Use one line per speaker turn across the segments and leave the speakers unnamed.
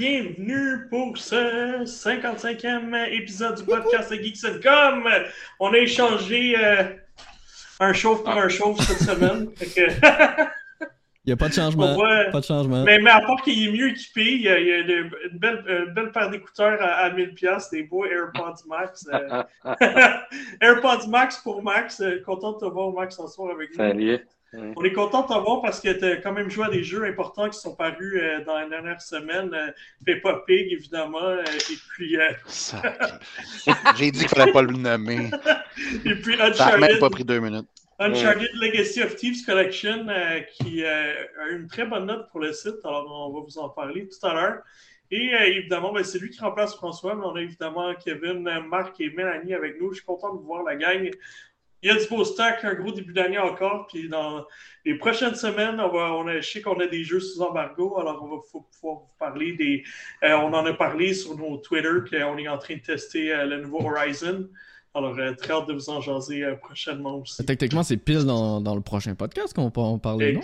À bienvenue pour ce 55e épisode du podcast de Geeks.com. On a échangé euh, un chauve pour un chauve cette semaine.
Il n'y a pas de changement. pas de changement.
Mais, à part qu'il est mieux équipé, il y a, une, belle, belle, paire d'écouteurs à, 1000$, des beaux AirPods Max. Euh. AirPods Max pour Max. Content de te voir, Max, ce soir avec nous.
Salut.
On est content de t'avoir parce que tu as quand même joué à des jeux importants qui sont parus euh, dans la dernière semaine. Euh, Peppa Pig, évidemment. Euh, et puis.
J'ai dit qu'il fallait pas le nommer.
et puis
Uncharted. Ça n'a même pas pris deux minutes.
Uncharted Legacy of Thieves Collection, qui a une très bonne note pour le site. Alors, on va vous en parler tout à l'heure. Et évidemment, ben, c'est lui qui remplace François, mais on a évidemment Kevin, Marc et Mélanie avec nous. Je suis content de voir la gang il y a du beau stock, un gros début d'année encore. Puis dans les prochaines semaines, on va, on a, je sais qu'on a des jeux sous embargo, alors on va pouvoir vous parler des. Euh, on en a parlé sur nos Twitter qu'on est en train de tester euh, le nouveau Horizon. Alors, euh, très hâte de vous en jaser prochainement aussi.
Techniquement, c'est pile dans, dans, le prochain podcast qu'on va en parler,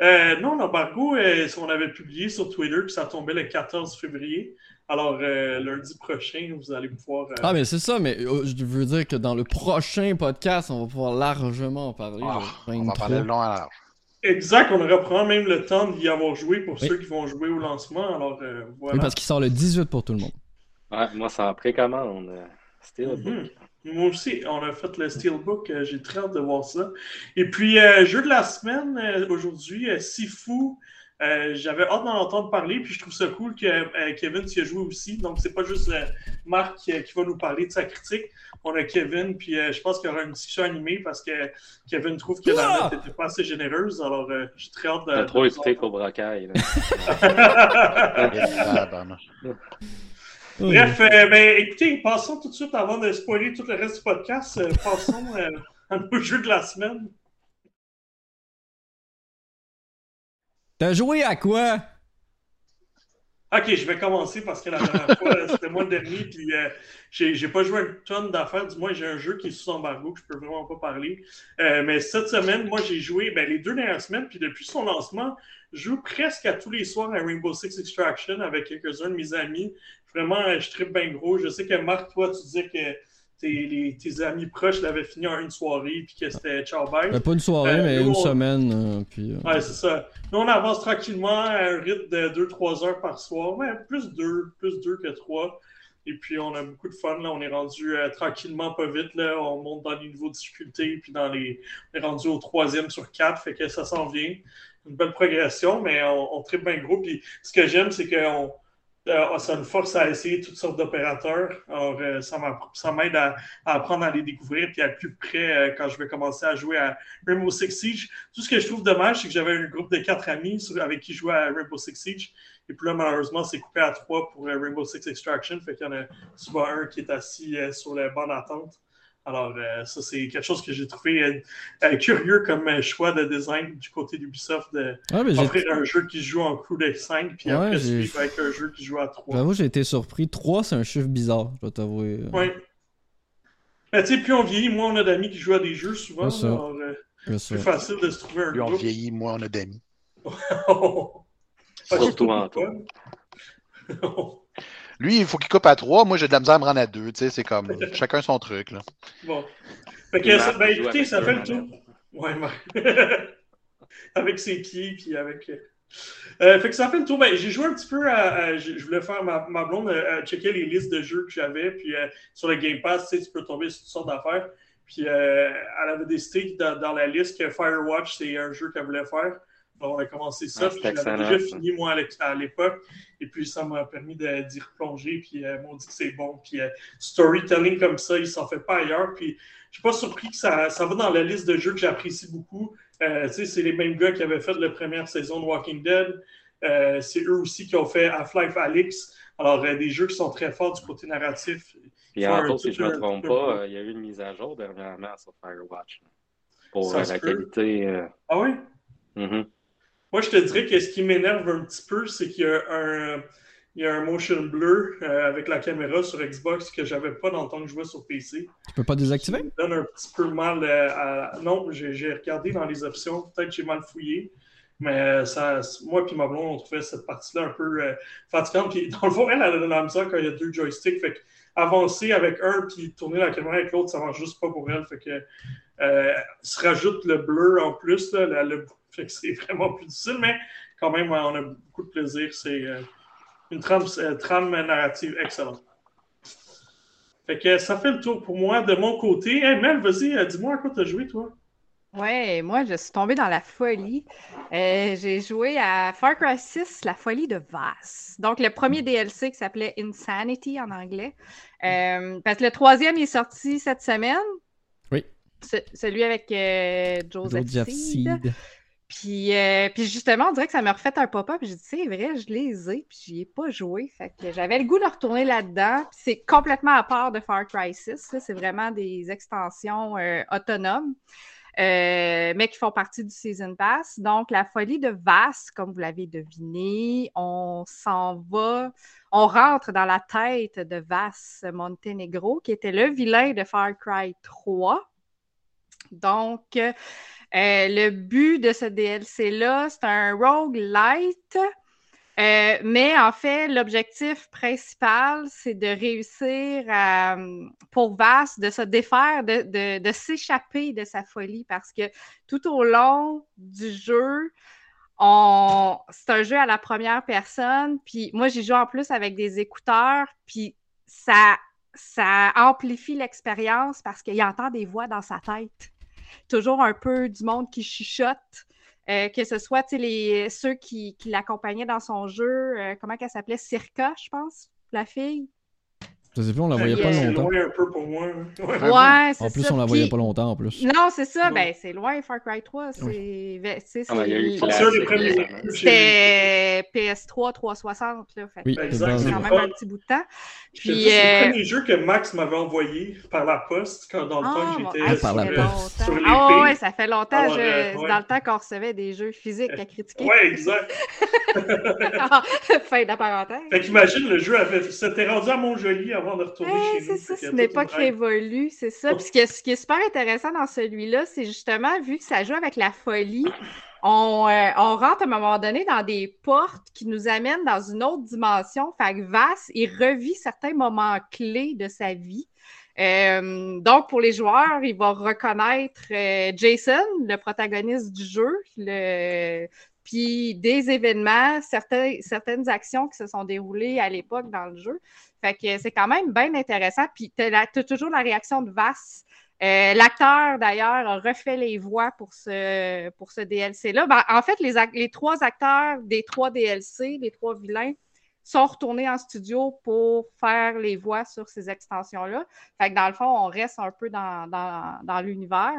non?
non, l'embargo, on avait publié sur Twitter que ça tombait le 14 février. Alors, euh, lundi prochain, vous allez pouvoir. Euh,
ah, mais c'est ça, mais euh, je veux dire que dans le prochain podcast, on va pouvoir largement en parler.
Ah, on va parler long à large.
Exact, on reprend même le temps d'y avoir joué pour ceux qui vont jouer au lancement. Alors, voilà.
Oui, parce qu'il sort le 18 pour tout le monde.
Ouais, moi, c'est en précommande. Steelbook. Mm
Moi aussi, on a fait le Steelbook. J'ai très hâte de voir ça. Et puis, jeu de la semaine, aujourd'hui, Sifu. Euh, j'avais hâte d'en entendre parler, puis je trouve ça cool que euh, Kevin s'y a joué aussi. Donc, c'est pas juste euh, Marc qui, va nous parler de sa critique. On a Kevin, puis je pense qu'il y aura une discussion animée parce que Kevin trouve que la note n'était pas assez généreuse. Alors, j'ai très hâte de.
T'as trop écouté Cobra Kai.
Bref, ben, écoutez, passons tout de suite avant de spoiler tout le reste du podcast. passons à nos jeux de la semaine.
T'as joué à quoi?
Ok, je vais commencer parce que la dernière fois, c'était moi le dernier, puis euh, j'ai pas joué une tonne d'affaires. Du moins, j'ai un jeu qui est sous embargo que je peux vraiment pas parler. Euh, mais cette semaine, moi, j'ai joué ben, les deux dernières semaines, puis depuis son lancement, je joue presque à tous les soirs à Rainbow Six Extraction avec quelques-uns de mes amis. Vraiment, je tripe bien gros. Je sais que Marc, toi, tu disais que tes, tes, amis proches l'avaient fini en une soirée, puis que c'était ciao bye.
Ben, pas une soirée, euh, mais une semaine. Euh, puis, euh.
Ouais, c'est ça. Nous, on avance tranquillement à un rythme de 2-3 heures par soir. Ouais, plus 2, plus 2 que 3. Et puis, on a beaucoup de fun. Là. On est rendu tranquillement, pas vite. Là. On monte dans les niveaux de difficulté. Puis, dans les... on est rendu au troisième sur 4. Fait que ça s'en vient. Une belle progression, mais on, on tripe bien gros. Puis, ce que j'aime, c'est qu'on euh, ça me force à essayer toutes sortes d'opérateurs. Alors, euh, ça m'aide à, apprendre à les découvrir puis à plus près euh, quand je vais commencer à jouer à Rainbow Six Siege. Tout ce que je trouve dommage, c'est que j'avais un groupe de quatre amis avec qui je jouais à Rainbow Six Siege. Et puis là, malheureusement, c'est coupé à trois pour Rainbow Six Extraction. Fait qu'il y en a souvent un qui est assis sur la bande d'attente. Alors, euh, ça, c'est quelque chose que j'ai trouvé euh, euh, curieux comme choix de design du côté d'Ubisoft de offrir un jeu qui joue en crew de 5 puis après suivre avec un jeu qui joue à 3.
J'avoue, j'ai été surpris. 3, c'est un chiffre bizarre, je dois t'avouer.
Oui. Mais tu sais, plus on vieillit, moins on a d'amis qui jouent à des jeux souvent. Alors, c'est plus facile de se trouver un
plus
groupe.
Plus on vieillit, moins on a d'amis.
Surtout en toi.
Lui, il faut qu'il coupe à trois. Moi, j'ai de la misère à me rendre à deux. Tu sais, c'est comme chacun son truc. Là.
Bon. Fait que, ça, ben, écoutez, ça fait le tour. Ouais, avec ses pieds, puis avec. Euh, euh, fait que ça fait le tour. Ben, j'ai joué un petit peu à. je voulais faire ma, ma blonde euh, checker les listes de jeux que j'avais. Puis sur le Game Pass, tu peux tomber sur toutes sortes d'affaires. Puis elle avait décidé dans, dans la liste que Firewatch, c'est un jeu qu'elle voulait faire on a commencé ça, puis j'avais déjà fini moi à l'époque, et puis ça m'a permis d'y replonger, puis euh, m'ont dit que c'est bon, puis euh, storytelling comme ça, il s'en fait pas ailleurs, puis je suis pas surpris que ça, ça va dans la liste de jeux que j'apprécie beaucoup. Euh, c'est les mêmes gars qui avaient fait la première saison de Walking Dead, euh, c'est eux aussi qui ont fait Half-Life Alyx, alors des jeux qui sont très forts du côté narratif.
Puis en si je ne me trompe pas, il y a eu une mise à jour dernièrement sur Firewatch pour la qualité.
Ah oui?
Mm-hmm.
Moi, je te dirais que ce qui m'énerve un petit peu, c'est qu'il y a un, il y a un motion blur euh, avec la caméra sur Xbox que j'avais pas dans le temps que je jouais sur PC.
Tu peux pas désactiver?
Ça donne un petit peu mal euh, à... Non, j'ai regardé dans les options. Peut-être que j'ai mal fouillé. Mais ça, moi et ma blonde, on trouvait cette partie-là un peu euh, fatigante. Puis dans le fond, elle, a la misère quand il y a deux joysticks. Fait avancer avec un puis tourner la caméra avec l'autre, ça marche juste pas pour elle. Fait que euh, se rajoute le bleu en plus. Là, c'est vraiment plus difficile, mais quand même, on a beaucoup de plaisir. C'est euh, une trame, euh, trame, narrative excellente. Fait que ça fait le tour pour moi de mon côté. Hey Mel, vas-y, dis-moi à quoi tu as joué, toi?
Ouais, moi, je suis tombée dans la folie. j'ai joué à Far Cry 6, La folie de Vass. Donc, le premier DLC qui s'appelait Insanity en anglais. parce que le troisième est sorti cette semaine.
Oui
celui avec euh, Joseph, Seed. Puis, euh, puis justement, on dirait que ça m'a refait un pop-up. J'ai dit, c'est vrai, je les ai, puis j'y ai pas joué. Fait que j'avais le goût de retourner là-dedans. c'est complètement à part de Far Cry 6. C'est vraiment des extensions euh, autonomes, mais qui font partie du Season Pass. Donc, la folie de Vass, comme vous l'avez deviné, on s'en va, on rentre dans la tête de Vass Montenegro, qui était le vilain de Far Cry 3. Donc, euh, le but de ce DLC-là, c'est un rogue light. Euh, mais en fait, l'objectif principal, c'est de réussir pour Vass de se défaire, de, s'échapper de sa folie parce que tout au long du jeu, c'est un jeu à la première personne. Puis moi, j'y joue en plus avec des écouteurs. Puis ça, ça amplifie l'expérience parce qu'il entend des voix dans sa tête toujours un peu du monde qui chuchote. Euh, que ce soit les, ceux qui, l'accompagnaient dans son jeu, euh, comment elle s'appelait? Circa, je pense, la fille?
Je sais plus, on la voyait pas longtemps.
C'est loin un peu pour moi.
Ouais, c'est
En plus, on la voyait pas longtemps en plus.
Non, c'est ça. Ben, c'est loin, Far Cry 3. C'est.
Ah,
C'était PS3 360. Là, fait.
Oui,
c'est quand même un petit bout de temps.
Puis. C'est le premier jeu que Max m'avait envoyé par la poste quand dans le temps que
j'étais
ah, sur,
sur les Ah ouais, ça fait longtemps. Alors, euh, Dans le temps qu'on recevait des jeux physiques à critiquer.
Ouais, exact.
fin de la parenthèse.
Fait qu'imagine, le jeu avait. C'était rendu à Montjoli avant de retourner chez nous.
C'est ça, c'est une époque révolue, c'est ça. Puis ce qui, est, ce qui, est, super intéressant dans celui-là, c'est justement, vu que ça joue avec la folie, on, euh, on, rentre à un moment donné dans des portes qui nous amènent dans une autre dimension. Fait que Vass, il revit certains moments clés de sa vie. Euh, donc, pour les joueurs, il va reconnaître euh, Jason, le protagoniste du jeu, le, puis des événements, certains, certaines actions qui se sont déroulées à l'époque dans le jeu. Fait que c'est quand même bien intéressant. Puis tu as, toujours la réaction de Vass. Euh, l'acteur, d'ailleurs, a refait les voix pour ce, pour ce DLC-là. Ben, en fait, les, les trois acteurs des trois DLC, les trois vilains, sont retournés en studio pour faire les voix sur ces extensions-là. Fait que dans le fond, on reste un peu dans, dans, dans l'univers.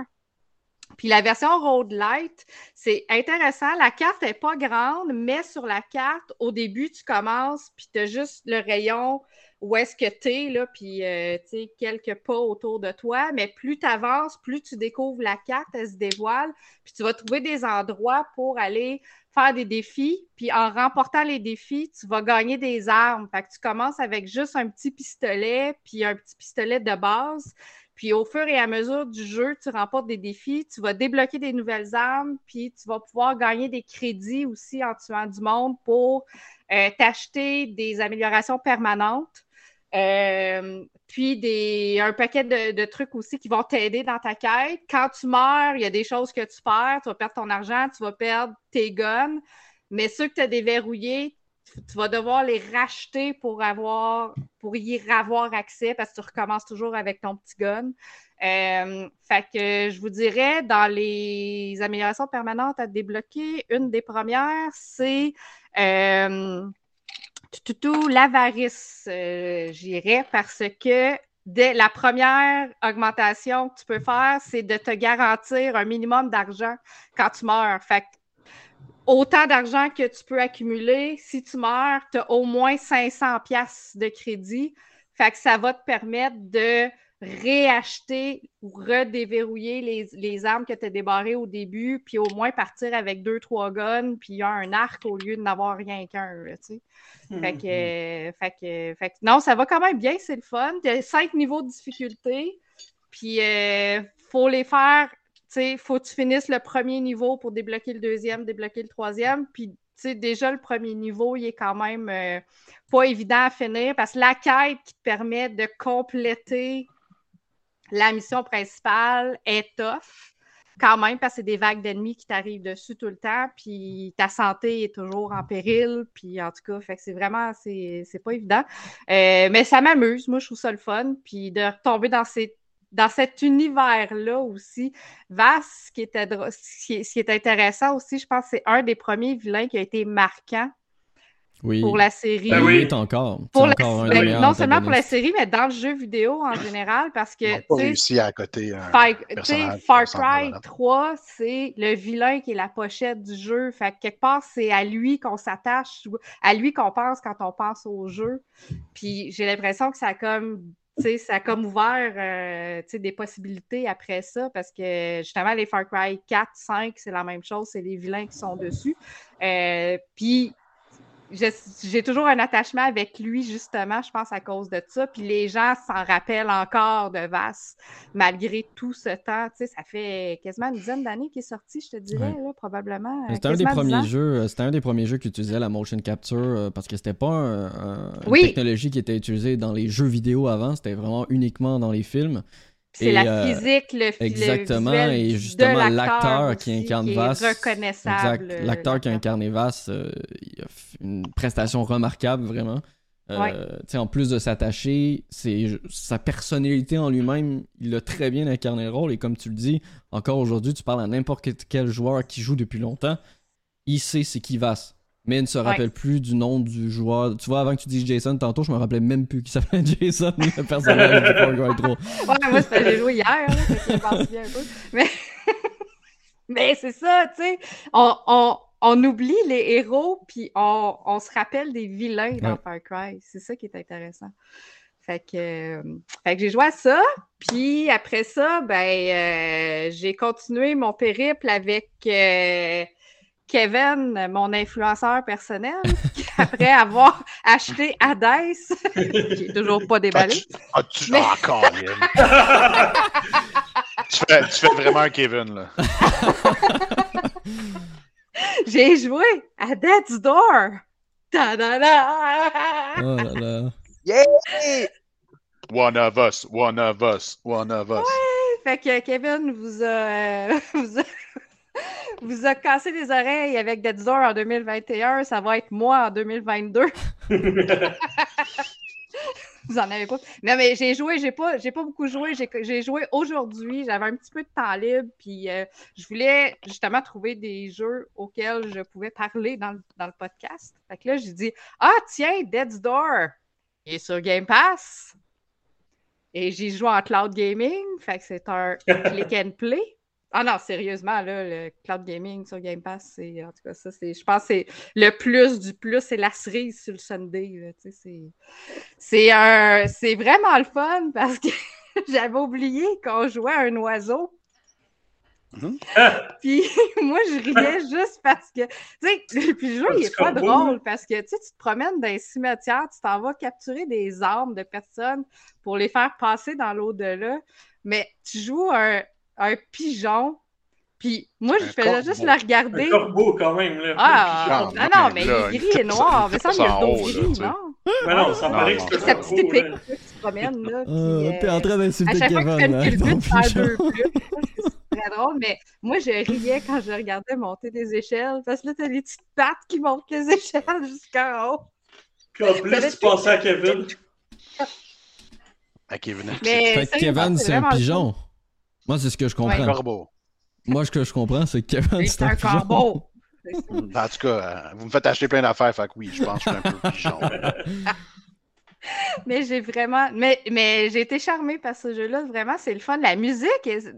Puis la version Road Light, c'est intéressant. La carte n'est pas grande, mais sur la carte, au début, tu commences, puis tu as juste le rayon où est-ce que tu es, là, puis euh, quelques pas autour de toi. Mais plus tu avances, plus tu découvres la carte, elle se dévoile, puis tu vas trouver des endroits pour aller faire des défis. Puis en remportant les défis, tu vas gagner des armes. Tu commences avec juste un petit pistolet, puis un petit pistolet de base. Puis au fur et à mesure du jeu, tu remportes des défis, tu vas débloquer des nouvelles armes, puis tu vas pouvoir gagner des crédits aussi en tuant du monde pour euh, t'acheter des améliorations permanentes. Euh, puis des, un paquet de, trucs aussi qui vont t'aider dans ta quête. Quand tu meurs, il y a des choses que tu perds. Tu vas perdre ton argent, tu vas perdre tes guns. Mais ceux que tu as déverrouillés, tu vas devoir les racheter pour avoir pour y avoir accès parce que tu recommences toujours avec ton petit gun. Euh, fait que je vous dirais, dans les améliorations permanentes à débloquer, une des premières, c'est euh, tout, l'avarice, euh, j'irais, parce que la première augmentation que tu peux faire, c'est de te garantir un minimum d'argent quand tu meurs. Fait autant d'argent que tu peux accumuler. Si tu meurs, tu as au moins 500 pièces de crédit. Fait que ça va te permettre de réacheter ou redéverrouiller les, les armes que tu as débarrées au début, puis au moins partir avec deux, trois guns, puis il y a un arc au lieu de n'avoir rien qu'un. Tu sais. fait, que, fait, que, fait que, non, ça va quand même bien, c'est le fun. Tu as cinq niveaux de difficulté, puis il euh, faut les faire sais, faut que tu finisses le premier niveau pour débloquer le deuxième, débloquer le troisième. Puis, déjà, le premier niveau, il est quand même euh, pas évident à finir parce que la quête qui te permet de compléter la mission principale est tough quand même, parce que c'est des vagues d'ennemis qui t'arrivent dessus tout le temps, puis ta santé est toujours en péril, puis en tout cas, fait que c'est vraiment, c'est, pas évident. Euh, mais ça m'amuse, moi, je trouve ça le fun, puis de retomber dans ces dans cet univers-là aussi, Vasse, ce qui, était, ce qui est intéressant aussi, je pense que c'est un des premiers vilains qui a été marquant pour la série.
Ben oui, encore. encore
ben, non seulement pour la série, mais dans le jeu vidéo en général, parce que. Ils
pas réussi à côté.
Far, Cry 3, c'est le vilain qui est la pochette du jeu. Fait que quelque part, c'est à lui qu'on s'attache, à lui qu'on pense quand on pense au jeu. Puis j'ai l'impression que ça a comme. Ça a comme ouvert euh, des possibilités après ça parce que justement, les Far Cry 4, 5, c'est la même chose, c'est les vilains qui sont dessus. Euh, puis j'ai toujours un attachement avec lui, justement, je pense, à cause de ça. Puis les gens s'en rappellent encore de Vass, malgré tout ce temps. Tu sais, ça fait quasiment une dizaine d'années qu'il est sorti, je te dirais, là, probablement.
C'était un des premiers jeux. Euh, c'était un des premiers jeux qui utilisait la motion capture euh, parce que c'était pas une technologie qui était utilisée dans les jeux vidéo avant, c'était vraiment uniquement dans les films.
C'est la euh, physique, le
Exactement, et justement l'acteur qui incarne Vass.
reconnaissable.
L'acteur qui incarne Vass, euh, il a fait une prestation remarquable, vraiment. Euh, en plus de s'attacher, c'est sa personnalité en lui-même, il a très bien incarné le rôle. Et comme tu le dis, encore aujourd'hui, tu parles à n'importe quel joueur qui joue depuis longtemps, il sait c'est qui Vass mais il ne se rappelle plus du nom du joueur. Tu vois, avant que tu dises Jason, tantôt, je me rappelais même plus qu'il s'appelait Jason, le personnage du Far Cry 3.
Ouais, moi, j'ai joué hier, là, je bien un peu. Mais, mais c'est ça, tu sais, on, on, on, oublie les héros, puis on, on, se rappelle des vilains dans Far Cry. C'est ça qui est intéressant. Fait que, euh, fait que j'ai joué à ça. Puis après ça, ben, euh, j'ai continué mon périple avec euh, Kevin, mon influenceur personnel, après avoir acheté Hades, qui toujours pas déballé.
Ah, tu, mais... encore, tu, fais, tu fais vraiment un Kevin, là.
J'ai joué à Dead's Door. Ta -da -da!
Oh là là.
Yeah! One of us, one of us, one of us.
Ouais, fait que Kevin vous a, euh, vous a vous a cassé les oreilles avec Dead Door en 2021, ça va être moi en 2022. vous en avez pas? Non, mais j'ai joué, j'ai pas, j'ai pas beaucoup joué. J'ai joué aujourd'hui. J'avais un petit peu de temps libre, puis euh, je voulais justement trouver des jeux auxquels je pouvais parler dans, dans le podcast. Fait que là, j'ai dit Ah, tiens, Dead's Door, il est sur Game Pass. Et j'y joue en cloud gaming. Fait que c'est un click and play. Ah non, sérieusement, là, le cloud gaming sur Game Pass, c'est en tout cas ça, c'est. Je pense que c'est le plus du plus, c'est la cerise sur le Sunday. C'est un. C'est vraiment le fun parce que j'avais oublié qu'on jouait à un oiseau. Mm-hmm. Puis moi, je riais juste parce que, tu sais, puis le jeu, il est pas drôle parce que, tu sais, tu te promènes dans les cimetières, tu t'en vas capturer des armes de personnes pour les faire passer dans l'au-delà, mais tu joues un, un pigeon. Puis moi, je faisais juste le regarder.
Un corbeau, quand même. Là.
Ah, non, non, mais il est gris et noir. Mais ça, il y a le dos gris, non?
Mais non, ça paraît que c'est
Sa petite épée qui se promène, là.
Euh, T'es en train d'insulter
Kevin,
là.
À chaque fois que tu fais une culbute, deux plus. C'est très drôle, mais moi, je riais quand je regardais monter des échelles. Parce que là, t'as les petites pattes qui montent les échelles jusqu'en haut.
Puis en plus, tu pensais à Kevin.
À Kevin.
Mais Kevin, c'est un pigeon. Moi, c'est ce que je comprends.
Un corbeau.
Moi, ce que je comprends, c'est que Kevin, c'est un, corbeau.
en tout cas, euh, vous me faites acheter plein d'affaires, fait que oui, je pense que je suis un peu pigeon.
mais j'ai vraiment. Mais, mais j'ai été charmée par ce jeu-là. Vraiment, c'est le fun. La musique, est...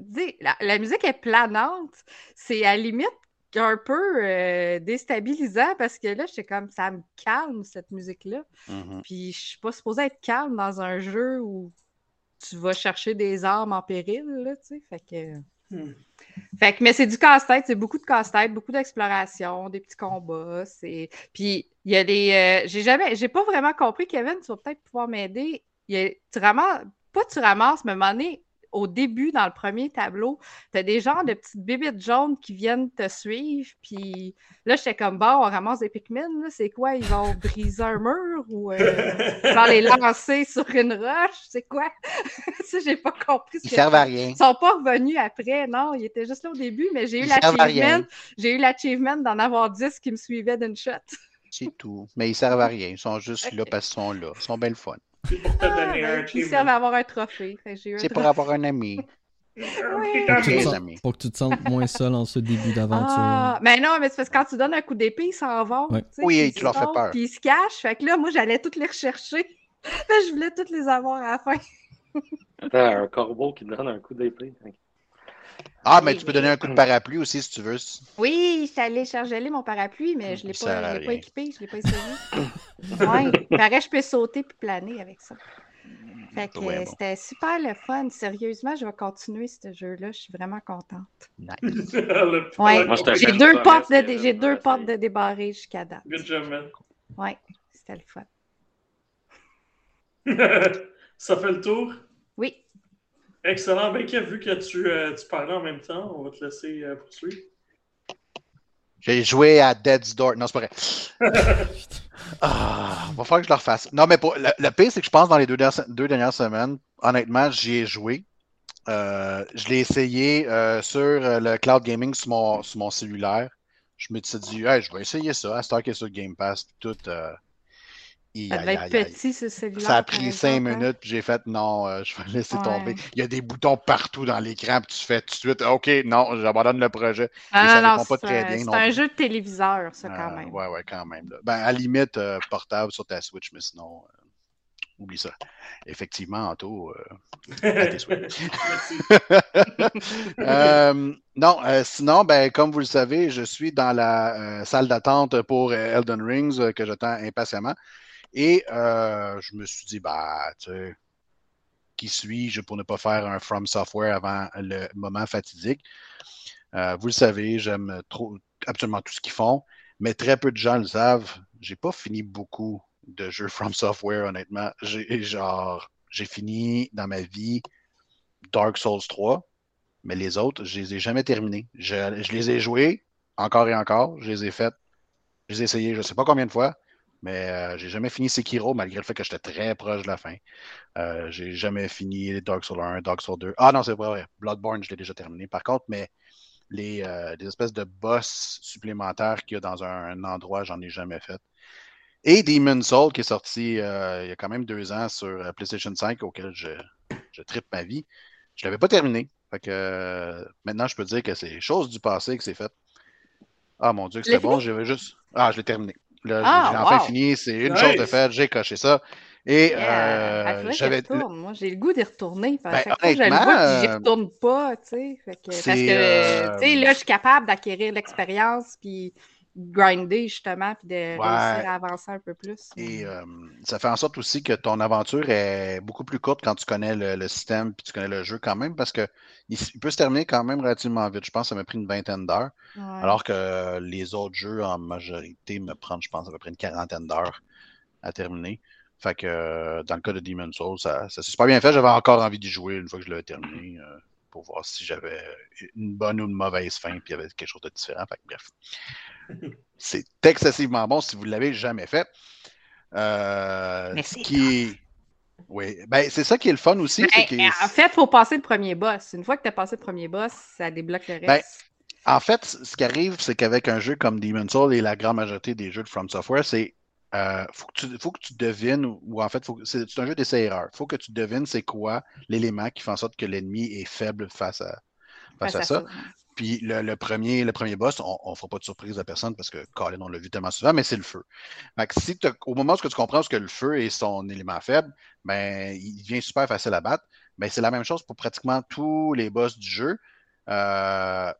la, musique est planante. C'est à la limite un peu euh, déstabilisant parce que là, j'étais comme ça me calme cette musique-là. Mm-hmm. Puis je suis pas supposée être calme dans un jeu où tu vas chercher des armes en péril, là, tu sais. Fait que. Hmm. Fait que, mais c'est du casse-tête, c'est beaucoup de casse-tête, beaucoup d'exploration, des petits combats. C'est... Puis il y a des. Euh, j'ai jamais. J'ai pas vraiment compris, Kevin, tu vas peut-être pouvoir m'aider. Il y a... Tu ramasses. Pas tu ramasses, mais à un moment donné, au début, dans le premier tableau, tu as des genres de petites bébites jaunes qui viennent te suivre. Puis là, j'étais comme, bon, on ramasse des Pikmin. C'est quoi? Ils vont briser un mur ou euh, les lancer sur une roche? C'est quoi? ça, j'ai pas compris.
Ils servent à rien.
Ils sont pas revenus après. Non, ils étaient juste là au début, mais j'ai eu l'achievement. J'ai eu l'achievement d'en avoir 10 qui me suivaient d'une shot.
C'est tout. Mais ils servent à rien. Ils sont juste là parce qu'ils sont là. Ils sont belles fun.
C'est pour te ah, un
Ils servent à avoir un trophée.
C'est pour avoir un ami.
Pour, que pour, que tu te sentes moins seul en ce début d'aventure.
Ah, mais non, mais c'est parce que quand tu donnes un coup d'épée, ils s'en vont.
Oui, tu leur fais peur.
Puis ils se cachent. Fait que là, moi, j'allais toutes les rechercher. je voulais toutes les avoir à la fin.
un corbeau qui donne un coup d'épée.
Ah, mais tu peux donner un coup de parapluie aussi si tu veux.
Oui, je allé charger mon parapluie, mais je ne l'ai pas, pas, équipé, je ne l'ai pas essayé. oui, pareil, je peux sauter puis planer avec ça. Fait que c'était super le fun. Sérieusement, je vais continuer ce jeu-là. Je suis vraiment contente.
Nice.
ouais. J'ai deux, portes de, j'ai deux portes de débarrer jusqu'à date.
Good job, man.
Oui, c'était le fun.
ça fait le tour?
Oui.
Excellent. Ben, vu que tu, euh, tu parlais en même temps, on va te laisser euh, poursuivre.
J'ai joué à Dead's Door. Non, c'est pas vrai. ah, va falloir que je le refasse. Non, mais pour, le, pire, c'est que je pense dans les deux dernières, deux dernières semaines, honnêtement, j'y ai joué. Euh, je l'ai essayé sur le cloud gaming sur mon, sur mon cellulaire. Je me suis dit, hey, je vais essayer ça, à Star sur Game Pass, tout.
Ça devait être petit, ce cellulaire.
Ça a pris cinq minutes, puis j'ai fait non, euh, je vais laisser tomber. Il y a des boutons partout dans l'écran, puis tu fais tout de suite OK, non, j'abandonne le projet.
Ah, non, pas très bien. C'est un jeu de téléviseur, ça, quand
euh,
même.
Ouais, ouais, quand même. Ben, à la limite, euh, portable sur ta Switch, mais sinon, oublie ça. Effectivement, Anto, à tes non, sinon, ben, comme vous le savez, je suis dans la salle d'attente pour Elden Rings que j'attends impatiemment. Et euh, je me suis dit, bah, tu sais, qui suis-je pour ne pas faire un From Software avant le moment fatidique? Euh, vous le savez, j'aime trop absolument tout ce qu'ils font, mais très peu de gens le savent. J'ai pas fini beaucoup de jeux From Software, honnêtement. J'ai genre, j'ai fini dans ma vie Dark Souls 3, mais les autres, je les ai jamais terminés. Je, je les ai joués encore et encore, je les ai faits, je les ai essayés, je sais pas combien de fois. Mais euh, j'ai jamais fini Sekiro, malgré le fait que j'étais très proche de la fin. Euh, j'ai jamais fini Dark Souls 1, Dark Souls 2. Ah non, c'est vrai, Bloodborne, je l'ai déjà terminé. Par contre, mais les, euh, espèces de boss supplémentaires qu'il y a dans un, endroit, j'en ai jamais fait. Et Demon Soul, qui est sorti il y a quand même deux ans sur PlayStation 5, auquel je, je tripe ma vie. Je l'avais pas terminé. Fait que maintenant, je peux dire que c'est chose du passé que c'est fait. Ah mon Dieu, c'était bon. J'avais juste. Ah, je l'ai terminé. Là, ah, j'ai enfin fini, c'est une chose de fait, j'ai coché ça. Et euh,
j'avais. Moi, j'ai le goût d'y retourner. Parce ben, que j'ai le goût j'y retourne pas, tu sais. parce que, euh, tu sais, là, je suis capable d'acquérir l'expérience, puis grinder justement puis de réussir à avancer un peu plus.
Et euh, ça fait en sorte aussi que ton aventure est beaucoup plus courte quand tu connais le, système puis tu connais le jeu quand même parce que il, peut se terminer quand même relativement vite. Je pense que ça m'a pris une vingtaine d'heures. Alors que les autres jeux en majorité me prennent, je pense, à peu près une quarantaine d'heures à terminer. Fait que dans le cas de Demon's Souls, ça, ça s'est super bien fait. J'avais encore envie d'y jouer une fois que je l'avais terminé. Euh, pour voir si j'avais une bonne ou une mauvaise fin, puis il y avait quelque chose de différent. Fait que, bref. C'est excessivement bon si vous ne l'avez jamais fait. Euh, qui Oui, ben, c'est ça qui est le fun aussi.
Ben, en fait, il faut passer le premier boss. Une fois que tu as passé le premier boss, ça débloque le ben, reste.
en fait, ce qui arrive, c'est qu'avec un jeu comme Demon's Souls et la grande majorité des jeux de From Software, c'est euh, faut, que tu, faut que tu devines, ou en fait, c'est un jeu d'essai-erreur. Il faut que tu devines c'est quoi l'élément qui fait en sorte que l'ennemi est faible face à, face, à, ça. Puis le, premier, le premier boss, on ne fera pas de surprise à personne parce que Colin, on l'a vu tellement souvent, mais c'est le feu. si au moment où tu comprends que le feu est son élément faible, ben, il devient super facile à battre. Ben, c'est la même chose pour pratiquement tous les boss du jeu. Euh,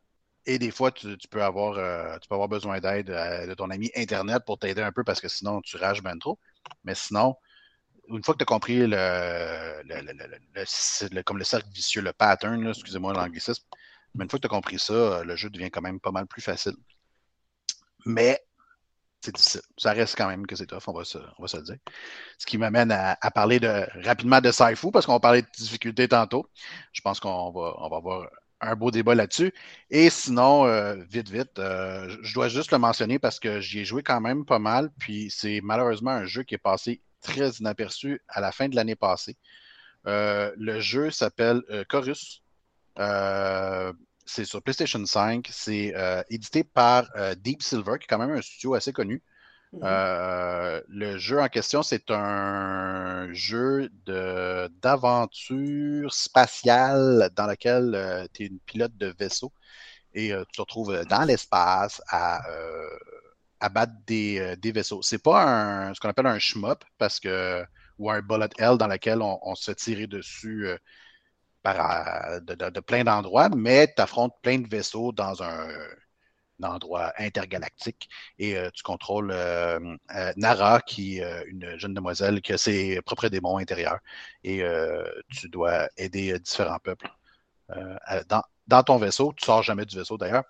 et des fois, tu, peux, avoir, euh, tu peux avoir besoin d'aide euh, de ton ami Internet pour t'aider un peu parce que sinon, tu rages bien trop. Mais sinon, une fois que tu as compris le, le, comme le cercle vicieux, le pattern, excusez-moi l'anglicisme, mais une fois que tu as compris ça, le jeu devient quand même pas mal plus facile. Mais c'est difficile. Ça reste quand même que c'est tough, on va se, on va se le dire. Ce qui m'amène à, parler de, rapidement de Saifu, parce qu'on parlait de difficultés tantôt. Je pense qu'on va, on va avoir un beau débat là-dessus. Et sinon, euh, vite, vite, euh, je dois juste le mentionner parce que j'y ai joué quand même pas mal. Puis c'est malheureusement un jeu qui est passé très inaperçu à la fin de l'année passée. Euh, le jeu s'appelle Chorus. C'est sur PlayStation 5. C'est édité par Deep Silver, qui est quand même un studio assez connu. Mhm. Euh, le jeu en question, c'est un jeu d'aventure spatiale dans lequel euh, tu es une pilote de vaisseau et euh, tu te retrouves dans l'espace à, battre des, des vaisseaux. C'est pas un, ce qu'on appelle un shmup parce que, ou un bullet hell dans lequel on, se fait dessus par, de plein d'endroits, mais tu affrontes plein de vaisseaux dans un endroit intergalactique. Et euh, tu contrôles euh, euh, Nara, qui est une jeune demoiselle qui a ses propres démons intérieurs. Et tu dois aider différents peuples dans, ton vaisseau. Tu sors jamais du vaisseau d'ailleurs.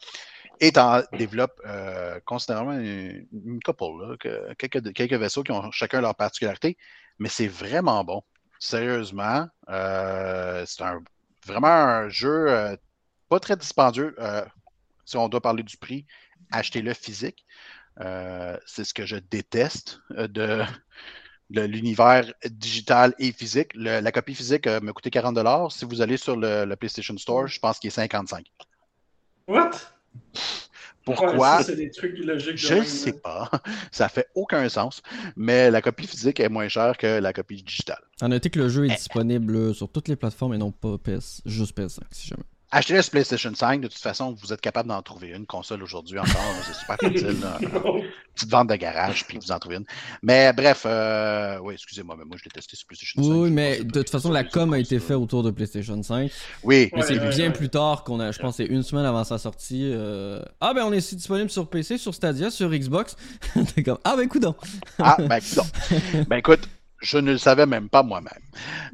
Et tu en développes considérablement une, couple, quelques vaisseaux qui ont chacun leur particularité. Mais c'est vraiment bon. Sérieusement, c'est un, vraiment un jeu pas très dispendieux si on doit parler du prix, achetez-le physique. Euh, c'est ce que je déteste euh, de, l'univers digital et physique. la copie physique euh, m'a coûté 40 Si vous allez sur le, PlayStation Store, je pense qu'il est 55
What?
Pourquoi? je ne sais pas. Ça fait aucun sens. Mais la copie physique est moins chère que la copie digitale.
À noter que le jeu est eh. disponible sur toutes les plateformes et non pas PS, juste PS5, si jamais.
Achetez la PlayStation 5, de toute façon, vous êtes capable d'en trouver une console aujourd'hui encore. C'est super facile. Petite vente de garage, puis vous en trouvez une. Mais bref, euh, oui, excusez-moi, mais moi je détestais ce PlayStation 5.
Oui, mais de toute façon, la com a été faite autour de PlayStation 5.
Oui.
Mais c'est bien plus tard qu'on a, je pense, c'est une semaine avant sa sortie. Euh, ah, ben on est disponible sur PC, sur Stadia, sur Xbox. T'es comme, ah, ben écoute
ah, ben écoute Ben écoute, je ne le savais même pas moi-même.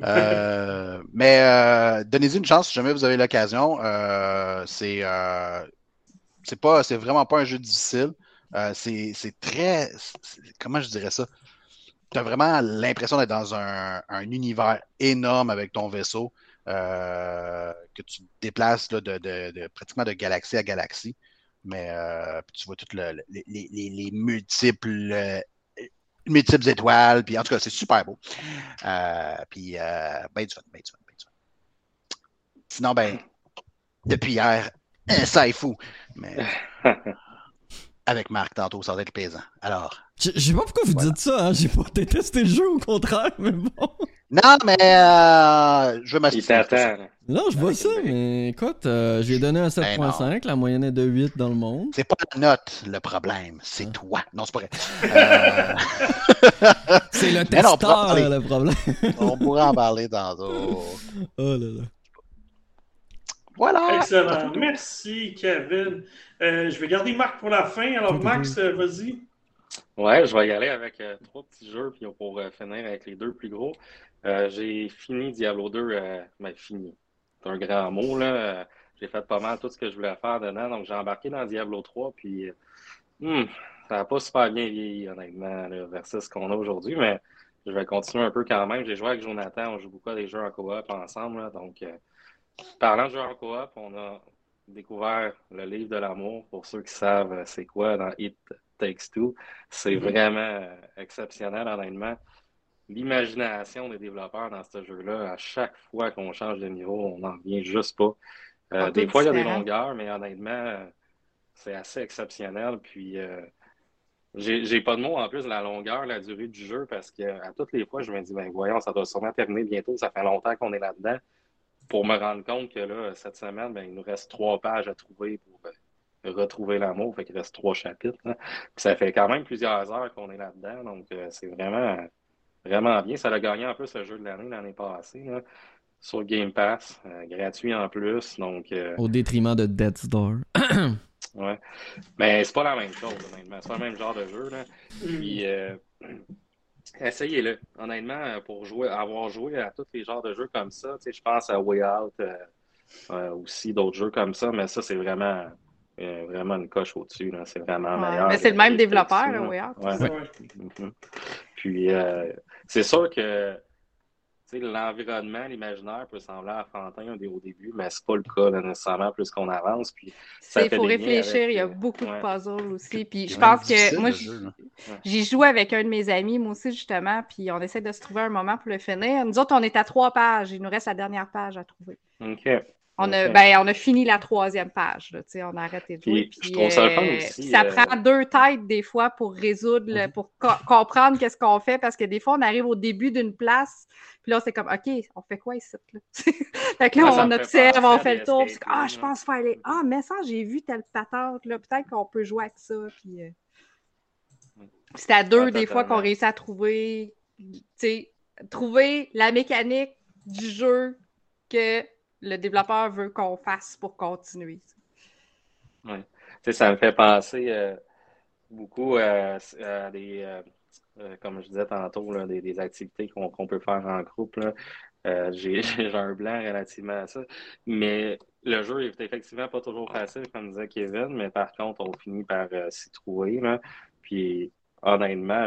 Euh, mais euh, donnez-y une chance si jamais vous avez l'occasion. Euh, c'est c'est pas c'est vraiment pas un jeu difficile. c'est très comment je dirais ça? Tu as vraiment l'impression d'être dans un, univers énorme avec ton vaisseau que tu déplaces de, pratiquement de galaxie à galaxie. Mais tu vois toutes les, multiples multiples étoiles. Puis en tout cas, c'est super beau. Euh, puis, euh, ben du fun, ben du fun, ben du fun. Sinon, ben, depuis hier, ça est fou. Mais avec Marc tantôt, ça va être plaisant. Alors.
Je sais pas pourquoi vous dites ça, hein? J'ai pas détesté le jeu, au contraire, mais bon.
Non, mais euh, je
t'attend.
Non, je vois ça, mais écoute, euh, j'ai donné un 7.5, ben la moyenne est de 8 dans le monde.
C'est pas la note le problème, c'est ah. toi. Non, c'est pas vrai. Euh...
c'est le testeur le problème.
on pourrait en parler tantôt.
Oh là là.
Voilà.
Excellent. Merci, Kevin. Euh, je vais garder Marc pour la fin. Alors, Max, euh, vas-y.
Ouais, je vais y aller avec trois petits jeux, puis pour finir avec les deux plus gros. Euh, j'ai fini Diablo 2, euh, ben, fini. C'est un grand mot, là. J'ai fait pas mal tout ce que je voulais faire dedans. Donc, j'ai embarqué dans Diablo 3, puis hmm, ça n'a pas super bien vieilli, honnêtement, là, versus ce qu'on a aujourd'hui, mais je vais continuer un peu quand même. J'ai joué avec Jonathan, on joue beaucoup à des jeux en coop ensemble. donc, euh, parlant de jeux en coop, on a découvert le livre de l'amour. Pour ceux qui savent c'est quoi dans It Takes Two, c'est mm-hmm. vraiment exceptionnel, honnêtement l'imagination des développeurs dans ce jeu-là, à chaque fois qu'on change de niveau, on n'en vient juste pas. Euh, des fois, il y a des longueurs, mais honnêtement, c'est assez exceptionnel. Puis, euh, j'ai pas de mots en plus de la longueur, la durée du jeu, parce qu'à toutes les fois, je me dis, ben voyons, ça doit sûrement terminer bientôt, ça fait longtemps qu'on est là-dedans. Pour me rendre compte que là, cette semaine, ben, il nous reste trois pages à trouver pour euh, retrouver l'amour, fait qu'il reste trois chapitres. ça fait quand même plusieurs heures qu'on est là-dedans, donc c'est vraiment vraiment bien. Ça a gagné un peu ce jeu de l'année l'année passée. sur Game Pass, euh, gratuit en plus. Donc, euh,
Au détriment de Death's Door.
ouais. Mais c'est pas la même chose, honnêtement. C'est pas le même genre de jeu. Là. Puis, euh, essayez-le. Honnêtement, pour jouer, avoir joué à tous les genres de jeux comme ça, je pense à Way Out, aussi d'autres jeux comme ça, mais ça, c'est vraiment vraiment une coche au-dessus. C'est vraiment meilleur.
Mais c'est le même développeur, oui.
Mhm. Puis, c'est sûr que l'environnement, l'imaginaire peut sembler enfantin au début, mais c'est pas le cas nécessairement plus qu'on avance. Puis
il faut réfléchir, il y a euh, beaucoup de puzzles aussi. Puis je pense que moi, j'ai joué avec un de mes amis, moi aussi, justement, puis on essaie de se trouver un moment pour le finir. Nous autres, on est à trois pages, il nous reste la dernière page à trouver.
OK.
On, a, ben, on a fini la troisième page. Là, on a arrêté de jouer. Puis, ça, euh, prend deux têtes des fois pour résoudre, mhm. pour comprendre qu'est-ce qu'on fait parce que des fois, on arrive au début d'une place, puis là, c'est comme, OK, on fait quoi ici? Là? fait que là, on observe, on fait le tour. Puis, ah, je pense faut aller. Ah, mais ça, j'ai vu telle patente. Là. Peut-être qu'on peut jouer avec ça. Puis, euh... c'est à deux, des fois, qu'on réussit à trouver, trouver la mécanique du jeu que le développeur veut qu'on fasse pour continuer.
Oui. Ça me fait penser euh, beaucoup à des. Euh, euh, comme je disais tantôt, des, activités qu'on peut faire en groupe. J'ai un blanc relativement à ça. Mais le jeu est effectivement pas toujours facile, comme disait Kevin, mais par contre, on finit par s'y trouver. Puis honnêtement,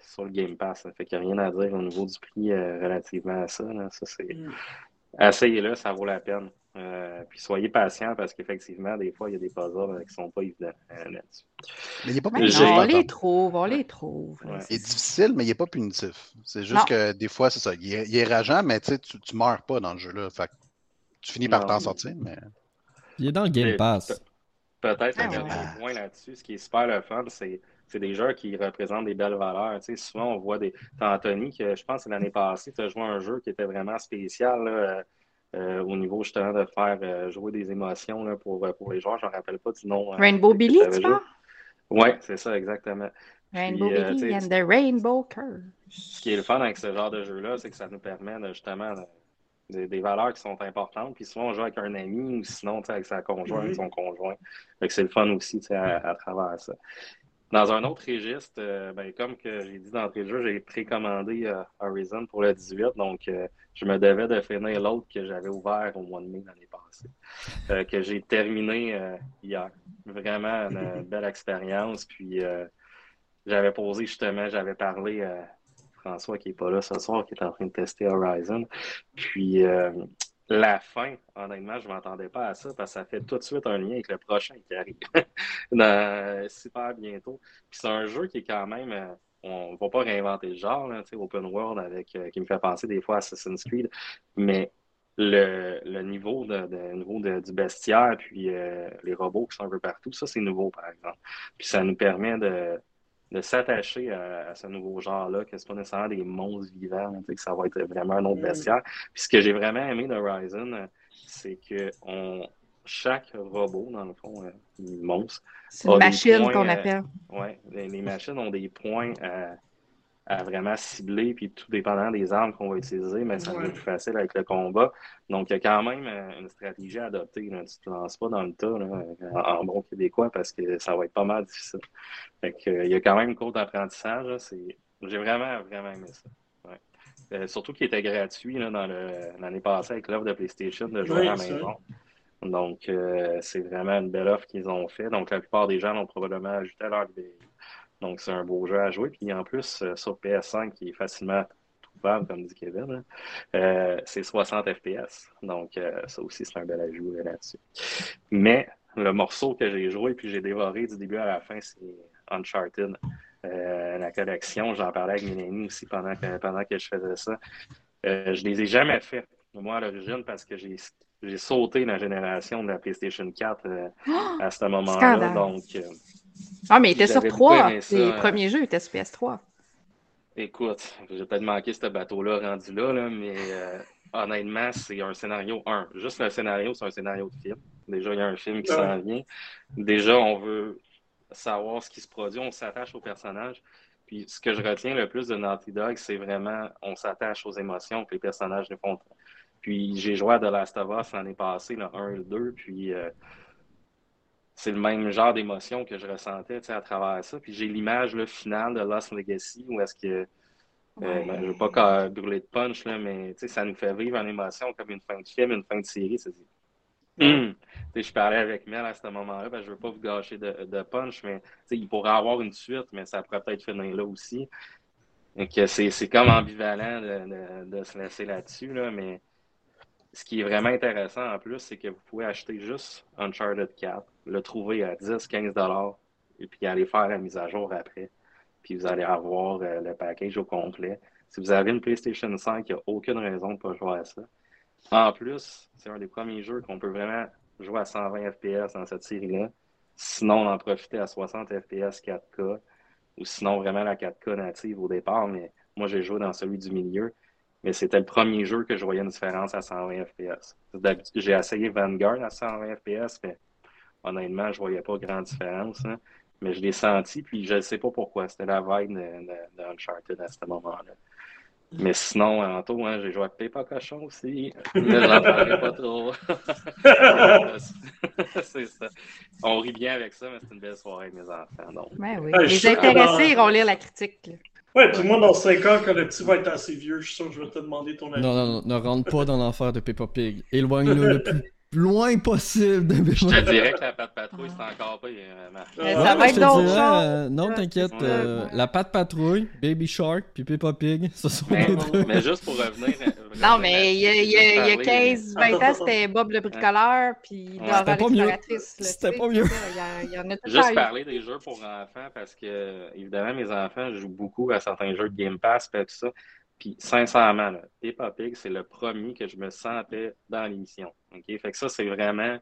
sur le Game Pass, ça fait qu'il n'y a rien à dire au niveau du prix relativement à ça. Ça, c'est. Mm essayez-le, ça vaut la peine. Euh, puis soyez patient parce qu'effectivement, des fois, il y a des puzzles qui ne sont pas évidents euh, là-dessus.
Mais il pas
punitif. on les trouve, on les trouve.
Il est difficile, mais il n'est pas punitif. C'est juste que des fois, c'est ça. Il est, rageant, mais tu ne meurs pas dans le jeu-là. Fait tu finis par t'en sortir, mais.
Il est dans le Game Pass.
Peut-être un ah, point là-dessus. Ce qui est super le fun, c'est c'est des jeux qui représentent des belles valeurs. Tu sais, souvent, on voit des. Anthony, que je pense que l'année passée, tu as joué un jeu qui était vraiment spécial euh, euh, au niveau justement de faire euh, jouer des émotions là, pour, pour les joueurs. Je ne me rappelle pas du nom.
Rainbow Billy, tu vois?
Oui, c'est ça, exactement.
Rainbow Billy and the Rainbow Curse.
Ce qui est le fun avec ce genre de jeu-là, c'est que ça nous permet justement des, valeurs qui sont importantes. Puis souvent, on joue avec un ami ou sinon avec sa conjointe, mm-hmm. son conjoint. c'est le fun aussi à, à, travers ça. Dans un autre registre, euh, ben, comme que j'ai dit d'entrée de jeu, j'ai précommandé euh, Horizon pour le 18, donc euh, je me devais de finir l'autre que j'avais ouvert au mois de mai l'année passée, que j'ai terminé hier. Vraiment une belle expérience. Puis j'avais posé justement, j'avais parlé à François qui n'est pas là ce soir, qui est en train de tester Horizon. Puis la fin, honnêtement, je ne m'attendais pas à ça parce que ça fait tout de suite un lien avec le prochain qui arrive dans, super bientôt. C'est un jeu qui est quand même, euh, on ne va pas réinventer le genre, là, open world avec, euh, qui me fait penser des fois à Assassin's Creed, mais le, niveau, de, niveau du bestiaire, puis euh, les robots qui sont un peu partout, ça c'est nouveau par exemple. Puis ça nous permet de, de s'attacher à, ce nouveau genre-là, que ce pas nécessairement des monstres vivants, que ça va être vraiment un autre mm. bestiaire. Puis ce que j'ai vraiment aimé d'Horizon, c'est que on, chaque robot, dans le fond, euh, monstre.
C'est une machine qu'on appelle.
oui, les, machines ont des points à, à vraiment cibler, puis tout dépendant des armes qu'on va utiliser, mais ça va être plus facile avec le combat. Donc, il y a quand même euh, une stratégie à adopter. Tu ne te lances pas dans le tas en, bon québécois parce que ça va être pas mal difficile. Fait euh, il y a quand même une cours d'apprentissage. J'ai vraiment, vraiment aimé ça. Euh, surtout qu'il était gratuit dans l'année passée avec l'offre de PlayStation de jouer à la maison. Donc, c'est vraiment une belle offre qu'ils ont fait. Donc, la plupart des gens l'ont probablement ajouté à leur. Donc, c'est un beau jeu à jouer. Puis en plus, euh, sur PS5, qui est facilement trouvable, comme dit Kevin, hein, euh, c'est 60 FPS. Donc, euh, ça aussi, c'est un bel ajout là-dessus. Mais le morceau que j'ai joué puis j'ai dévoré du début à la fin, c'est Uncharted. la collection, j'en parlais avec mes amis aussi pendant que, pendant que je faisais ça. je les ai jamais fait, moi, à l'origine, parce que j'ai j'ai sauté la génération de la PlayStation 4 à ce moment-là. Donc,
ah, mais il était sur 3. Les premiers jeux étaient sur PS3.
Écoute, j'ai peut-être manqué ce bateau-là rendu là, là mais euh, honnêtement, c'est un scénario 1. Juste le scénario, c'est un scénario de film. Déjà, il y a un film qui s'en vient. Déjà, on veut savoir ce qui se produit, on s'attache au personnage. Puis ce que je retiens le plus de Naughty Dog, c'est vraiment on s'attache aux émotions que les personnages nous font. Puis j'ai joué à The Last of Us l'année passée, le 1 et le 2, puis euh, c'est le même genre d'émotion que je ressentais à travers ça. Puis j'ai l'image finale de Lost Legacy où est-ce que. Euh, ben, je ne veux pas brûler de punch, là, mais ça nous fait vivre une émotion comme une fin de film, une fin de série. Hum, je parlais avec Mel à ce moment-là, que je veux pas vous gâcher de, de punch, mais il pourrait avoir une suite, mais ça pourrait peut-être finir là aussi. c'est comme ambivalent de, de, se laisser là-dessus, là, mais ce qui est vraiment intéressant en plus, c'est que vous pouvez acheter juste Uncharted 4, le trouver à 10-15 et puis aller faire la mise à jour après. Puis vous allez avoir euh, le package au complet. Si vous avez une PlayStation 5, il n'y a aucune raison de ne pas jouer à ça. En plus, c'est un des premiers jeux qu'on peut vraiment jouer à 120 FPS dans cette série-là. Sinon, on en profiter à 60 FPS 4K ou sinon vraiment la 4K native au départ. Mais moi, j'ai joué dans celui du milieu. Mais c'était le premier jeu que je voyais une différence à 120 FPS. J'ai essayé Vanguard à 120 FPS, mais honnêtement, je ne voyais pas grande différence. Hein. Mais je l'ai senti, puis je ne sais pas pourquoi. C'était la vibe de, Uncharted à ce moment-là. Mais sinon, Anto, hein, j'ai joué à Pépé Cochon aussi. Mais j'en parlerai pas trop. c'est ça. On rit bien avec ça, mais c'est une belle soirée avec mes enfants. Donc.
Ben oui. Les intéressés iront lire la critique.
Ouais, puis moi, dans 5 ans, quand le petit va être assez vieux, je suis sûr que je vais te demander ton avis.
Non, non, non, ne rentre pas dans l'enfer de Peppa Pig. Éloigne-le le plus loin possible de
Je te dirais que la patte patrouille, c'est encore pas. Euh,
ça va être d'autres
euh, Non, t'inquiète. Euh, la patte patrouille, Baby Shark, puis Peppa Pig, ce sont
mais, mais juste pour revenir.
non, mais il y a, y a, 15-20 ans, c'était Bob le bricoleur, puis
pas mieux. C'était pas mieux.
Juste parler des jeux pour enfants, parce que, évidemment, mes enfants jouent beaucoup à certains jeux de Game Pass, et tout ça. Puis sincèrement, là, Peppa Pig, c'est le premier que je me sentais dans l'émission. OK? Fait que ça, c'est vraiment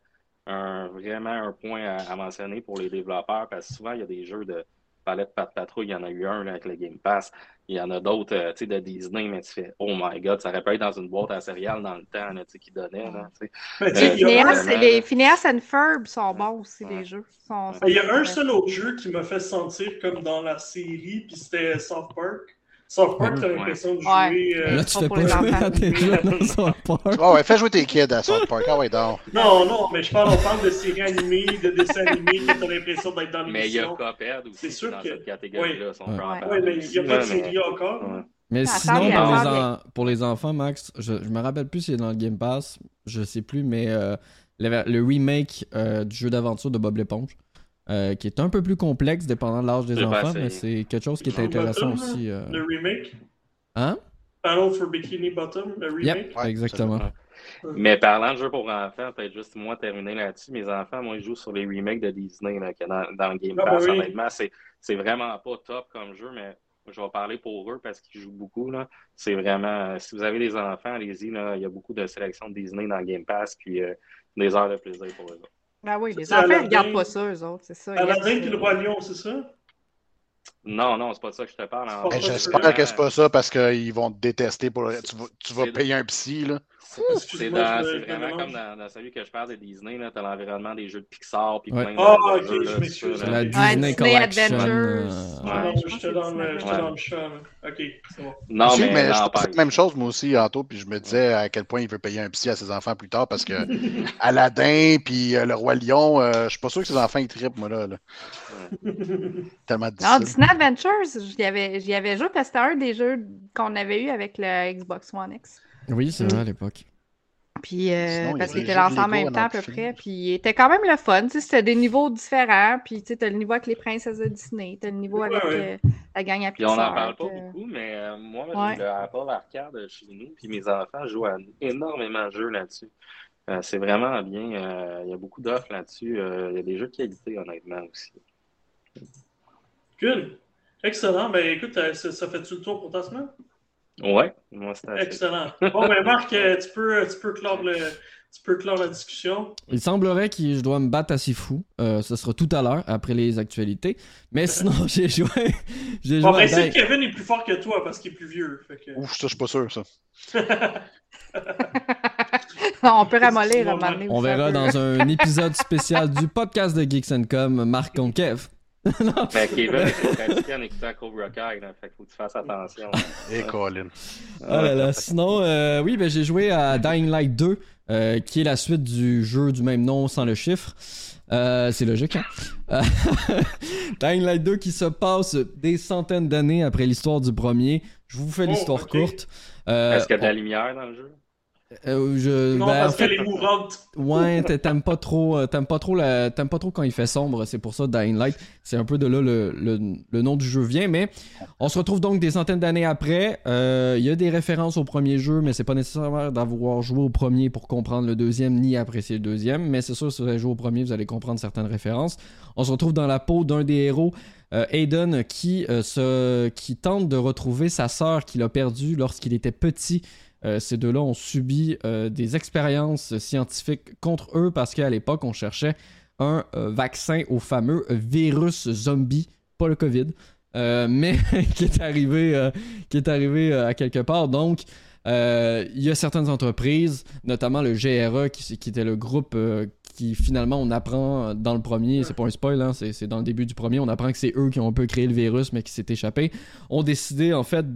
un, vraiment un point à, mentionner pour les développeurs parce que souvent, il y a des jeux de palette Pat Patrouille, il y en a eu un avec le Game Pass. Il y en a d'autres euh, de Disney, mais tu fais Oh my god, ça aurait pu être dans une boîte à céréales dans le temps là, qui donnait. Là,
euh, les Phineas and Ferb sont bons aussi, les jeux.
il y a un seul autre jeu qui m'a fait sentir comme dans la série, puis c'était South Park. South Park, t'as l'impression de jouer. Euh,
là, tu fais pas jouer à tes jeux dans South Park.
Oh, ouais, fais jouer tes kids à South Park. Ah ouais, donc.
Non, non, mais je parle, on parle de séries animées, de dessins animés, t'as l'impression d'être dans l'émission.
Mais il y a Cophead aussi. C'est sûr dans que. cette catégorie-là.
Oui, mais il n'y a pas de série encore.
Mais ah, sinon, pour les, pour les, enfants, Max, je, je me rappelle plus s'il est dans le Game Pass, je sais plus, mais euh, le, remake euh, du jeu d'aventure de Bob l'éponge. Euh, qui est un peu plus complexe dépendant de l'âge des enfants, mais c'est quelque chose qui est intéressant aussi. Euh.
Le remake?
Hein?
Battle for Bikini Bottom, le remake?
Yep, exactement.
Mais parlant de jeux pour enfants, peut-être juste moi terminer là-dessus. Mes enfants, moi, ils jouent sur les remakes de Disney là, dans, dans le Game ah, Pass. Ben honnêtement, c'est vraiment pas top comme jeu, mais je vais parler pour eux parce qu'ils jouent beaucoup. C'est vraiment, si vous avez des enfants, allez-y. Il y a beaucoup de sélections de Disney dans le Game Pass, puis euh, des heures de plaisir pour eux.
Ben oui, les enfants ne regardent pas ça, eux autres, c'est ça.
Aladdin et le Roi Lion, c'est ça?
Non, non, c'est pas ça que je te parle.
J'espère que c'est pas ça parce qu'ils vont te détester. Pour... Tu vas, tu vas payer un psy, là.
C'est vraiment comme dans, dans, celui que je parle de Disney, là, t'as l'environnement des jeux de Pixar puis plein
de Ah, oh, ok, je m'excuse.
C'est la Disney.
Adventures.
Euh, ouais. j'étais dans, le, dans le champ. Ok, c'est bon.
Non, mais, je la même chose, moi aussi, Anto, puis je me disais à quel point il veut payer un psy à ses enfants plus tard parce que Aladdin puis euh, le Roi Lion, euh, je suis pas sûr que ses enfants ils trippent, moi, là. là. Tellement difficile.
Non, Disney Adventures, j'y avais, avais joué parce que c'était un des jeux qu'on avait eu avec le Xbox One X.
Oui, c'est vrai à l'époque.
Puis, euh, parce qu'il était lancé en même temps à peu près. Puis, il était quand même le fun. C'était des niveaux différents. Puis, tu as le niveau avec les princesses de Disney. Tu as le niveau avec euh, la gang à Pixar.
Puis, on n'en parle pas beaucoup, mais euh, moi, j'ai le Apple Arcade chez nous. Puis, mes enfants jouent à énormément de jeux là-dessus. c'est vraiment bien. Il y a beaucoup d'offres là-dessus. Il y a des jeux de qualité, honnêtement, aussi.
Good. Excellent. Ben, écoute, ça, ça fait-tu le tour pour ta semaine?
Ouais, moi c'était
Excellent. Bon, ben Marc, euh, tu peux, tu peux clore le. Tu peux clore la discussion.
Il semblerait que je dois me battre assez fou. Euh, ce sera tout à l'heure, après les actualités. Mais sinon, j'ai joué.
j'ai bon, ben, c'est Kevin est plus fort que toi parce qu'il est plus vieux. Fait que...
Ouf, ça, je suis pas sûr, ça.
on peut ramollir
On verra dans un épisode spécial du podcast de Geeks Com, Marc contre Kev.
non. Mais Kevin est pratiqué en écoutant Cobra Kai, là, fait qu'il faut que tu fasses attention.
Et Colin.
Là là. Sinon, euh, oui, ben, j'ai joué à Dying Light 2, euh, qui est la suite du jeu du même nom sans le chiffre. Euh, c'est logique, hein? Dying Light 2 qui se passe des centaines d'années après l'histoire du premier. Je vous fais oh, l'histoire courte.
Est-ce qu'il y a de la lumière dans le jeu?
Euh, je,
Non,
ben, en
parce
fait,
qu'elle est mourante.
Ouais, t'a- t'aimes pas trop, euh, t'aimes pas trop la, t'aimes pas trop quand il fait sombre. C'est pour ça Dying Light. C'est un peu de là le, le- le nom du jeu vient. Mais on se retrouve donc des centaines d'années après. Euh, Il y a des références au premier jeu, mais c'est pas nécessaire d'avoir joué au premier pour comprendre le deuxième ni apprécier le deuxième. Mais c'est sûr, si vous avez joué au premier, vous allez comprendre certaines références. On se retrouve dans la peau d'un des héros. euh, Aiden qui, euh, se, qui tente de retrouver sa sœur qu'il a perdue lorsqu'il était petit euh, ces deux-là ont subi euh, des expériences scientifiques contre eux parce qu'à l'époque, on cherchait un euh, vaccin au fameux virus zombie, pas le COVID, mais qui est arrivé, qui est arrivé à quelque part. Donc, il y a certaines entreprises, notamment le GRE, qui, était le groupe qui finalement on apprend dans le premier, c'est pas un spoil, hein, c'est dans le début du premier, on apprend que c'est eux qui ont un peu créé le virus mais qui s'est échappé, ont décidé en fait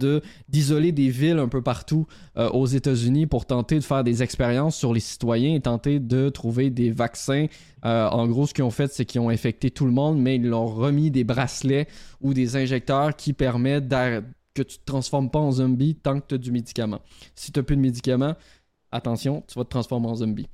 d'isoler des villes un peu partout euh, aux États-Unis pour tenter de faire des expériences sur les citoyens et tenter de trouver des vaccins. Euh, en gros, ce qu'ils ont fait, c'est qu'ils ont infecté tout le monde, mais ils leur remis des bracelets ou des injecteurs qui permettent que tu te transformes pas en zombie tant que tu as du médicament. Si tu n'as plus de médicament, attention, tu vas te transformer en zombie.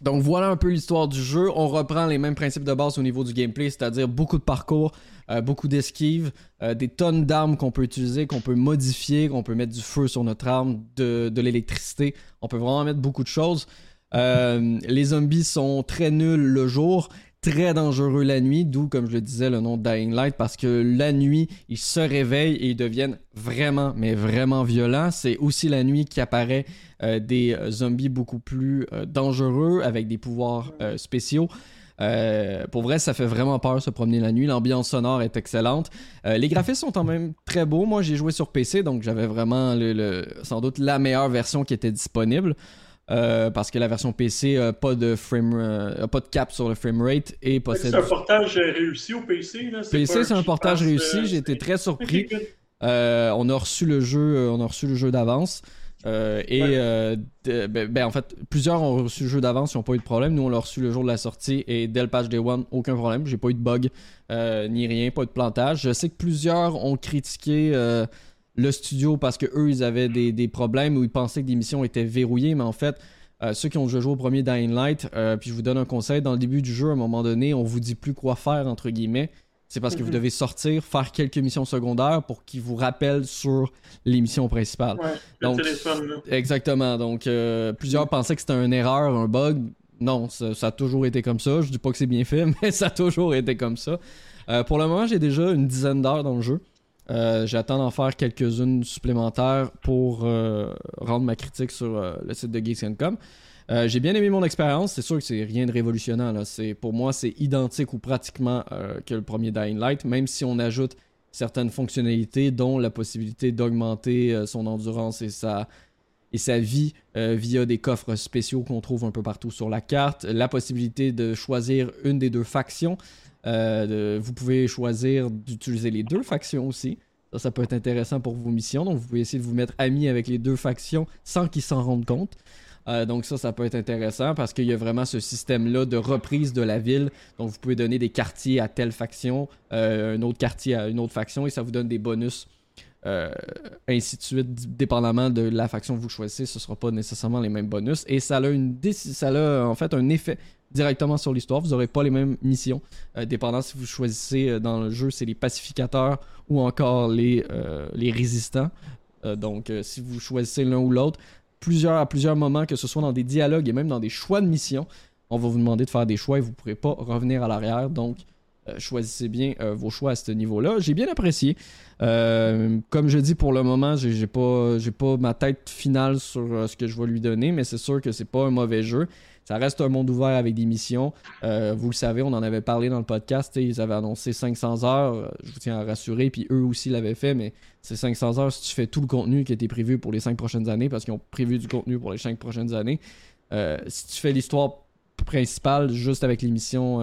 Donc voilà un peu l'histoire du jeu. On reprend les mêmes principes de base au niveau du gameplay, c'est-à-dire beaucoup de parcours, euh, beaucoup d'esquives, euh, des tonnes d'armes qu'on peut utiliser, qu'on peut modifier, qu'on peut mettre du feu sur notre arme, de, l'électricité. On peut vraiment mettre beaucoup de choses. Euh, les zombies sont très nuls le jour, très dangereux la nuit, d'où, comme je le disais, le nom Dying Light, parce que la nuit, ils se réveillent et ils deviennent vraiment, mais vraiment violents. C'est aussi la nuit qu'apparaît euh, des zombies beaucoup plus euh, dangereux, avec des pouvoirs euh, spéciaux. Pour vrai, ça fait vraiment peur se promener la nuit. L'ambiance sonore est excellente. Les graphismes sont quand même très beaux. Moi, j'ai joué sur PC, donc j'avais vraiment sans doute la meilleure version qui était disponible. Euh, parce que la version PC a pas de frame, euh, pas de cap sur le framerate et possède.
C'est un portage euh, réussi au PC. Là?
PC, c'est un portage réussi.
euh,
J'ai été très surpris. Euh, on a reçu le jeu, euh, on a reçu le jeu d'avance. Euh, et
Ouais.
euh, de- ben, ben, en fait, plusieurs ont reçu le jeu d'avance, ils n'ont pas eu de problème. Nous, on l'a reçu le jour de la sortie et dès le patch Day One, aucun problème. J'ai pas eu de bug euh, ni rien, pas eu de plantage. Je sais que plusieurs ont critiqué euh, le studio parce que eux, ils avaient des, des problèmes où ils pensaient que des missions étaient verrouillées, mais en fait, euh, ceux qui ont déjà joué au premier Dying Light, euh, puis je vous donne un conseil, dans le début du jeu, à un moment donné, on vous dit plus quoi faire, entre guillemets. C'est parce que vous
Mhm.
devez sortir, faire quelques missions secondaires pour qu'ils vous rappellent sur les missions principales.
Ouais, le
Donc,
téléphone. Là.
Exactement. Donc, euh, plusieurs pensaient que c'était une erreur, un bug. Non, ça, ça a toujours été comme ça. Je dis pas que c'est bien fait, mais ça a toujours été comme ça. Pour le moment, j'ai déjà une dizaine d'heures dans le jeu. Euh, J'attends d'en faire quelques-unes supplémentaires pour euh, rendre ma critique sur euh, le site de Geeks.com. J'ai bien aimé mon expérience. C'est sûr que c'est rien de. C'est, pour moi, c'est identique ou pratiquement que le premier Dying Light, même si on ajoute certaines fonctionnalités, dont la possibilité d'augmenter son endurance et sa, et sa vie via des coffres spéciaux qu'on trouve un peu partout sur la carte. La possibilité de choisir une des deux factions. Euh, vous pouvez choisir d'utiliser les deux factions aussi. Ça, ça peut être intéressant pour vos missions. Donc, vous pouvez essayer de vous mettre amis avec les deux factions sans qu'ils s'en rendent compte. Euh, donc ça, ça peut être intéressant parce qu'il y a vraiment ce système-là de reprise de la ville. Donc vous pouvez donner des quartiers à telle faction, euh, un autre quartier à une autre faction et ça vous donne des bonus. ainsi de suite, dépendamment de la faction que vous choisissez, ce ne sera pas nécessairement les mêmes bonus. Et ça a, une ça a en fait un effet directement sur l'histoire. Vous n'aurez pas les mêmes missions. Euh, dépendant si vous choisissez euh, dans le jeu, c'est les pacificateurs ou encore les, euh, les résistants. Donc si vous choisissez l'un ou l'autre, plusieurs, à plusieurs moments, que ce soit dans des dialogues et même dans des choix de mission, on va vous demander de faire des choix et vous ne pourrez pas revenir à l'arrière. Donc, choisissez bien vos choix à ce niveau-là. J'ai bien apprécié. Comme je dis, pour le moment, j'ai pas, pas ma tête finale sur ce que je vais lui donner, mais c'est sûr que c'est pas un mauvais jeu. Ça reste un monde ouvert avec des missions. Euh, vous le savez, on en avait parlé dans le podcast. Ils avaient annoncé 500 heures. Euh, Je vous tiens à rassurer. Puis eux aussi l'avaient fait, mais c'est 500 heures si tu fais tout le contenu qui était prévu pour les 5 prochaines années, parce qu'ils ont prévu du contenu pour les 5 prochaines années. Euh, si tu fais l'histoire principale juste avec les missions,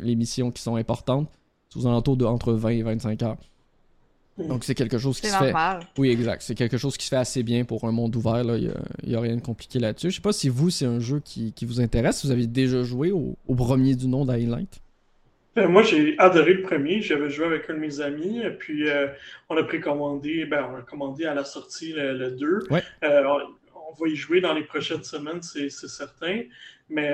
les missions qui sont importantes, c'est aux alentours de entre 20 et 25 heures. Donc c'est quelque chose qui se fait. Oui, exact. C'est quelque chose qui se fait assez bien pour un monde ouvert. Il n'y a, rien de compliqué là-dessus. Je sais pas si vous, c'est un jeu qui, qui vous intéresse. Vous avez déjà joué au, au premier du nom d'Highlight? Light.
Ben, moi, j'ai adoré le premier. J'avais joué avec un de mes amis. Et puis, euh, on a précommandé, ben, on a commandé à la sortie le, le 2.
Ouais.
Euh, on, on va y jouer dans les prochaines semaines, c'est certain. Mais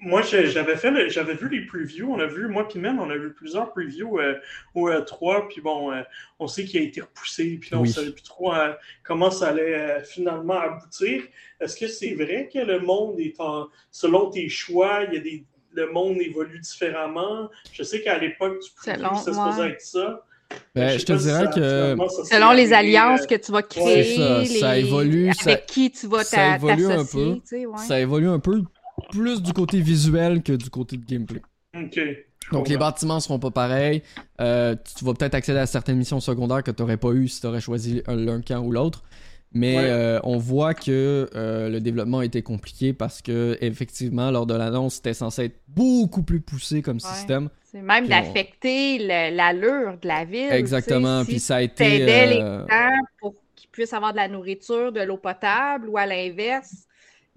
moi, j'avais fait, j'avais vu les previews. On a vu, moi puis même, on a vu plusieurs previews euh, au E3. Puis bon, euh, on sait qu'il a été repoussé. Puis là, on ne savait plus trop euh, comment ça allait finalement aboutir. Est-ce que c'est vrai que le monde est en, selon tes choix, il y a des, le monde évolue différemment? Je sais qu'à l'époque, tu pouvais, ça se faisait être ça.
Ben, je, te dirais que
selon les alliances que tu vas créer,
ça, évolue,
avec qui tu vas t'associer.
Ça évolue un peu plus du côté visuel que du côté de gameplay.
Ok.
Donc les bâtiments seront pas pareils. Euh, tu vas peut-être accéder à certaines missions secondaires que tu n'aurais pas eu si tu aurais choisi l'un camp ou l'autre. Mais euh, on voit que euh, le développement a été compliqué parce que effectivement, lors de l'annonce, c'était censé être beaucoup plus poussé comme système.
C'est même d'affecter l'allure de la ville.
Exactement. Puis ça a été.
les gens pour qu'ils puissent avoir de la nourriture, de l'eau potable, ou à l'inverse,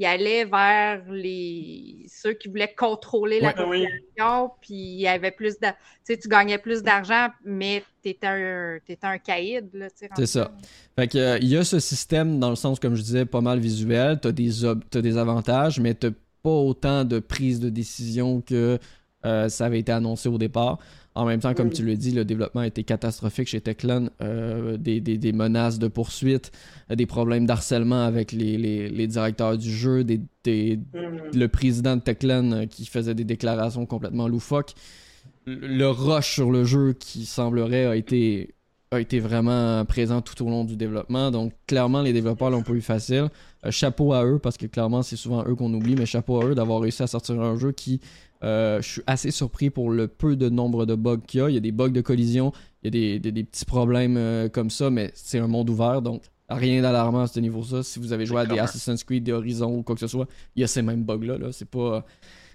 il allait vers les ceux qui voulaient contrôler la population, puis il y avait plus de. Tu sais, tu gagnais plus d'argent, mais tu étais un, étais un caïd.
C'est ça. Fait que, euh, il y a ce système, dans le sens, comme je disais, pas mal visuel. Tu as, as, des avantages, mais tu pas autant de prise de décision que euh, ça avait été annoncé au départ. En même temps, comme tu le dis, le développement a été catastrophique chez Techland. Euh, des, menaces de poursuite, euh, des problèmes d'harcèlement avec les, directeurs du jeu, des, mm. le président de Techland euh, qui faisait des déclarations complètement loufoques. Le rush sur le jeu qui semblerait a été, a été vraiment présent tout au long du développement. Donc, clairement, les développeurs l'ont pas eu facile. chapeau à eux, parce que clairement, c'est souvent eux qu'on oublie, mais chapeau à eux d'avoir réussi à sortir un jeu qui euh, je suis assez surpris pour le peu de nombre de bugs qu'il y a. Il y a des bugs de collision, il y a des, petits problèmes euh, comme ça, mais c'est un monde ouvert, donc rien d'alarmant à ce niveau-là. Si vous avez joué à des Assassin's Creed, des Horizon ou quoi que ce soit, il y a ces mêmes bugs-là. -là, c'est pas.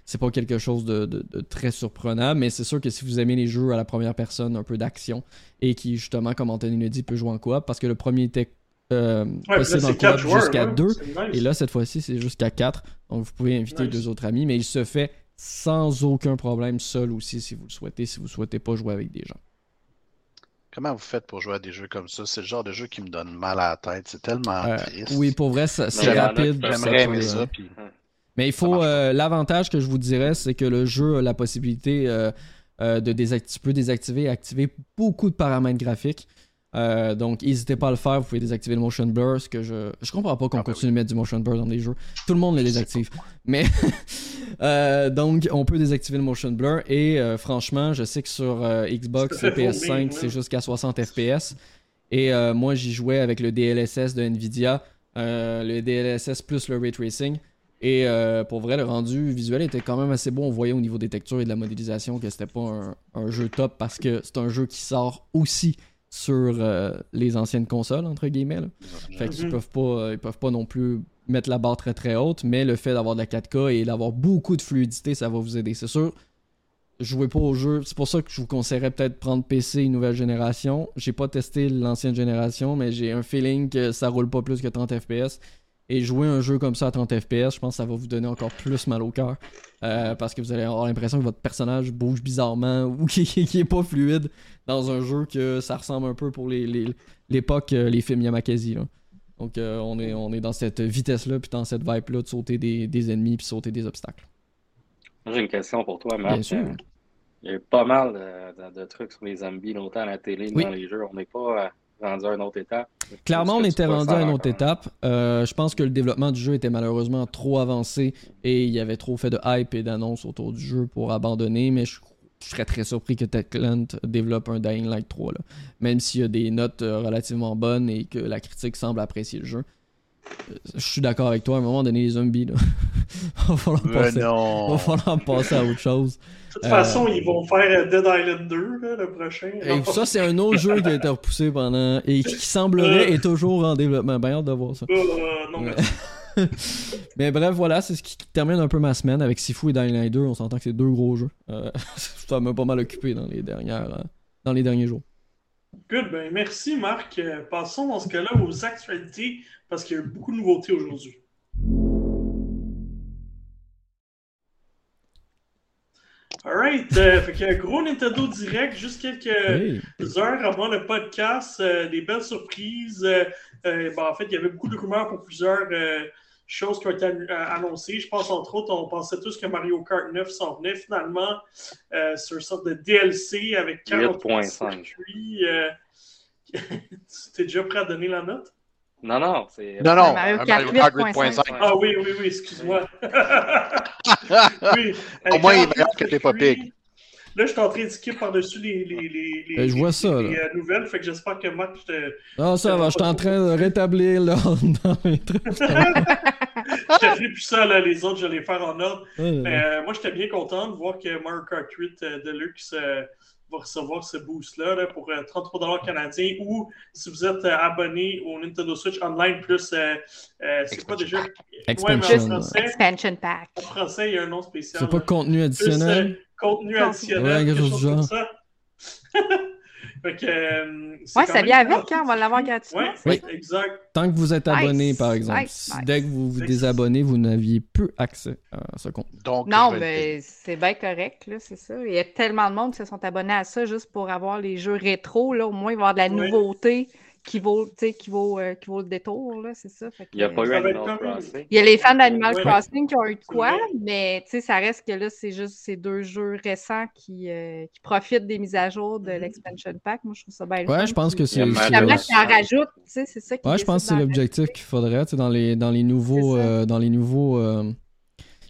C'est pas quelque chose de, très surprenant, mais c'est sûr que si vous aimez les jeux à la première personne, un peu d'action, et qui, justement, comme Anthony le dit, peut jouer en coop, parce que le premier était euh, possible en coop jusqu'à 2, et là, cette fois-ci, c'est jusqu'à 4. Donc, vous pouvez inviter deux autres amis, mais il se fait sans aucun problème seul aussi si vous le souhaitez, si vous ne souhaitez pas jouer avec des gens.
Comment vous faites pour jouer à des jeux comme ça? C'est le genre de jeu qui me donne mal à la tête. C'est tellement euh, triste.
Oui, pour vrai, c'est rapide.
J'aimerais aimer ça.
Mais il faut. Euh, l'avantage que je vous dirais, c'est que le jeu a la possibilité euh, de désactiver, désactiver et activer beaucoup de paramètres graphiques. Euh, donc, n'hésitez pas à le faire. Vous pouvez désactiver le motion blur. Ce que je, je comprends pas qu'on ah, ben continue de mettre du motion blur dans des jeux. Tout le monde le désactive. Mais euh, donc, on peut désactiver le motion blur. Et euh, franchement, je sais que sur Xbox et PS5, c'est jusqu'à 60 FPS. Et moi, j'y jouais avec le DLSS de Nvidia, le DLSS plus le ray tracing. Et pour vrai, le rendu visuel était quand même assez beau. On voyait au niveau des textures et de la modélisation que c'était pas un, un jeu top parce que c'est un jeu qui sort aussi sur euh, les anciennes consoles, entre guillemets. Fait qu'ils peuvent pas, euh, ils peuvent pas non plus mettre la barre très très haute, mais le fait d'avoir de la 4K et d'avoir beaucoup de fluidité, ça va vous aider. C'est sûr, jouez pas au jeu. C'est pour ça que je vous conseillerais peut-être prendre PC nouvelle génération. J'ai pas testé l'ancienne génération, mais j'ai un feeling que ça roule pas plus que 30 FPS. Et jouer un jeu comme ça à 30 FPS, je pense que ça va vous donner encore plus mal au cœur. Euh, parce que vous allez avoir l'impression que votre personnage bouge bizarrement ou qu'il n'est pas fluide dans un jeu que ça ressemble un peu pour l'époque, les, les, films Yamakasi. Donc euh, on, est, on est dans cette vitesse-là, puis dans cette vibe-là de sauter des, ennemis puis sauter des obstacles.
J'ai une question pour toi, Marc.
Bien sûr.
Il y a pas mal de, trucs sur les zombies, longtemps à la télé, dans les jeux. On n'est pas euh, rendu à une autre étape.
Clairement, on était rendu à une autre étape. Euh, je pense que le développement du jeu était malheureusement trop avancé et il y avait trop fait de hype et d'annonces autour du jeu pour abandonner, mais je, serais très surpris que Techland développe un Dying Light 3, là. même s'il y a des notes euh, relativement bonnes et que la critique semble apprécier le jeu. Euh, je suis d'accord avec toi, à un moment donné, les zombies, là. va, falloir passer, va falloir passer à autre chose.
De toute façon, ils vont faire Dead Island 2 le prochain. Et
ça, c'est un autre jeu qui a été repoussé pendant. et qui semblerait être toujours en développement. Bien hâte de voir ça.
Euh, non,
mais bref, voilà, c'est ce qui termine un peu ma semaine avec Sifu et Dying Light 2. On s'entend que c'est deux gros jeux. Euh, ça m'a pas mal occupé dans les, dernières, euh, dans les derniers jours.
Good, ben merci Marc. Passons dans ce cas-là aux actualités parce qu'il y a beaucoup de nouveautés aujourd'hui. Alright, euh, fait que gros Nintendo Direct, juste quelques heures avant le podcast, euh, des belles surprises. Euh, euh, ben, en fait, il y avait beaucoup de rumeurs pour plusieurs euh, choses qui ont été annoncées. Je pense entre autres, on pensait tous que Mario Kart 9 s'en venait finalement euh, sur une sorte de DLC avec 43
8.5.
circuits. Euh, tu t'es déjà prêt à donner la note?
Non, non, c'est.
Non, non,
Mario
un
Kart
Mario Kart
8.5.
8.5.
Ah oui, oui, oui, excuse-moi. oui,
Au moins, il est
43
meilleur que t'es pas pig.
Là, je suis en train de skip par-dessus les, les, les, les,
Euh, je vois ça,
les,
là.
euh, nouvelles, fait que j'espère que Marc, je te,
Non, ça va, je suis en train de rétablir l'ordre dans mes trucs.
je te ferai plus ça, là, les autres, je vais les faire en ordre. Mais
Ouais.
euh, moi, j'étais bien content de voir que Mario Kart 8 euh, Deluxe euh, va recevoir ce boost-là là, pour euh, 33$ canadiens ou si vous êtes euh, abonné au Nintendo Switch Online plus. euh, euh, c'est quoi déjà?
Expansion.
Ouais, mais en français,
Expansion Pack.
en français, il y a un nom spécial.
C'est pas contenu
Plus,
additionnel?
euh, contenu
Ouais,
additionnel,
quelque
quelque
chose
comme
genre.
ça. fait que, euh,
Ouais, ça vient avec,
48
hein, on va l'avoir gratuitement.
Ouais,
Oui.
exact.
Tant que vous êtes abonné,
Nice,
par exemple.
nice,
Si
nice.
Dès que vous vous désabonnez, vous n'aviez plus accès à ce compte.
Donc,
Non, mais c'est bien correct, là, c'est ça. Il y a tellement de monde qui se sont abonnés à ça juste pour avoir les jeux rétro, là. Au moins, il va y avoir de la
Oui.
nouveauté qui vaut, tu sais, qui vaut, euh, qui vaut le détour, là, c'est ça. Fait que,
Il n'y a pas eu Animal Crossing.
Il y a les fans d'Animal
Ouais.
Crossing qui ont eu de quoi, mais tu sais, ça reste que là, c'est juste ces deux jeux récents qui, euh, qui profitent des mises à jour de
Mhm.
l'expansion pack. Moi, je trouve ça bien
Ouais,
fun.
je pense que
Il y
c'est.
a
c'est-
Justement,
c'est-
qui en rajoute, tu sais, c'est ça qui
Ouais, je pense que c'est l'objectif qu'il faudrait. tu sais, Dans les, dans les nouveaux, euh, dans les nouveaux euh,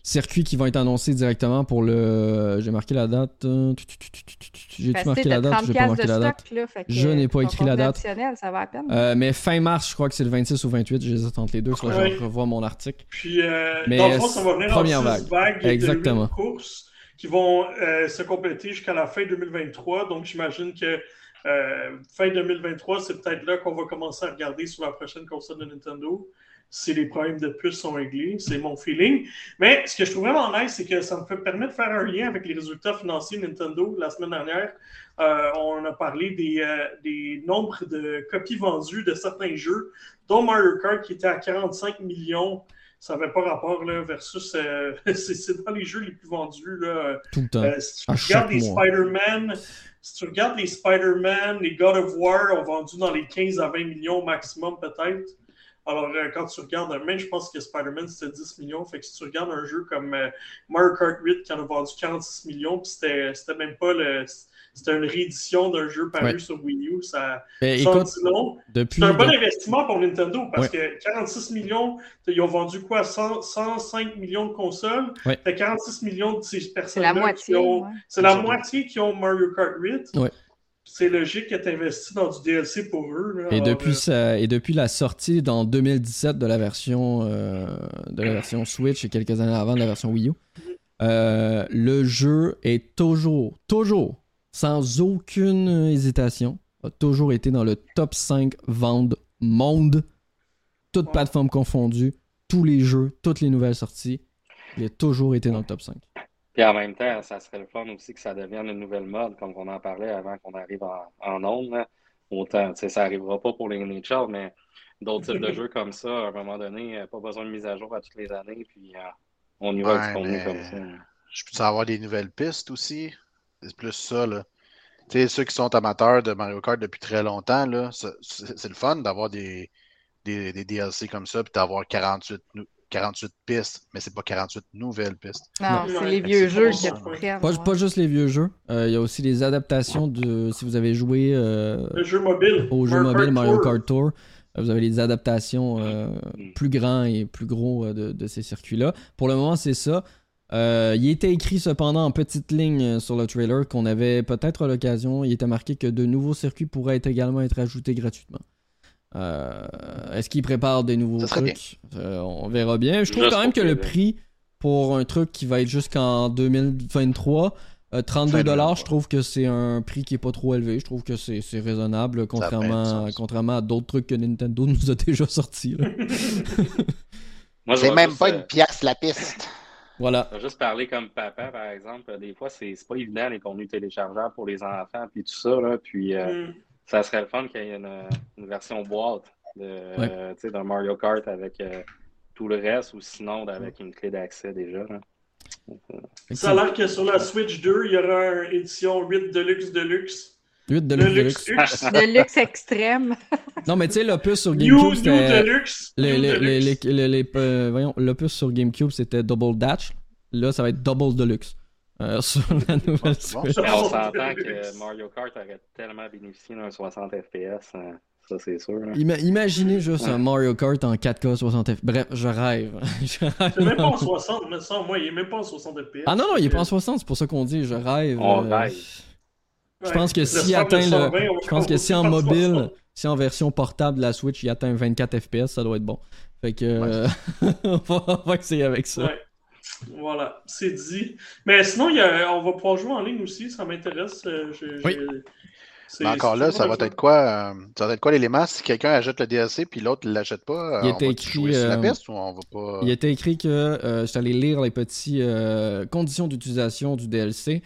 circuits qui vont être annoncés directement pour le. J'ai marqué la date. euh,
que
marqué la date?
30
J'ai pas marqué la date.
là,
Je n'ai pas écrit la date.
additionnel, ça va à peine.
Euh, mais fin mars, je crois que c'est le 26 ou 28. J'hésite entre les deux. Soit
Ouais.
je revois mon article.
Puis, euh,
Mais
dans le fond, ça va venir
première
en
vague. Exactement.
de courses qui vont euh, se compléter jusqu'à la fin 2023. Donc, j'imagine que euh, fin 2023, c'est peut-être là qu'on va commencer à regarder sur la prochaine console de Nintendo si les problèmes de puce sont réglés. C'est mon feeling. Mais ce que je trouve vraiment nice, c'est que ça me permettre de faire un lien avec les résultats financiers Nintendo la semaine dernière. Euh, on a parlé des, euh, des nombres de copies vendues de certains jeux, dont Mario Kart qui était à 45 millions. Ça n'avait pas rapport là, versus. euh, c'est dans les jeux les plus vendus. Là.
Tout le temps.
Si tu
À
regardes les. Spider-Man, si tu regardes les Spider-Man, les God of War ont vendu dans les 15 à 20 millions maximum peut-être. Alors, euh, quand tu regardes un même, je pense que Spider-Man c'était 10 millions. Fait que si tu regardes un jeu comme euh, Mario Kart 8 qui en a vendu 46 millions, puis c'était c'était même pas le. C'était une réédition d'un jeu paru
Ouais.
sur Wii U. Ça,
Ben, écoute,
long.
depuis.
C'est un bon
de-
investissement pour Nintendo parce que 46 millions, ils ont vendu quoi? 100 105 millions de consoles.
Ouais.
Fait 46 millions de ces
C'est
personnes-là.
la moitié.
Qui ont,
ouais.
C'est la moitié qui ont Mario Kart 8. C'est logique que tu investis dans du DLC pour eux. là.
Et
Alors,
depuis,
euh,
et depuis la sortie dans 2017 de la version euh, de la version Switch et quelques années avant de la version Wii U, euh, le jeu est toujours, toujours, sans aucune hésitation, a toujours été dans le top 5 ventes monde, toutes
Ouais.
plateformes confondues, tous les jeux, toutes les nouvelles sorties. Il a toujours été dans le top 5.
Puis en même temps, ça serait le fun aussi que ça devienne une nouvelle mode, comme on en parlait avant qu'on arrive en, en ondes. là. Autant, tu sais, ça n'arrivera pas pour les NHL, mais d'autres types de jeux comme ça, à un moment donné, euh, pas besoin de mise à jour à toutes les années, puis euh, on y va
Ouais,
du contenu
mais-
comme ça.
Je peux avoir des nouvelles pistes aussi? C'est plus ça, là. Tu sais, ceux qui sont amateurs de Mario Kart depuis très longtemps, là, c'est le fun d'avoir des, des, des DLC comme ça, puis d'avoir 48, nou- 48 pistes, mais c'est pas 48 nouvelles pistes.
Non,
Non.
c'est les vieux jeux
pas
qui.
Pas, pas juste les vieux jeux, euh, il y a aussi les adaptations de. Si vous avez joué euh,
Le jeu mobile.
au jeu mobile Mario. Kart Tour. Euh, Vous avez les adaptations euh,
Mm.
plus grands et plus gros euh, de, de ces circuits-là. Pour le moment, c'est ça. Euh, il était écrit cependant en petite ligne sur le trailer qu'on avait peut-être l'occasion. Il était marqué que de nouveaux circuits pourraient être également être ajoutés gratuitement. Euh, Est-ce qu'ils préparent des nouveaux trucs? Euh, On verra bien. Je trouve
Juste
quand même que le prix pour un truc qui va être jusqu'en 2023, euh, 32
Fin
dollars,
2023.
je trouve que c'est un prix qui est pas trop élevé. Je trouve que c'est raisonnable, contrairement, à d'autres trucs que Nintendo nous a déjà sortis. là.
Moi, je
C'est même pas
euh,
une pièce la piste.
voilà.
juste parler comme papa, par exemple. Des fois, c'est c'est pas évident les contenus téléchargeables pour les enfants, puis tout ça. Là, puis euh,
Mm.
Ça serait le fun qu'il y ait une, une version boîte de, euh, tu sais, d'un Mario Kart avec euh, tout le reste, ou sinon avec une clé d'accès déjà. là.
Ça a l'air que sur la Switch 2, il y aura une édition 8 Deluxe Deluxe.
8 de
Deluxe
luxe.
Deluxe.
De luxe extrême.
Non, mais tu sais, l'opus sur GameCube,
New
c'était.
Deluxe.
les-
New
les- les-
Deluxe.
les- les- les- euh, voyons, l'opus sur GameCube, c'était Double Dash. Là, ça va être Double Deluxe. Euh, sur la nouvelle Switch.
on s'entend que Mario Kart aurait tellement bénéficié d'un 60 FPS, hein. ça c'est sûr. hein.
Ima- imaginez juste un Mario Kart en 4K 60 FPS. Bref, je rêve. Je rêve.
C'est même pas en 60, mais ça, moi, il est même pas en 60 FPS.
Ah non, non, il est pas en 60, c'est pour ça qu'on dit je rêve.
On
euh,
rêve.
Je pense que
de
atteint
120,
le. Je pense que si en mobile,
60.
si en version portable de la Switch, il atteint 24 FPS, ça doit être bon. Fait que. euh, on, va, on va essayer avec ça.
Ouais. Voilà, c'est dit. Mais sinon, il y a- on va pouvoir jouer en ligne aussi, ça m'intéresse. euh,
Oui.
Mais encore là,
toujours
ça va être quoi euh, Ça va être quoi l'élément Si quelqu'un achète le DLC puis l'autre ne l'achète pas,
Il
euh, on
était
va
écrit,
jouer sur la
euh,
piste ou on va pas?
Il était écrit que euh, je suis allé lire les petites conditions d'utilisation du DLC.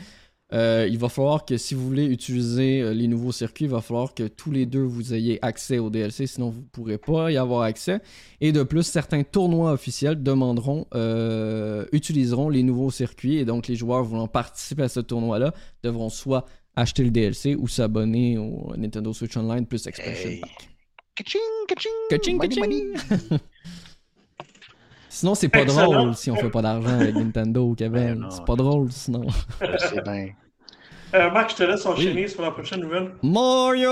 Euh, il va falloir que si vous voulez utiliser euh, les nouveaux circuits, il va falloir que tous les deux vous ayez accès au DLC, sinon vous ne pourrez pas y avoir accès. Et de plus, certains tournois officiels demanderont, euh, utiliseront les nouveaux circuits et donc les joueurs voulant participer à ce tournoi-là devront soit acheter le DLC ou s'abonner au Nintendo Switch Online plus Expansion
Hey.
Pack.
Kaching, kaching,
Kaching,
money,
kaching.
money.
Sinon, c'est pas
Excellent.
drôle si on fait pas d'argent avec Nintendo, Kevin.
Ben.
C'est pas drôle sinon.
Je sais bien.
Euh, Marc, je te laisse enchaîner sur la prochaine nouvelle.
Mario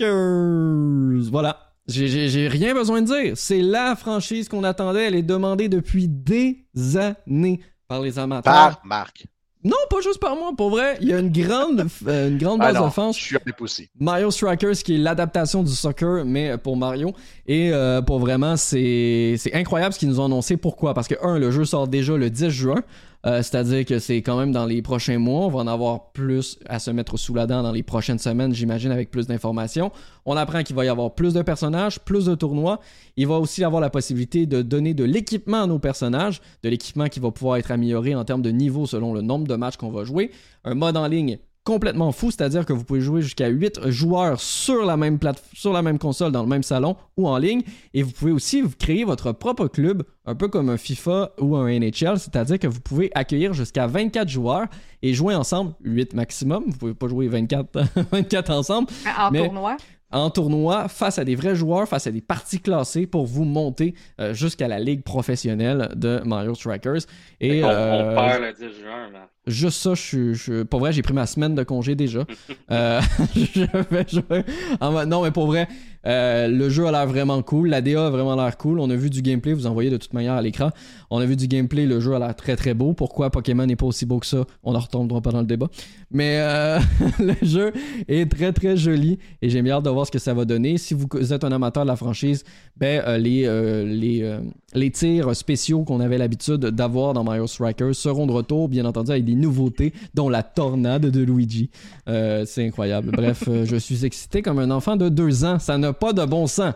Strikers! Voilà. J'ai- J'ai j'ai rien besoin de dire. C'est la franchise qu'on attendait. Elle est demandée depuis des années par les amateurs.
Par Marc.
Non, pas juste par moi. Pour vrai, il y a une grande, euh, une grande
Ah
base
non,
d'offense.
je suis un aussi.
Mario Strikers, qui est l'adaptation du soccer, mais pour Mario. Et euh, pour vraiment, c'est c'est incroyable ce qu'ils nous ont annoncé. Pourquoi? Parce que, un, le jeu sort déjà le 10 juin. Euh, C'est-à-dire que c'est quand même dans les prochains mois. On va en avoir plus à se mettre sous la dent dans les prochaines semaines, j'imagine, avec plus d'informations. On apprend qu'il va y avoir plus de personnages, plus de tournois. Il va aussi avoir la possibilité de donner de l'équipement à nos personnages, de l'équipement qui va pouvoir être amélioré en termes de niveau selon le nombre de matchs qu'on va jouer. Un mode en ligne complètement fou, c'est-à-dire que vous pouvez jouer jusqu'à 8 joueurs sur la même plate sur la même console dans le même salon ou en ligne et vous pouvez aussi vous créer votre propre club un peu comme un FIFA ou un NHL, c'est-à-dire que vous pouvez accueillir jusqu'à 24 joueurs et jouer ensemble 8 maximum, vous pouvez pas jouer 24 24 ensemble
En
Mais-
tournoi.
en tournoi face à des vrais joueurs, face à des parties classées pour vous monter euh, jusqu'à la ligue professionnelle de Mario Strikers et
on,
euh,
on perd le 10 juin, man.
Juste ça, je suis. je- Pour vrai, j'ai pris ma semaine de congé déjà. Euh, je vais jouer. en Non, mais pour vrai, euh, le jeu a l'air vraiment cool. La DA a vraiment l'air cool. On a vu du gameplay, vous en voyez de toute manière à l'écran. On a vu du gameplay, le jeu a l'air très très beau. Pourquoi Pokémon n'est pas aussi beau que ça On en retombera pas dans le débat. Mais euh, le jeu est très très joli et j'ai bien hâte de voir ce que ça va donner. Si vous êtes un amateur de la franchise, ben, les, les, les tirs spéciaux qu'on avait l'habitude d'avoir dans Mario Strikers seront de retour, bien entendu, avec des nouveautés, dont la tornade de Luigi. Euh, c'est incroyable. Bref, euh, je suis excité comme un enfant de deux ans. Ça n'a pas de bon sens.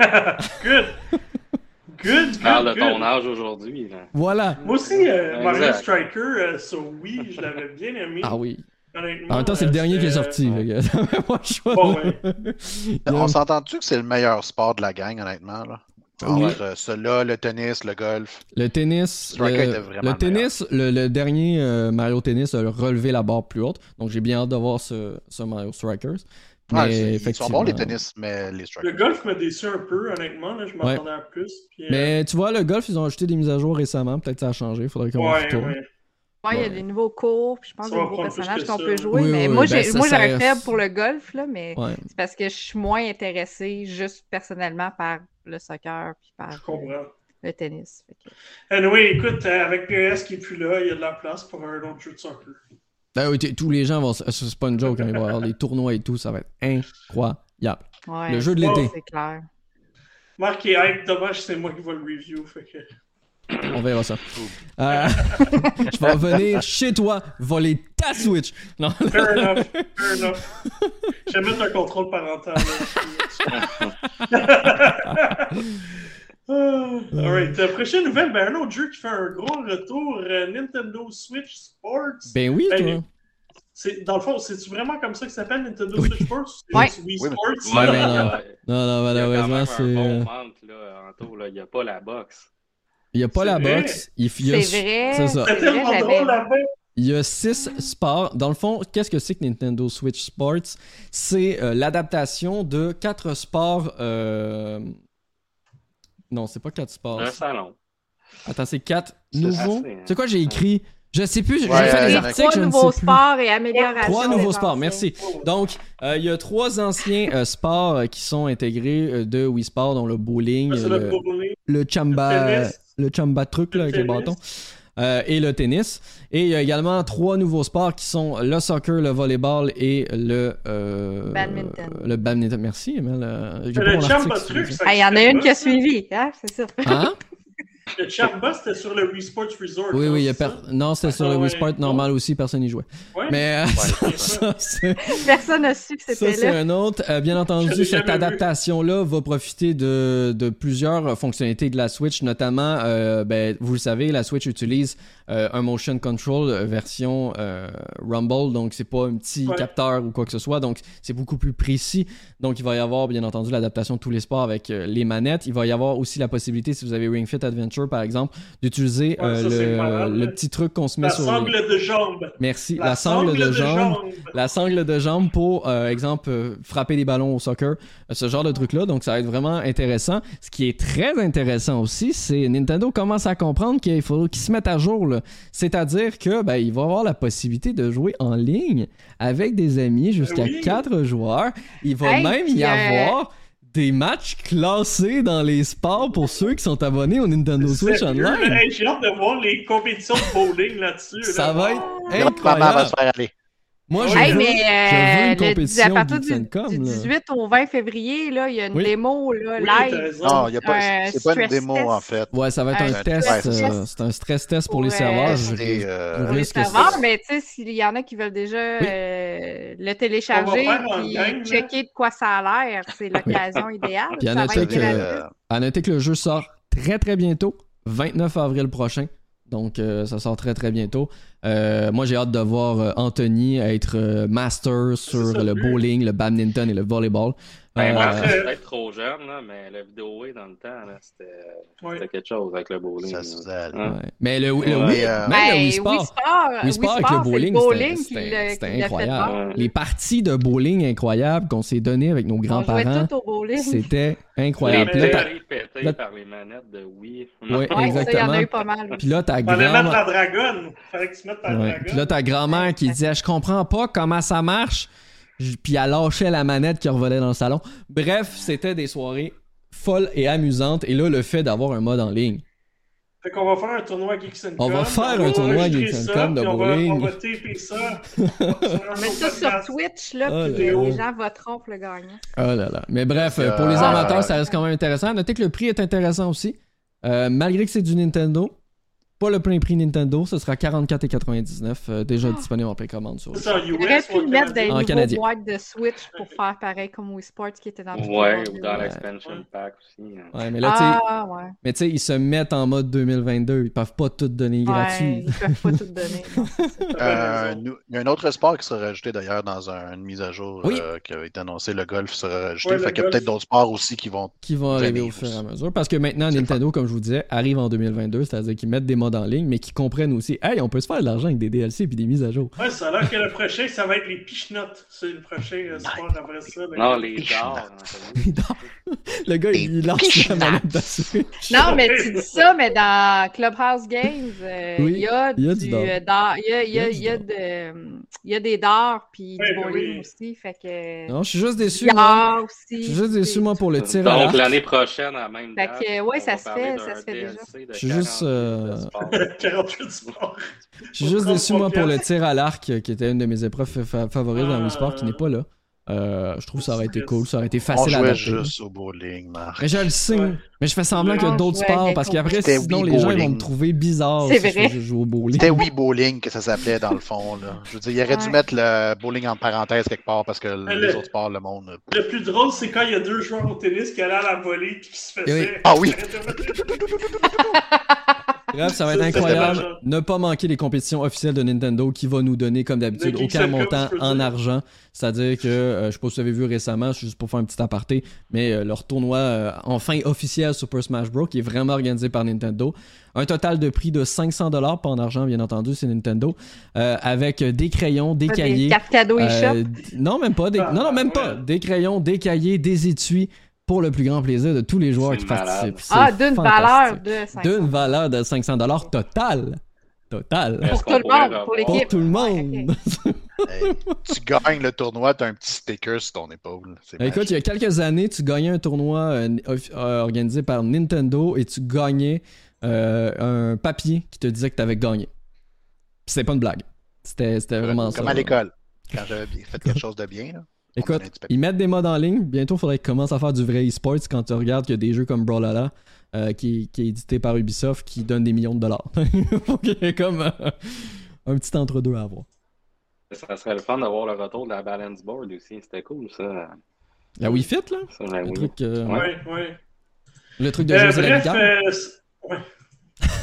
Good! Good,
Parle
good,
de ton âge aujourd'hui. là.
Voilà.
Moi aussi, euh. Mario Striker euh, sur Wii, je l'avais bien aimé.
Ah oui. En même temps, c'est le
euh,
dernier qui est sorti.
Bon, ouais.
On s'entend-tu que c'est le meilleur sport de la gang, honnêtement? Là?
Oui.
Entre euh, cela, le tennis, le golf.
Le tennis, le, le tennis, le, le dernier euh, Mario Tennis a relevé la barre plus haute. Donc j'ai bien hâte de voir ce, ce Mario Strikers. Mais
Ouais, c'est- ils sont
effectivement.
bons les tennis, mais les
Le
strikers.
golf m'a déçu un peu, honnêtement. Là, je m'attendais à plus. puis, euh,
Mais tu vois, le golf, ils ont ajouté des mises à jour récemment. Peut-être que ça a changé. Faudrait qu'on
ouais,
retourne.
ouais.
Ouais, il y a des nouveaux cours, puis je pense des nouveaux personnages qu'on peut jouer.
Oui,
mais
oui,
moi,
ben,
j'ai, moi,
ça-
j'aurais faible pour le golf, là, mais
Ouais.
c'est parce que je suis moins intéressée juste personnellement par le soccer puis par le tennis. Fait que-
Anyway, écoute, euh, avec PS qui est plus là, il y a de la place pour un autre jeu de soccer.
Ben oui, tous les gens vont. C'est pas une joke, hein, ils vont avoir des tournois et tout. Ça va être incroyable.
Ouais,
Le jeu de l'été.
C'est clair.
Marc est hype, dommage, c'est moi qui vais le review. Fait que...
On verra ça. Euh, je vais venir chez toi voler ta Switch. Non.
Fair enough, fair enough. Je vais mettre un contrôle parental. là. Ah, Alright, euh, prochaine nouvelle, ben, un autre jeu qui fait un gros retour, euh, Nintendo Switch Sports.
Ben oui,
Ben,
toi.
C'est, dans le fond, c'est-tu vraiment comme ça que ça s'appelle Nintendo
Oui.
Switch Sports?
Ouais.
C'est Wii
Oui, mais-
Sports?
Ouais, mais
il y
non. Non, non,
il y a quand
malheureusement,
même
c'est.
un bon manque, là, Anto, là. Il n'y a pas la box.
Il n'y a pas la
vrai.
boxe. Il il y a-
C'est vrai.
c'est ça.
C'est
C'est vrai,
tellement
j'avais-
drôle la fin.
Il y a six sports. Dans le fond, qu'est-ce que c'est que Nintendo Switch Sports? C'est euh, l'adaptation de quatre sports. euh, Non, c'est pas quatre sports.
Un salon.
Attends, c'est quatre
C'est
nouveaux?
assez, hein.
C'est quoi j'ai écrit? Je sais plus. J'ai
Ouais,
fait des articles.
Trois
Je ne
nouveaux
plus.
sports et amélioration.
Trois nouveaux sports, merci. Donc, euh, il y a trois anciens euh, sports qui sont intégrés euh, de Wii Sport, dont le bowling, le,
le bowling.
le chamba,
Le tennis.
Le chamba truc là,
Le
avec le
tennis.
bâton, euh, et le tennis. Et il y a également trois nouveaux sports qui sont le soccer, le volleyball et le euh,
Badminton.
Le badminton. Merci, euh,
le Chamba truc.
Ah, Il y en a une qui a suivi, hein, c'est ça.
Hein?
Le Chamba, c'était sur le Wii Sports Resort.
Oui,
hein,
oui, il y a
c'est
per-
ça?
non, c'était sur le Wii
ouais.
Sport normal aussi, personne n'y jouait.
Ouais.
Mais euh,
Ouais,
ça, c'est-
Personne n'a su que
Ça,
c'était
c'est
là.
un autre. Euh, bien entendu, cette adaptation-là va profiter de, de plusieurs fonctionnalités de la Switch, notamment, euh, ben, vous le savez, la Switch utilise euh, un motion control version euh, Rumble, donc c'est pas un petit
Ouais.
capteur ou quoi que ce soit, donc c'est beaucoup plus précis. Donc il va y avoir, bien entendu, l'adaptation de tous les sports avec euh, les manettes. Il va y avoir aussi la possibilité, si vous avez Ring Fit Adventure, par exemple, d'utiliser
Ouais,
euh, le, petit truc qu'on se met
La
sur
sangle
les...
de jambe.
Merci, la, sangle, de, jambe la sangle de jambe pour, euh, exemple, euh, frapper des ballons au soccer, euh, ce genre de truc-là. Donc, ça va être vraiment intéressant. Ce qui est très intéressant aussi, c'est Nintendo commence à comprendre qu'il faut qu'ils se mettent à jour. là. C'est-à-dire que ben, il va avoir la possibilité de jouer en ligne avec des amis jusqu'à
Oui.
4 joueurs. Il va
Hey,
même y
euh,
avoir des matchs classés dans les sports pour ceux qui sont abonnés au Nintendo Switch Online.
Hey, J'ai hâte de voir les compétitions de bowling là-dessus.
Ça
là.
va être
Maman va
incroyable.
se faire aller.
Moi, je
Ouais,
Hey,
une
euh, le-
compétition
à partir
Geeks
du,
and Com,
du
là.
18 au 20 février, là, il y a une
Oui.
démo là,
Oui,
live.
Non, il y a pas,
Un
c'est pas une démo
test.
en fait.
Ouais, ça va être
Un
test. euh, c'est un stress test pour
Pour,
les serveurs.
euh,
Je-
euh,
ça va,
c'est-
mais tu sais, s'il y en a qui veulent déjà
Oui.
euh, le télécharger
là.
checker de quoi ça a l'air, c'est l'occasion idéale.
Puis À noter que le jeu sort très très bientôt, 29 avril prochain. Donc euh, ça sort très très bientôt. Euh, moi j'ai hâte de voir euh, Anthony être master sur le bowling, le badminton et le volleyball.
Ben, moi,
Euh,
je suis peut-être trop jeune, là, mais le vidéo dans le temps, c'était
Ouais.
c'était quelque chose avec le bowling.
ça se faisait aller.
Hein?
ouais. Mais le, le
Ouais.
Mais, euh,
même le
Ben,
Wii Sport,
Wii Sport,
Wii Sport avec le
c'est
bowling,
bowling
c'était- incroyable. Les parties de bowling incroyables qu'on s'est données avec nos grands-parents, c'était
Les
incroyable. Puis là, là-
par les manettes de Wii.
Ouais,
Ouais, ça, il y en
exactement.
a eu pas mal.
puis là, ta
Fallait mettre
grand
la dragonne. Fallait que tu mettes ta
Ouais.
dragonne.
Puis là, ta grand-mère qui disait Je comprends pas comment ça marche. Puis elle lâchait la manette qui revolait dans le salon. Bref, c'était des soirées folles et amusantes. Et là, le fait d'avoir un mode en ligne.
Fait qu'on va faire un tournoi Geeks and
On va faire un tournoi Geeks Com de
puis on va-
bowling.
On va taper ça.
On va mettre ça sur Twitch, là,
Oh
puis
là
les gens voteront pour le gagnant.
Oh là là. Mais bref, euh, pour les
Ah.
amateurs, ça reste quand même intéressant. Notez que le prix est intéressant aussi. Euh, malgré que c'est du Nintendo. Pas le plein prix Nintendo, ce sera 44,99 euh, déjà disponible en précommande sur
C'est ça, US ou
mettre des?
En
nouveaux
canadien.
boîtes de Switch pour faire pareil comme Wii Sports qui était dans le
Ouais, ou dans
Ouais.
l'expansion pack aussi. hein.
Ouais, mais là, tu sais,
Ah, ouais.
mais tu sais, ils se mettent en mode 2022. Ils peuvent pas tout donner
Ouais,
gratuit.
ils peuvent pas tout donner.
Euh, nous- il y a un autre sport qui sera rajouté d'ailleurs dans un- une mise à jour
Oui.
euh, qui a été annoncé. Le golf sera rajouté.
Ouais,
fait qu'il y a peut-être d'autres sports aussi qui vont.
qui vont arriver au fur et à mesure. Parce que maintenant, Nintendo, comme je vous disais, arrive en 2022, c'est-à-dire qu'ils mettent des modes en ligne, mais qui comprennent aussi, hey, on peut se faire de l'argent avec des DLC et des mises à jour.
Ouais, ça a l'air que le prochain, ça va être les pichenottes. C'est le prochain euh, sport après ça. là.
Non, les dards.
Le gars, il lance la manette de la Switch.
Non, mais tu dis ça, mais dans Clubhouse Games, euh,
Oui,
il y a
il y a
du. Il y a, il y a,
Il
il
y
y
a
a
du
de- il y a des dards puis
Oui,
du bowling
oui.
aussi. Fait que.
Non, je suis juste déçu, moi.
aussi.
Je suis juste déçu, moi, pour le tir
Donc, l'année prochaine, à la même
Fait
date,
que, ouais, ça se fait, ça se fait déjà.
Je suis juste,
48
euh,
sports.
48 sports.
Je suis juste déçu, moi, pour le
33
tir à l'arc, euh, qui était une de mes épreuves fa- favorites dans Wii Sport, qui n'est pas là. Euh, je trouve que ça aurait été cool, ça aurait été facile à
jouait
adapter.
juste au bowling, Marc.
Mais je le sais,
Ouais.
Mais je fais semblant qu'il y a
On
d'autres sports, parce qu'après, sinon,
Wii
les gens ils vont me trouver bizarre si je
vrai.
jouer au bowling.
C'était Wii Bowling que ça s'appelait dans le fond. Là. Je veux dire, il aurait dû mettre le bowling en parenthèse quelque part parce que
Mais
les
le-
autres sports, le monde.
Le plus drôle, c'est quand il y a deux joueurs au tennis qui allaient à la volée et qui se
Oui.
faisaient.
Ah oui.
Bref, ça va être incroyable. Ne pas manquer les compétitions officielles de Nintendo qui va nous donner, comme d'habitude, aucun montant en
dire.
argent. C'est-à-dire que, euh, je sais pas si vous avez vu récemment, juste pour faire un petit aparté, mais euh, leur tournoi euh, enfin officiel officiel Super Smash Bros. qui est vraiment organisé par Nintendo. Un total de prix de 500$, pas en argent bien entendu, c'est Nintendo, euh, avec des crayons, des cahiers.
Des cartes cadeaux et
euh, non, même pas. Des...
Ah,
non, non, même pas. Des crayons, des cahiers, des étuis pour le plus grand plaisir de tous les joueurs qui
malade.
participent.
Ah, d'une valeur de 500.
D'une valeur de 500$ total. Total.
Pour tout le monde, pour l'équipe.
Pour tout le monde.
Hey, tu gagnes le tournoi, t'as un petit sticker sur ton épaule. C'est
Écoute, il y a quelques années, tu gagnais un tournoi euh, euh, organisé par Nintendo et tu gagnais euh, un papier qui te disait que tu avais gagné. Puis c'était pas une blague. C'était c'était vraiment ça.
Comme à l'école. Quand j'avais fait quelque chose de bien. Là,
Écoute, ils mettent des modes en ligne. Bientôt, il faudrait qu'ils commencent à faire du vrai e-sports quand tu regardes qu'il y a des jeux comme Brawlhalla euh, qui, qui est édité par Ubisoft qui donne des millions de dollars. Faut qu'il y ait comme euh, un petit entre-deux à avoir.
Ça serait le fun d'avoir le retour de la balance board aussi. C'était cool, ça.
La Wii Fit, là?
ça la
Le
Wii.
truc, euh,
Ouais.
Oui, oui.
le truc de
Euh,
José
bref, euh, ouais.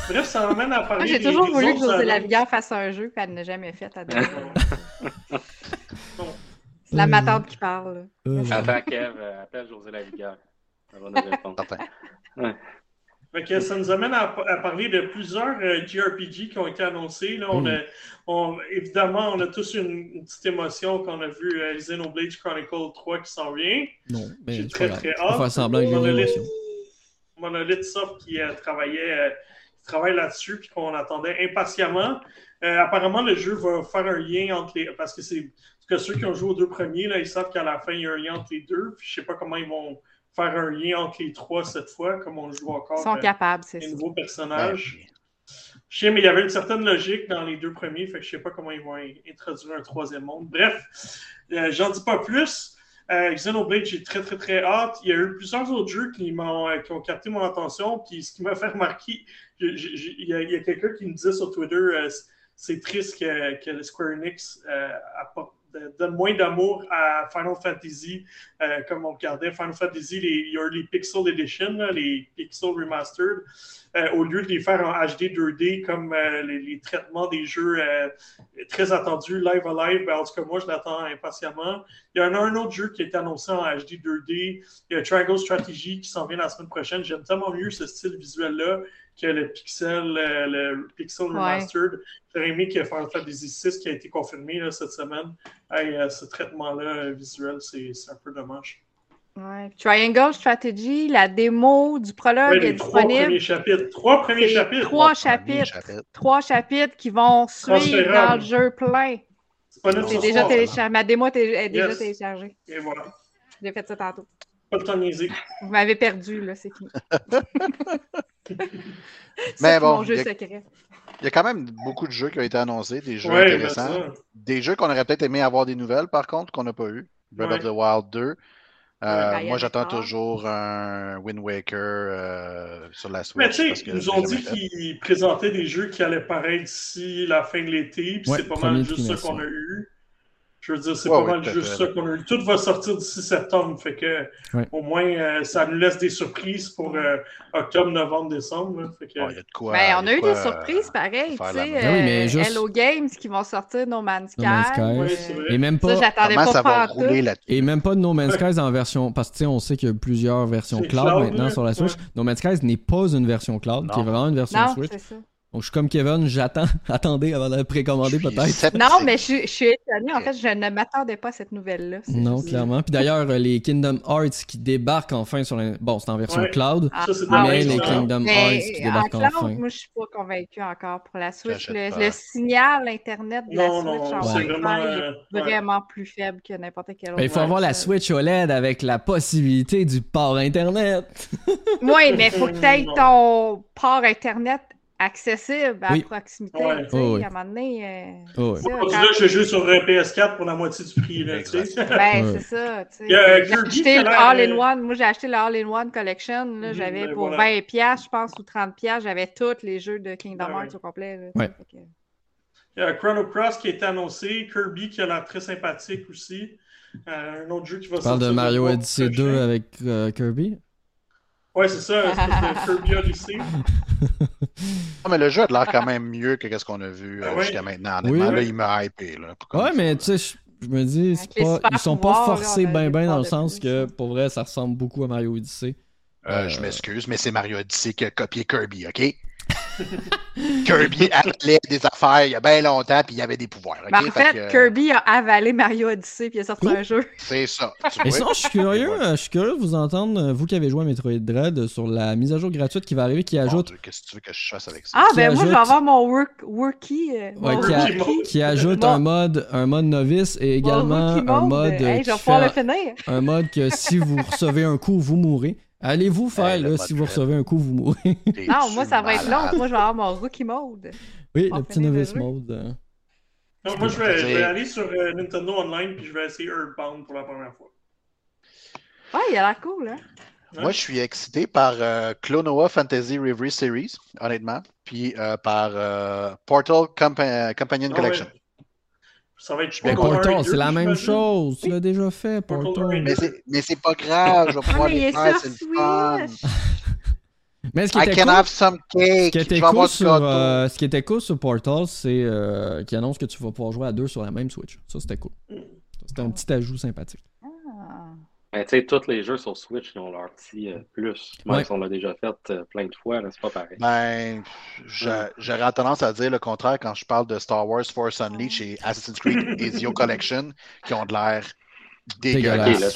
bref, ça m'amène à parler.
J'ai toujours voulu que José. Lavigueur fasse un jeu, puis elle n'a jamais fait. C'est la matante qui parle.
Attends, Kev, euh, appelle José Lavigueur. Elle va nous répondre.
Fait que ça nous amène à, à parler de plusieurs euh, JRPG qui ont été annoncés. Là, on
Mm.
a, on- évidemment, on a tous une, une petite émotion quand on a vu euh, Xenoblade Chronicle 3 qui s'en vient.
non, mais
J'ai très,
grave.
très hâte.
faire semblant que j'ai une
Monolith-. Monolith Soft qui euh, travaillait euh, qui travaille là-dessus puis qu'on attendait impatiemment. Euh, apparemment, le jeu va faire un lien entre les. Parce que c'est. Parce que ceux qui ont joué aux deux premiers, là, ils savent qu'à la fin, il y a un lien entre les deux. Puis je sais pas comment ils vont faire un lien entre les trois cette fois, comme on joue encore
Ils sont
euh,
capables, c'est
les
ça.
nouveaux
Ben,
personnages. Je sais, mais il y avait une certaine logique dans les deux premiers, fait que je sais pas comment ils vont in- introduire un troisième monde. Bref, euh, j'en dis pas plus. Euh, Xenoblade, j'ai très très très hâte. Il y a eu plusieurs autres jeux qui, m'ont, euh, qui ont capté mon attention, puis ce qui m'a fait remarquer, je- je- je- il y a, il y a quelqu'un qui me disait sur Twitter, euh, c'est triste que, que le Square Enix euh, apporte- donne moins d'amour à Final Fantasy, euh, comme on regardait Final Fantasy, les, il y a eu les Pixel Edition, les Pixel Remastered, euh, au lieu de les faire en HD 2D comme euh, les, traitements des jeux euh, très attendus, live à live, ben, en tout cas, moi, je l'attends impatiemment. Il y en a un autre jeu qui est annoncé en HD 2D. Il y a Triangle Strategy qui s'en vient la semaine prochaine. J'aime tellement mieux ce style visuel-là que le Pixel, euh, le Pixel
Ouais.
Remastered. J'aurais aimé que Final Fantasy VI qui a été confirmé là, cette semaine. Hey, euh, ce traitement-là euh, visuel, c'est un peu dommage.
Ouais. Triangle Strategy, la démo du prologue
Ouais,
est
les trois
disponible.
premiers chapitres. Trois premiers chapitres.
trois chapitres.
chapitre.
Trois chapitres qui vont suivre dans le jeu plein.
Disponible
C'est
ce
déjà
soir.
téléchargé. Ma démo est déjà
Yes.
téléchargée.
Et voilà.
J'ai fait ça tantôt.
Pas le temps de.
Vous m'avez perdu, là, c'est fini.
Mais bon, il y a- y quand même beaucoup de jeux qui ont été annoncés, des jeux
Ouais,
intéressants. Des jeux qu'on aurait peut-être aimé avoir des nouvelles, par contre, qu'on n'a pas eu. Breath
Ouais.
of the Wild 2. Euh,
Ouais,
moi, j'attends toujours un Wind Waker euh, sur la Switch.
Mais tu sais, ils nous ont dit qu'ils présentaient des jeux qui allaient paraître d'ici la fin de l'été, puis
Ouais,
c'est pas mal juste ça
trimestre,
qu'on a eu. Je veux dire, c'est
Ouais,
pas
ouais,
mal juste ça qu'on a eu. Tout va sortir d'ici septembre, fait que
Ouais.
au moins euh, ça nous laisse des surprises pour euh, octobre, novembre, décembre. là. Fait que,
Bon, il y a de quoi.
Ben, on a eu
de
des surprises
euh,
pareil, tu sais.
Ben oui, mais
euh,
juste-
Hello Games qui vont sortir No Man's Sky.
No Man's Sky.
Oui.
Et même pas,
j'attendais
Comment
pas
ça va
pantoute.
rouler là-dessus?
et même pas de No Man's Sky en version. Parce que tu sais, on sait qu'il y a plusieurs versions cloud,
cloud,
maintenant
là.
sur la Switch.
Ouais.
No Man's Sky n'est pas une version cloud, qui est vraiment une version
Non,
Switch. Donc je suis comme Kevin, j'attends. Attendez avant de la précommander peut-être.
Non, mais je, suis- je suis étonnée. En fait, je ne m'attendais pas à cette nouvelle-là.
Non, clairement. Puis d'ailleurs, euh, les Kingdom Hearts qui débarquent enfin sur la... Bon, c'est en version
Ouais.
cloud,
Ah,
Ça, c'est
ah,
mais les. Kingdom
Mais
Hearts qui
en
débarquent
cloud,
enfin.
moi, je suis pas convaincue encore pour la Switch. Le, signal Internet de la
Non,
Switch
non,
en Wi-Fi
vraiment,
est
euh, ouais.
vraiment plus faible que n'importe quel autre.
Ben, il faut avoir la
console.
Switch OLED avec la possibilité du port Internet.
Oui, mais il faut que tu aies
Non.
ton port Internet accessible à
Oui.
proximité.
Ouais.
Oh, oui.
À un moment donné. euh,
Oh,
ça,
là, je joue sur euh, PS4 pour la moitié du prix. Là, tu sais.
Exact.
Ben,
Ouais.
c'est ça. tu sais.
A
J'ai acheté le All-in-One. Moi, j'ai acheté le All-in-One Collection. là.
Mhm,
J'avais
ben
pour
voilà.
20$, piastres, je pense, ou 30$. piastres, J'avais tous les jeux de Kingdom
Ben
Hearts
ouais.
au complet. là,
Ouais.
fait que-
Il y a Chrono Cross qui est annoncé, Kirby qui a l'air très sympathique aussi. Euh, un autre jeu qui va
Tu parles de
sortir
Mario Odyssey
prochain.
2 avec euh, Kirby?
Ouais, c'est ça, c'est de Kirby Odyssey.
Non, mais le jeu a l'air quand même mieux que ce qu'on a vu euh,
Ah ouais?
jusqu'à maintenant.
Oui.
là, il m'a hypé. Là,
Ouais, mais tu sais, je- me dis, pas, ils sont pas
pouvoirs,
forcés
a
ben ben dans le sens
plus,
que pour vrai, ça ressemble beaucoup à Mario Odyssey.
Euh, Je m'excuse, mais c'est Mario Odyssey qui a copié Kirby, OK? Kirby avalait des affaires il y a bien longtemps, puis il y avait des pouvoirs.
Mais Ben, en fait,
que,
Kirby a avalé Mario Odyssey puis il a sorti
Ouh.
un jeu.
C'est ça. vois?
sinon, je suis curieux, euh, je suis curieux de vous entendre, euh, vous qui avez joué à Metroid Dread, euh, sur la mise à jour gratuite qui va arriver, qui ajoute,
Dieu, Qu'est-ce que tu veux que je fasse avec ça?
Ah,
Qui
ben moi, je vais avoir mon work, Worky. euh,
Ouais, qui, a- ajoute
Bon.
un mode, un mode novice et également un
mode.
mode
Hey, je vais pouvoir le finir.
un mode que si vous recevez un coup, vous mourrez. Allez-vous faire, là, si vous recevez un coup, vous mourrez.
Non, moi, ça va être long. Moi, je vais avoir mon Rookie Mode.
oui, le petit novice mode. euh.
Non, moi, je vais, je vais
dire-
aller sur euh, Nintendo Online puis je vais essayer Earthbound pour la première fois.
Ouais, il a l'air cool, hein?
Moi, je suis excité par euh, Klonoa Fantasy Reverie Series, honnêtement, puis euh, par euh, Portal Compa- Companion
Ah
Collection.
Ça va être
Mais
Mais
Portal
c'est la même chose. Tu l'as déjà fait,
Portal
Mais c'est, mais c'est pas grave, je vais pouvoir
Ah, il
les faire, c'est le fun.
Mais ce qui
I
était
can
cool,
have some
ce
cake.
qui
Je
était cool sur, euh, ce qui était cool sur Portal, c'est euh, qu'il annonce que tu vas pouvoir jouer à deux sur la même Switch. Ça, c'était cool. C'était un petit ajout sympathique.
Ah.
Ben, tu sais, tous les jeux sur Switch, ils ont leur petit euh, plus. Même
Ouais.
si on l'a déjà fait euh, plein de fois, c'est pas pareil.
Ben, j'a- j'aurais tendance à dire le contraire quand je parle de Star Wars Force Unleashed et Assassin's Creed Ezio Collection, qui ont de l'air
Dégueulasse.
Là,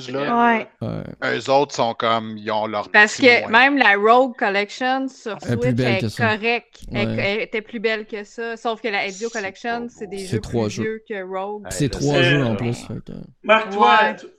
tu
là.
Ouais.
Ouais.
Eux autres sont comme, ils ont leur
Parce que
moins.
même la Rogue Collection sur Switch est correcte. Elle,
Ouais.
elle était plus belle que ça. Sauf que la Ezio Collection, c'est des jeux
trois
plus
jeux.
vieux que Rogue.
Ouais,
C'est trois jeux en plus. que-
t-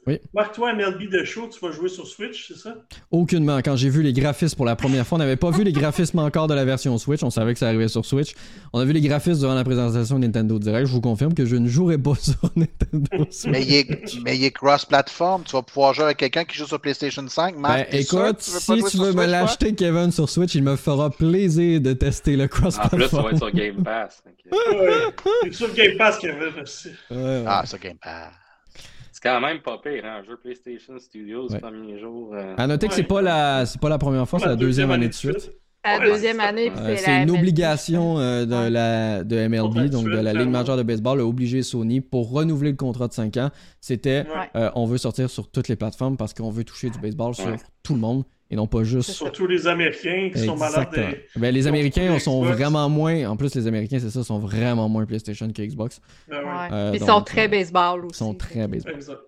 Oui.
Marc-toi, MLB The Show, tu vas jouer sur Switch, c'est ça?
Aucunement. Quand j'ai vu les graphismes pour la première fois, on n'avait pas vu les graphismes encore de la version Switch. On savait que ça arrivait sur Switch. On a vu les graphismes durant la présentation Nintendo Direct. Je vous confirme que je ne jouerai pas sur Nintendo Switch.
Mais il est, mais il est cross-platform. Tu vas pouvoir jouer avec quelqu'un qui joue sur PlayStation 5.
Ben,
Marc, sûr
écoute,
tu veux
si tu
sur
veux me l'acheter, Kevin, sur Switch, il me fera plaisir de tester le
En plus, ça va
cross-platform.
être sur Game Pass.
C'est sur Game Pass, Kevin, aussi.
Ouais, ouais.
Ah, ça Game Pass.
C'est quand même pas pire, hein? Un jeu PlayStation Studios,
Ouais.
premier jour. euh,
À noter que c'est
Ouais.
pas la, c'est pas la première fois, c'est la deuxième année de suite.
La
Ouais,
deuxième année,
Euh,
c'est la
une
MLB.
obligation euh, de, la, de MLB, donc de la Ligue majeure de baseball, a obligé Sony pour renouveler le contrat de 5 ans. C'était
Ouais.
euh, on veut sortir sur toutes les plateformes parce qu'on veut toucher du baseball sur
Ouais.
tout le monde et non pas juste.
Surtout les Américains qui sont malades. Des-
Ben, les Américains sont vraiment moins. En plus, les Américains, c'est ça, sont vraiment moins PlayStation que Xbox.
Ben ouais.
Ouais.
Euh,
Ils
donc,
sont très baseball aussi.
Ils sont très baseball.
Exact.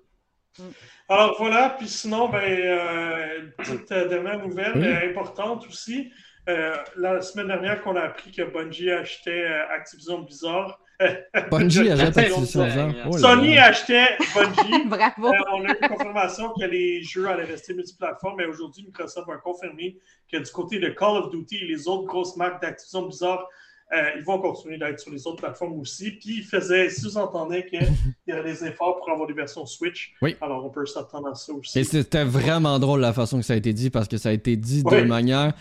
Mm.
Alors voilà, puis sinon, ben, euh, une petite euh, dernière nouvelle
Oui.
importante aussi. Euh, la semaine dernière qu'on a appris que Bungie achetait euh, Activision Blizzard.
Bungie achète Activision
on
Blizzard. Oh
Sony achetait Bungie.
Bravo.
Euh, on a eu confirmation que les jeux allaient rester multiplateformes, mais aujourd'hui, Microsoft a confirmé que du côté de Call of Duty et les autres grosses marques d'Activision Blizzard, euh, ils vont continuer d'être sur les autres plateformes aussi. Puis ils faisaient, si vous entendez qu'il y aurait des efforts pour avoir des versions Switch,
Oui.
alors on peut s'attendre à ça aussi.
Et c'était vraiment drôle la façon que ça a été dit parce que ça a été dit de manière.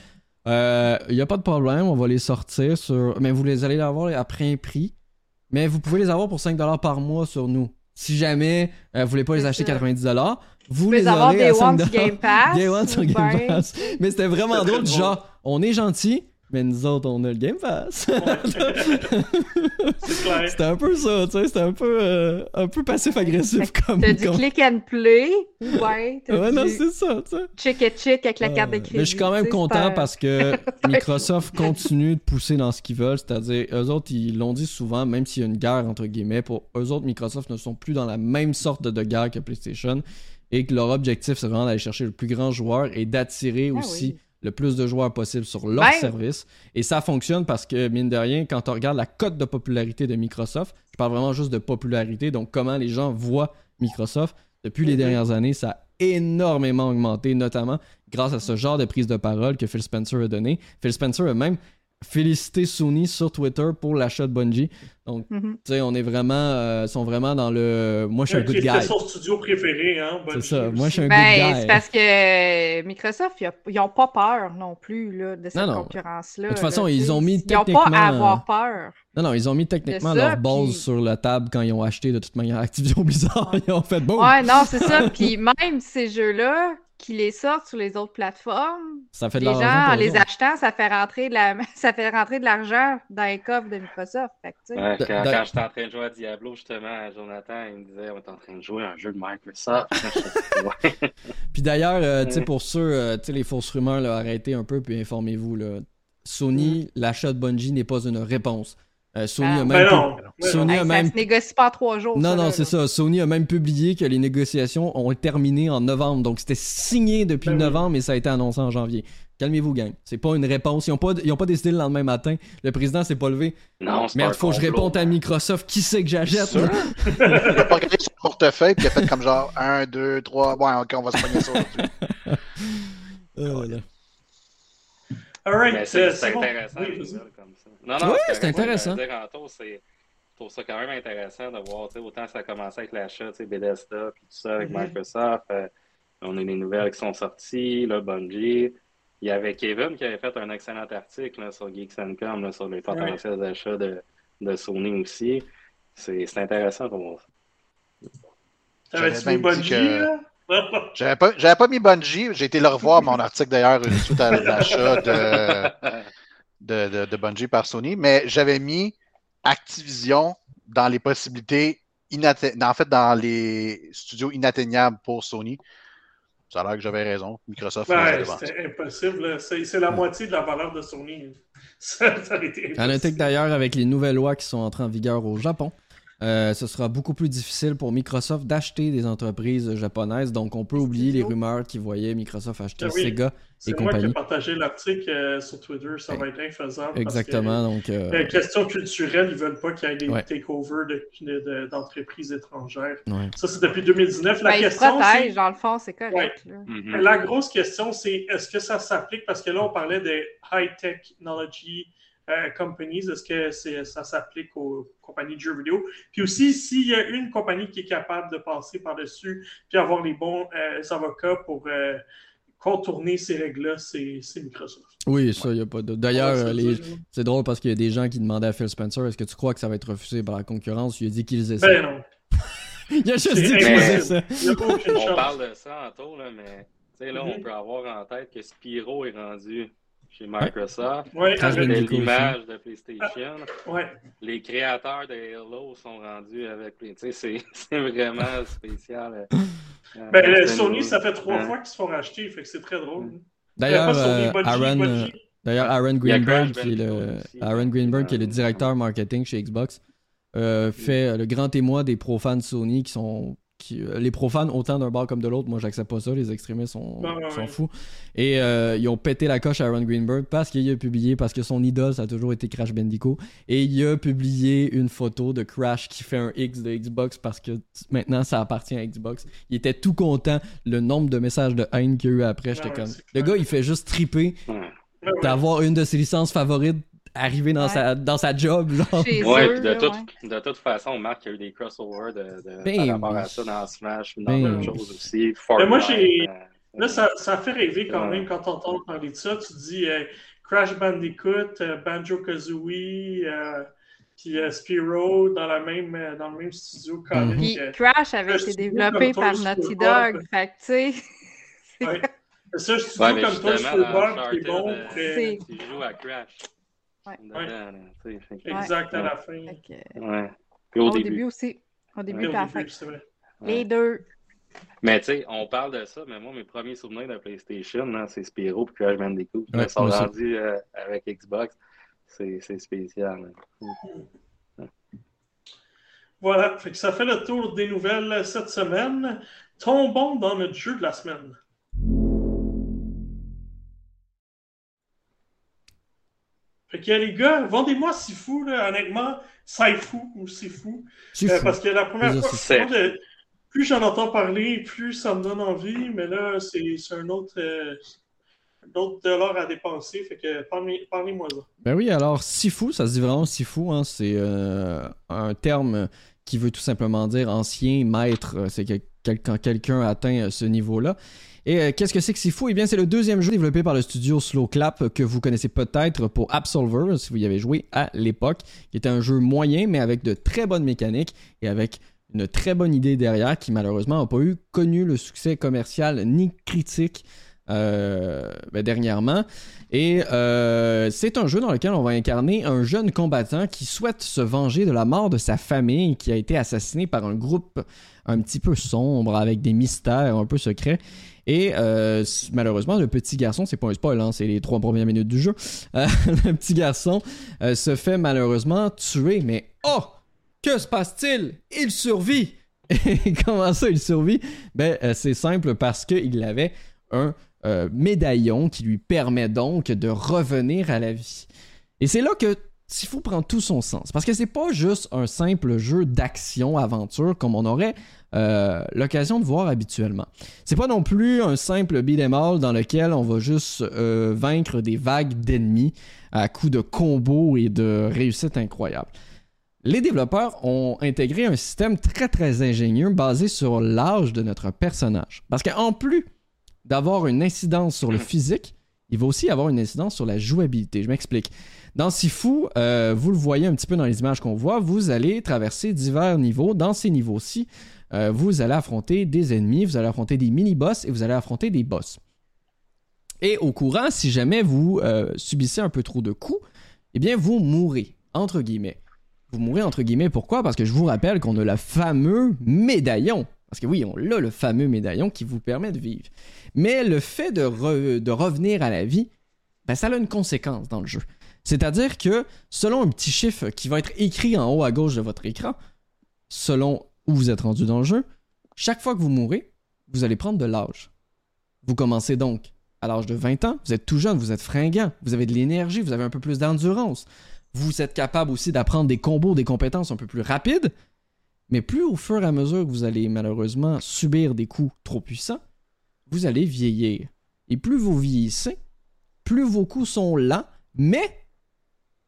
Il n'y a pas de problème, on va les sortir sur. Mais vous les allez avoir après un prix. Mais vous pouvez les avoir pour 5$ par mois sur nous. Si jamais euh, vous voulez pas les acheter
ça.
90$, vous les aurez
des
à
One
5$.
sur Game Pass.
Day One sur
ou
Game Pass. Mais c'était vraiment drôle, genre, on est gentil, mais nous autres, on a le Game Pass.
C'est clair.
c'était un peu ça, tu sais, c'était un peu, euh, un peu passif-agressif comme.
T'as du
comme-
click and play? Ouais.
Ouais, non, c'est ça, tu sais.
chick et chick avec la carte de crédit.
Mais je suis quand même content parce que Microsoft continue de pousser dans ce qu'ils veulent. C'est-à-dire, eux autres, ils l'ont dit souvent, même s'il y a une guerre entre guillemets, pour eux autres, Microsoft ne sont plus dans la même sorte de guerre que PlayStation. Et que leur objectif, c'est vraiment d'aller chercher le plus grand joueur et d'attirer
Ah
aussi
oui.
Le plus de joueurs possible sur leur
Ben-
service. Et ça fonctionne parce que, mine de rien, quand on regarde la cote de popularité de Microsoft, je parle vraiment juste de popularité, donc comment les gens voient Microsoft, depuis les
Mhm.
dernières années, ça a énormément augmenté, notamment grâce à ce genre de prise de parole que Phil Spencer a donné. Phil Spencer a même félicité Sony sur Twitter pour l'achat de Bungie. Donc,
Mhm.
tu sais, on est vraiment, euh, sont vraiment dans le. Moi, je suis un good guy.
son studio préféré, hein.
C'est ça. Moi, je suis un
Ben,
good guy.
c'est parce que Microsoft, ils a- ils ont pas peur non plus là, de cette
Non, non.
concurrence-là.
De toute façon, ils ont mis
Ils ont pas
techniquement,
à avoir peur.
Non, non, ils ont mis techniquement
C'est ça,
leur
puis-
sur la table quand ils ont acheté de toute manière Activision Blizzard. Ils ont fait bon.
Ouais, non, c'est ça. Puis même ces jeux-là, qui les sortent sur les autres plateformes,
Ça fait de
les
l'argent.
gens, en les achetant, ça fait rentrer de la... ça fait rentrer de l'argent dans les coffres de Microsoft. Fait que.
Ouais, quand, j'étais en train de jouer à Diablo, justement, Jonathan, il me disait On est en train de jouer à un jeu de Microsoft.
Puis d'ailleurs, euh, tu sais,
Mm.
pour ceux, euh, tu sais, les fausses rumeurs, là, arrêtez un peu puis informez-vous. Sony, l'achat de Bungie n'est pas une réponse. Euh, Sony
Ah.
a
Ben
même.
non. Ben
Sony
non.
Hey,
a
ça
même.
se négocie pas en trois jours.
Non,
ça,
non, c'est ça. Sony a même publié que les négociations ont terminé en novembre. Donc, c'était signé depuis
Ben oui.
novembre et ça a été annoncé en janvier. Calmez-vous, gang. C'est pas une réponse. Ils ont pas, ils ont pas décidé le lendemain matin. Le président s'est pas levé.
Non, c'est
Merde, faut que je réponde à Microsoft. Qui c'est que j'achète?
Il a pas regardé son portefeuille, puis il a fait comme genre 1, 2, 3. Bon, ok, on va se pogner ça aujourd'hui.
Là.
Alright, euh,
c'est
bon.
intéressant,
Oui,
les. Non, non,
Ouais,
c'est
intéressant.
Je trouve ça quand même intéressant de voir, tu sais, autant ça a commencé avec l'achat, tu sais, Bethesda, puis tout ça avec
Mhm.
Microsoft. euh, on a des nouvelles qui sont sorties, là, Bungie. Il y avait Kevin qui avait fait un excellent article là, sur Geeks Com là, sur les potentiels achats de, de Sony aussi. C'est c'est intéressant pour moi.
T'avais-tu
J'avais
mis Bungie,
que-
là?
J'avais pas, j'avais pas mis Bungie. J'ai été le revoir, mon article d'ailleurs, suite à l'achat de, de, de, de Bungie par Sony, mais j'avais mis Activision dans les possibilités, inatte- en fait, dans les studios inatteignables pour Sony. Ça a l'air que j'avais raison. Microsoft a
Ben, c'était impossible. C'est la moitié de la valeur de Sony. Ça, ça été
À noter que
impossible.
d'ailleurs, avec les nouvelles lois qui sont entrées en vigueur au Japon, euh, ce sera beaucoup plus difficile pour Microsoft d'acheter des entreprises japonaises. Donc, on peut oublier les rumeurs qui voyaient Microsoft acheter
Ah oui.
Sega.
C'est
et
moi qui ai
compagnie.
partagé l'article euh, sur Twitter. Ça va être infaisable. parce
Exactement. Donc,
que,
euh,
euh, question culturelle, ils veulent pas qu'il y ait des
Ouais.
takeovers de- de- d'entreprises étrangères.
ouais.
Ça, c'est depuis 2019. La
Ben,
question, c'est...
protègent, dans le fond, c'est correct. là.
La grosse question, c'est est-ce que ça s'applique? Parce que là, on parlait des high technology euh, companies. Est-ce que ça s'applique aux compagnies de jeux vidéo? Puis aussi, s'il y a une compagnie qui est capable de passer par-dessus puis avoir les bons euh, avocats pour euh, contourner ces règles-là, c'est, Microsoft.
Oui, ça, il n'y a pas de. D'ailleurs,
Ouais, c'est
les-
ça, là.
c'est drôle parce qu'il y a des gens qui demandaient à Phil Spencer est-ce que tu crois que ça va être refusé par la concurrence? Il a dit qu'ils essaient.
Ben non.
il a juste dit qu'ils essaient.
Il n'y a pas aucune
On parle de ça en là, mais tu sais, là, on
Mhm.
peut avoir en tête que Spyro est rendu chez Microsoft.
Ouais,
l'image de PlayStation.
ouais.
Les créateurs de Halo sont rendus avec. Tu sais, c'est c'est vraiment spécial. euh,
Ben,
euh,
le
c'est
Sony, ça fait trois
Ouais.
fois qu'ils se font racheter, fait que c'est très drôle.
D'ailleurs,
Euh, pas Sony, Bungie,
Aaron,
Bungie.
D'ailleurs, Aaron
Il y a
Greenberg, qui est le. Aaron Greenberg, qui est le directeur marketing chez Xbox, euh, fait le grand témoin des pro-fans Sony qui sont. Qui, euh, les pro-fans, autant d'un bord comme de l'autre, moi j'accepte pas ça, les extrémistes sont, fous. Et euh, ils ont pété la coche à Aaron Greenberg parce qu'il a publié, parce que son idole, ça a toujours été Crash Bandicoot. Et il a publié une photo de Crash qui fait un X de Xbox parce que maintenant ça appartient à Xbox. Il était tout content, le nombre de messages de haine qu'il y a eu après, j'étais comme. Le gars, il fait juste triper d'avoir une de ses licences favorites arriver dans,
Ouais.
sa, dans sa job. Genre.
Ouais,
eux,
puis de,
là,
toute,
ouais.
de toute façon, Marc, il y a eu des crossovers de, de,
Ben
par rapport à ça dans Smash, dans
Ben
d'autres choses aussi.
Mais moi, j'ai-
euh,
Là, ça, ça fait rêver quand
Ouais.
même quand on entend parler de ça. Tu dis euh, Crash Bandicoot, euh, Banjo Kazooie, euh, puis euh, Spyro dans, la même, euh, dans le même studio. Colin,
Mhm.
Puis
que-
Crash avait
Je
été
suis
développé par Naughty Dog. Fait que, tu sais. c'est
Ouais. C'est ça, studio
Ouais, mais
comme Toy
justement,
Story
dans
Bob qui est
Uncharted,
bon.
euh, tu joues à Crash. Dedans, là,
Exact à la fin.
Que.
Puis au,
au
début.
début aussi. Au début à la fin.
c'est vrai.
Ouais.
Les deux.
Mais tu sais, on parle de ça, mais moi, mes premiers souvenirs de PlayStation, là, c'est Spyro et Crash Bandicoot.
Ouais,
Ils sont rendus euh, avec Xbox. C'est c'est spécial. là.
Voilà, fait que ça fait le tour des nouvelles cette semaine. Tombons dans notre jeu de la semaine. Fait que les gars, vendez-moi Sifu, là, honnêtement, Saifu ou Sifu.
C'est
Euh,
fou.
parce que la première
C'est
fois, de- plus j'en entends parler, plus ça me donne envie, mais là, c'est c'est un autre, euh, un autre dollar à dépenser. Fait que parlez- parlez-moi ça.
Ben oui, alors Sifu, ça se dit vraiment Sifu, hein, c'est euh, un terme qui veut tout simplement dire ancien maître, euh, c'est que- quelqu'un atteint euh, ce niveau-là. Et euh, qu'est-ce que c'est que Sifu Eh bien, c'est le deuxième jeu développé par le studio Slow Clap que vous connaissez peut-être pour Absolver, si vous y avez joué à l'époque, qui était un jeu moyen, mais avec de très bonnes mécaniques et avec une très bonne idée derrière, qui malheureusement n'a pas eu connu le succès commercial ni critique euh, ben, dernièrement. Et euh, c'est un jeu dans lequel on va incarner un jeune combattant qui souhaite se venger de la mort de sa famille qui a été assassinée par un groupe un petit peu sombre avec des mystères un peu secrets. Et euh, malheureusement, le petit garçon, c'est pas un spoil, hein, c'est les trois premières minutes du jeu. Euh, le petit garçon euh, se fait malheureusement tuer, mais oh, que se passe-t-il? Il survit. Comment ça, il survit? Ben, c'est simple parce qu'il avait un médaillon qui lui permet donc de revenir à la vie. Et c'est là que faut prendre tout son sens. Parce que c'est pas juste un simple jeu d'action-aventure comme on aurait euh, l'occasion de voir habituellement. C'est pas non plus un simple beat'em all dans lequel on va juste euh, vaincre des vagues d'ennemis à coups de combos et de réussite incroyables. Les développeurs ont intégré un système très très ingénieux basé sur l'âge de notre personnage. Parce qu'en plus d'avoir une incidence sur le physique, il va aussi avoir une incidence sur la jouabilité. Je m'explique. Dans Sifu, euh, vous le voyez un petit peu dans les images qu'on voit, vous allez traverser divers niveaux. Dans ces niveaux-ci, euh, vous allez affronter des ennemis, vous allez affronter des mini-boss et vous allez affronter des boss. Et au courant, si jamais vous euh, subissez un peu trop de coups, eh bien, vous mourrez, entre guillemets. Vous mourrez, entre guillemets, pourquoi? Parce que je vous rappelle qu'on a le fameux médaillon. Parce que oui, on a le fameux médaillon qui vous permet de vivre. Mais le fait de, revenir à la vie, ben, ça a une conséquence dans le jeu. C'est-à-dire que selon un petit chiffre qui va être écrit en haut à gauche de votre écran, selon où vous êtes rendu dans le jeu, chaque fois que vous mourrez, vous allez prendre de l'âge. Vous commencez donc à l'âge de 20 ans, vous êtes tout jeune, vous êtes fringant, vous avez de l'énergie, vous avez un peu plus d'endurance. Vous êtes capable aussi d'apprendre des combos, des compétences un peu plus rapides. Mais plus au fur et à mesure que vous allez malheureusement subir des coups trop puissants, vous allez vieillir. Et plus vous vieillissez, plus vos coups sont lents, mais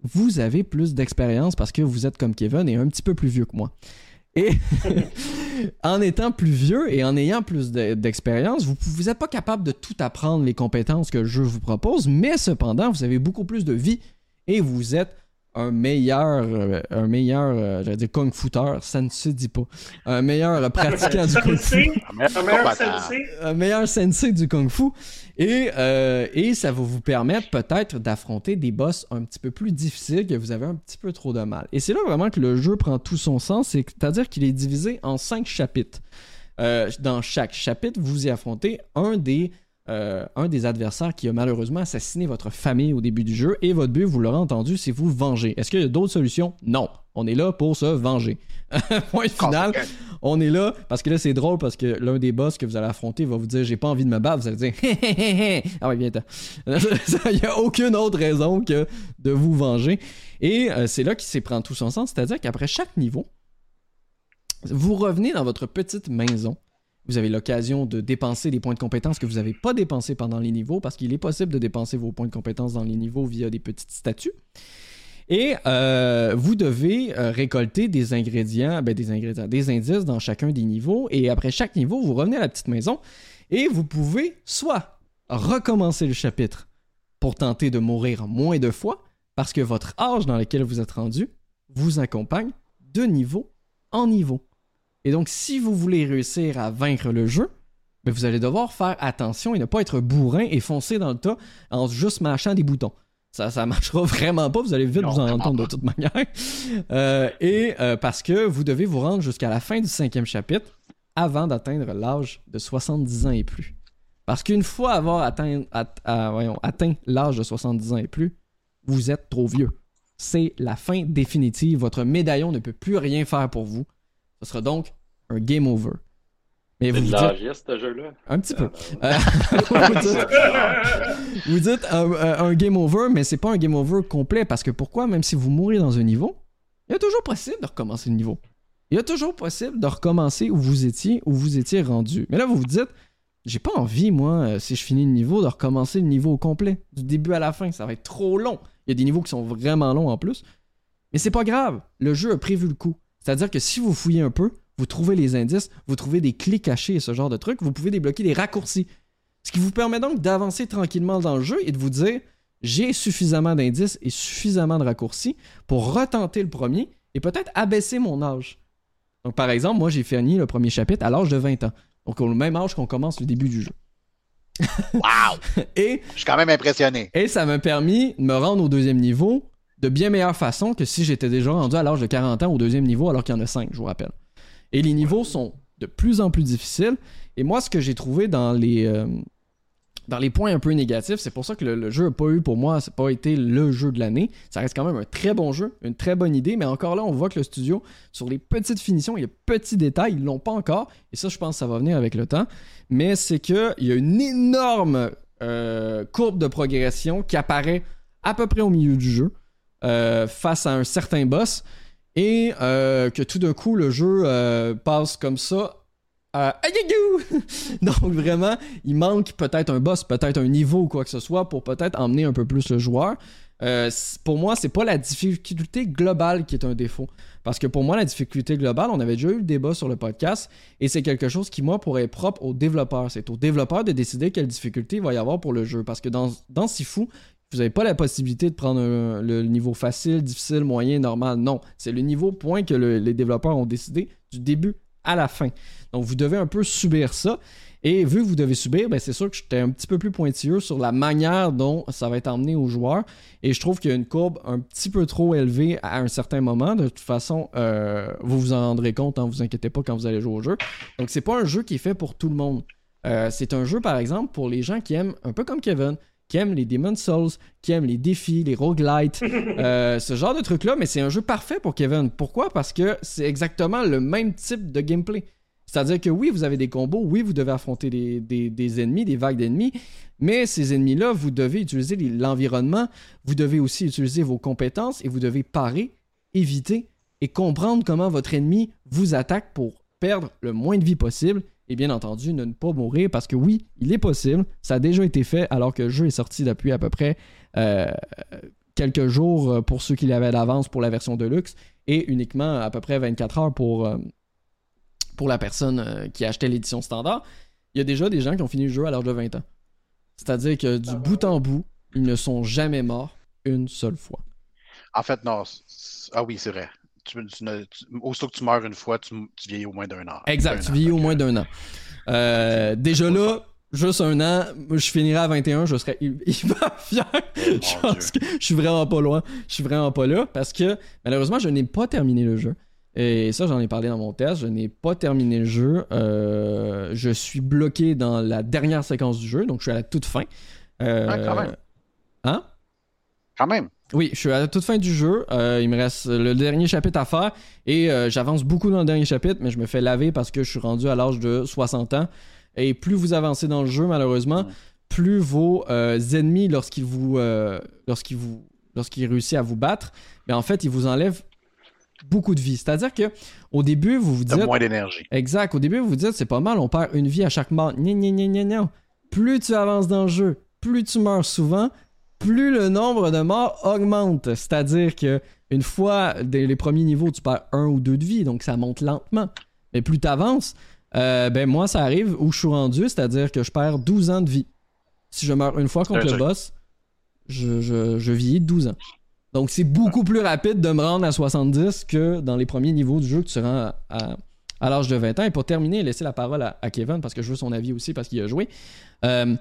vous avez plus d'expérience parce que vous êtes comme Kevin et un petit peu plus vieux que moi. Et en étant plus vieux et en ayant plus d'expérience, vous n'êtes pas capable de tout apprendre les compétences que le jeu vous propose, mais cependant, vous avez beaucoup plus de vie et vous êtes un meilleur, euh, un meilleur, euh, j'allais dire kung footeur, ça ne se dit pas. Un meilleur pratiquant du kung fu. Un meilleur sensei? Un meilleur sensei du kung fu. Et, euh, et ça va vous permettre peut-être d'affronter des boss un petit peu plus difficiles que vous avez un petit peu trop de mal. Et c'est là vraiment que le jeu prend tout son sens, c'est-à-dire qu'il est divisé en cinq chapitres. dans chaque chapitre, vous y affrontez un des euh, un des adversaires qui a malheureusement assassiné votre famille au début du jeu et votre but, vous l'aurez entendu, c'est vous venger. Est-ce qu'il y a d'autres solutions? Non. On est là pour se venger. Point final. On est là parce que là, c'est drôle parce que l'un des boss que vous allez affronter va vous dire J'ai pas envie de me battre. Vous allez dire Ah oui, viens Il n'y a aucune autre raison que de vous venger. Et euh, c'est là qu'il s'est prend tout son sens. C'est-à-dire qu'après chaque niveau, vous revenez dans votre petite maison vous avez l'occasion de dépenser des points de compétences que vous n'avez pas dépensés pendant les niveaux, parce qu'il est possible de dépenser vos points de compétences dans les niveaux via des petites statues. Et euh, vous devez euh, récolter des ingrédients, ben des ingrédients, des indices dans chacun des niveaux. Et après chaque niveau, vous revenez à la petite maison et vous pouvez soit recommencer le chapitre pour tenter de mourir moins de fois, parce que votre âge dans lequel vous êtes rendu vous accompagne de niveau en niveau. Et donc, si vous voulez réussir à vaincre le jeu, ben, vous allez devoir faire attention et ne pas être bourrin et foncer dans le tas en juste mâchant des boutons. Ça, ça marchera vraiment pas, vous allez vite vous en entendre de toute manière. Euh, et euh, parce que vous devez vous rendre jusqu'à la fin du cinquième chapitre avant d'atteindre l'âge de 70 ans et plus. Parce qu'une fois avoir atteint, atteint l'âge de 70 ans et plus, vous êtes trop vieux. C'est la fin définitive. Votre médaillon ne peut plus rien faire pour vous. Ce sera donc un game over.
Mais vous, dites... ce jeu-là.
Un petit peu. Ah. Euh, vous dites, euh, un, game over, mais c'est pas un game over complet parce que pourquoi Même si vous mourrez dans un niveau, il y a toujours possible de recommencer le niveau. Il y a toujours possible de recommencer où vous étiez, où vous étiez rendu. Mais là, vous vous dites, j'ai pas envie, moi, euh, si je finis le niveau, de recommencer le niveau au complet, du début à la fin. Ça va être trop long. Il y a des niveaux qui sont vraiment longs en plus. Mais c'est pas grave. Le jeu a prévu le coup. C'est-à-dire que si vous fouillez un peu, vous trouvez les indices, vous trouvez des clés cachées et ce genre de trucs, vous pouvez débloquer des raccourcis. Ce qui vous permet donc d'avancer tranquillement dans le jeu et de vous dire j'ai suffisamment d'indices et suffisamment de raccourcis pour retenter le premier et peut-être abaisser mon âge. Donc par exemple, moi j'ai fini le premier chapitre à l'âge de 20 ans. Donc au même âge qu'on commence le début du jeu.
Wow!
Et,
Je suis quand même impressionné.
et ça m'a permis de me rendre au deuxième niveau de bien meilleure façon que si j'étais déjà rendu à l'âge de 40 ans au deuxième niveau, alors qu'il y en a 5, je vous rappelle. Et les niveaux sont de plus en plus difficiles. Et moi, ce que j'ai trouvé dans les, euh, dans les points un peu négatifs, c'est pour ça que le, le jeu n'a pas eu, pour moi, c'est pas été le jeu de l'année. Ça reste quand même un très bon jeu, une très bonne idée, mais encore là, on voit que le studio, sur les petites finitions et les petits détails, ils l'ont pas encore. Et ça, je pense que ça va venir avec le temps. Mais c'est qu'il y a une énorme euh, courbe de progression qui apparaît à peu près au milieu du jeu euh, face à un certain boss et euh, que tout d'un coup le jeu euh, passe comme ça donc vraiment il manque peut-être un boss peut-être un niveau ou quoi que ce soit pour peut-être emmener un peu plus le joueur. Pour moi c'est pas la difficulté globale qui est un défaut. Parce que pour moi la difficulté globale on avait déjà eu le débat sur le podcast et c'est quelque chose qui moi pourrait être propre aux développeurs. C'est aux développeurs de décider quelle difficulté il va y avoir pour le jeu. Parce que dans, dans Sifu vous n'avez pas la possibilité de prendre le niveau facile, difficile, moyen, normal. Non, c'est le niveau point que le- les développeurs ont décidé du début à la fin. Donc vous devez un peu subir ça. Et vu que vous devez subir, ben, c'est sûr que j'étais un petit peu plus pointilleux sur la manière dont ça va être emmené aux joueurs. Et je trouve qu'il y a une courbe un petit peu trop élevée à un certain moment. De toute façon, euh, vous vous en rendrez compte, ne vous inquiétez pas quand vous allez jouer au jeu. Donc c'est pas un jeu qui est fait pour tout le monde. Euh, c'est un jeu, par exemple, pour les gens qui aiment, un peu comme Kevin, qui aiment les Demon's Souls, qui aiment les défis, les roguelites, euh, ce genre de trucs-là, mais c'est un jeu parfait pour Kevin. Pourquoi? Parce que c'est exactement le même type de gameplay. C'est-à-dire que oui, vous avez des combos, oui, vous devez affronter des, des- des ennemis, des vagues d'ennemis, mais ces ennemis-là, vous devez utiliser l'environnement, vous devez aussi utiliser vos compétences et vous devez parer, éviter et comprendre comment votre ennemi vous attaque pour perdre le moins de vie possible et bien entendu ne pas mourir parce que oui, il est possible, ça a déjà été fait alors que le jeu est sorti depuis à peu près euh, quelques jours euh, pour ceux qui l'avaient d'avance pour la version Deluxe et uniquement à peu près 24 heures pour, euh, pour la personne qui achetait l'édition standard. Il y a déjà des gens qui ont fini le jeu à l'âge de 20 ans. C'est-à-dire que du bout en bout, ils ne sont jamais morts une seule fois.
En fait, non. Ah oui, c'est vrai. Tu, tu ne- tu- aussitôt que tu meurs une fois, tu, vieillis au moins d'un an.
Exact, tu vis au moins d'un an. Euh, déjà là, juste un an, je finirai à 21, je serais hy- hyper fier. je pense que je suis vraiment pas loin. Je suis vraiment pas là parce que malheureusement, je n'ai pas terminé le jeu. Et ça, j'en ai parlé dans mon test. Je n'ai pas terminé le jeu. Euh, je suis bloqué dans la dernière séquence du jeu, donc je suis à la toute fin. Euh,
Ouais, quand même.
Hein?
Quand même.
Oui, je suis à la toute fin du jeu. Euh, il me reste le dernier chapitre à faire et euh, j'avance beaucoup dans le dernier chapitre, mais je me fais laver parce que je suis rendu à l'âge de 60 ans. Et plus vous avancez dans le jeu, malheureusement, plus vos euh, ennemis, lorsqu'ils vous, lorsqu'ils vous, lorsqu'ils réussissent à vous battre, ben en fait, ils vous enlèvent beaucoup de vie. C'est-à-dire que au début, vous vous dites,
moins d'énergie.
Exact. Au début, vous vous dites, c'est pas mal, on perd une vie à chaque mort. Gna, gna, gna. Plus tu avances dans le jeu, plus tu meurs souvent, plus le nombre de morts augmente. C'est-à-dire que une fois dès les premiers niveaux, tu perds un ou deux de vie, donc ça monte lentement. Mais plus tu avances, ben moi, ça arrive où je suis rendu, c'est-à-dire que je perds 12 ans de vie. Si je meurs une fois contre
C'est
le boss, je, je, je vieillis de 12 ans. Donc c'est beaucoup plus rapide de me rendre à 70 que dans les premiers niveaux du jeu que tu rends à, à- à l'âge de 20 ans. Et pour terminer, laisser la parole à, à Kevin parce que je veux son avis aussi parce qu'il a joué. Euh,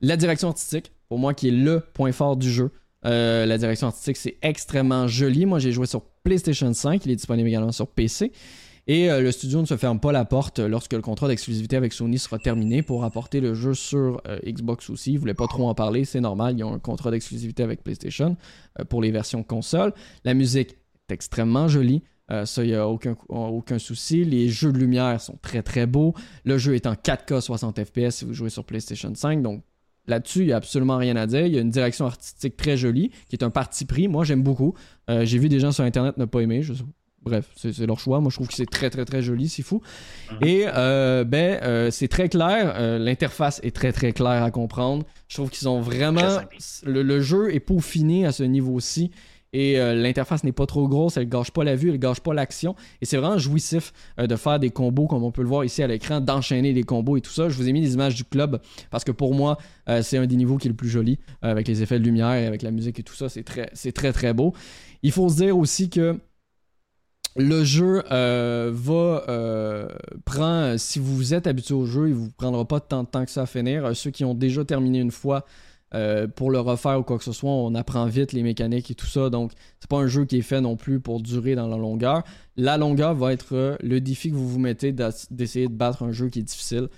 la direction artistique, pour moi, qui est le point fort du jeu. Euh, la direction artistique, c'est extrêmement joli. Moi, j'ai joué sur PlayStation 5. Il est disponible également sur PC. Et euh, le studio ne se ferme pas la porte lorsque le contrat d'exclusivité avec Sony sera terminé pour apporter le jeu sur euh, Xbox aussi. Ils voulaient pas trop en parler, c'est normal. Ils ont un contrat d'exclusivité avec PlayStation euh, pour les versions console. La musique est extrêmement jolie. Euh, ça, il n'y a aucun, aucun souci. Les jeux de lumière sont très très beaux. Le jeu est en 4K 60 FPS si vous jouez sur PlayStation 5. Donc là-dessus, il n'y a absolument rien à dire. Il y a une direction artistique très jolie qui est un parti pris. Moi, j'aime beaucoup. Euh, J'ai vu des gens sur Internet ne pas aimer. Je- Bref, c'est leur choix. Moi, je trouve que c'est très très très joli, c'est fou. Et euh, ben, euh, c'est très clair. L'interface est très très claire à comprendre. Je trouve qu'ils ont vraiment. Le, le jeu est peaufiné à ce niveau-ci. Et euh, l'interface n'est pas trop grosse, elle gâche pas la vue, elle gâche pas l'action. Et c'est vraiment jouissif euh, de faire des combos, comme on peut le voir ici à l'écran, d'enchaîner des combos et tout ça. Je vous ai mis des images du club parce que pour moi, euh, c'est un des niveaux qui est le plus joli, euh, avec les effets de lumière et avec la musique et tout ça. C'est très, très beau. Il faut se dire aussi que le jeu euh, va euh, prend si vous êtes habitué au jeu, il vous prendra pas tant de temps que ça à finir. Ceux qui ont déjà terminé une fois pour le refaire ou quoi que ce soit, on apprend vite les mécaniques et tout ça. Donc c'est pas un jeu qui est fait non plus pour durer dans la longueur. La longueur va être le défi que vous vous mettez d'essayer de battre un jeu qui est difficile.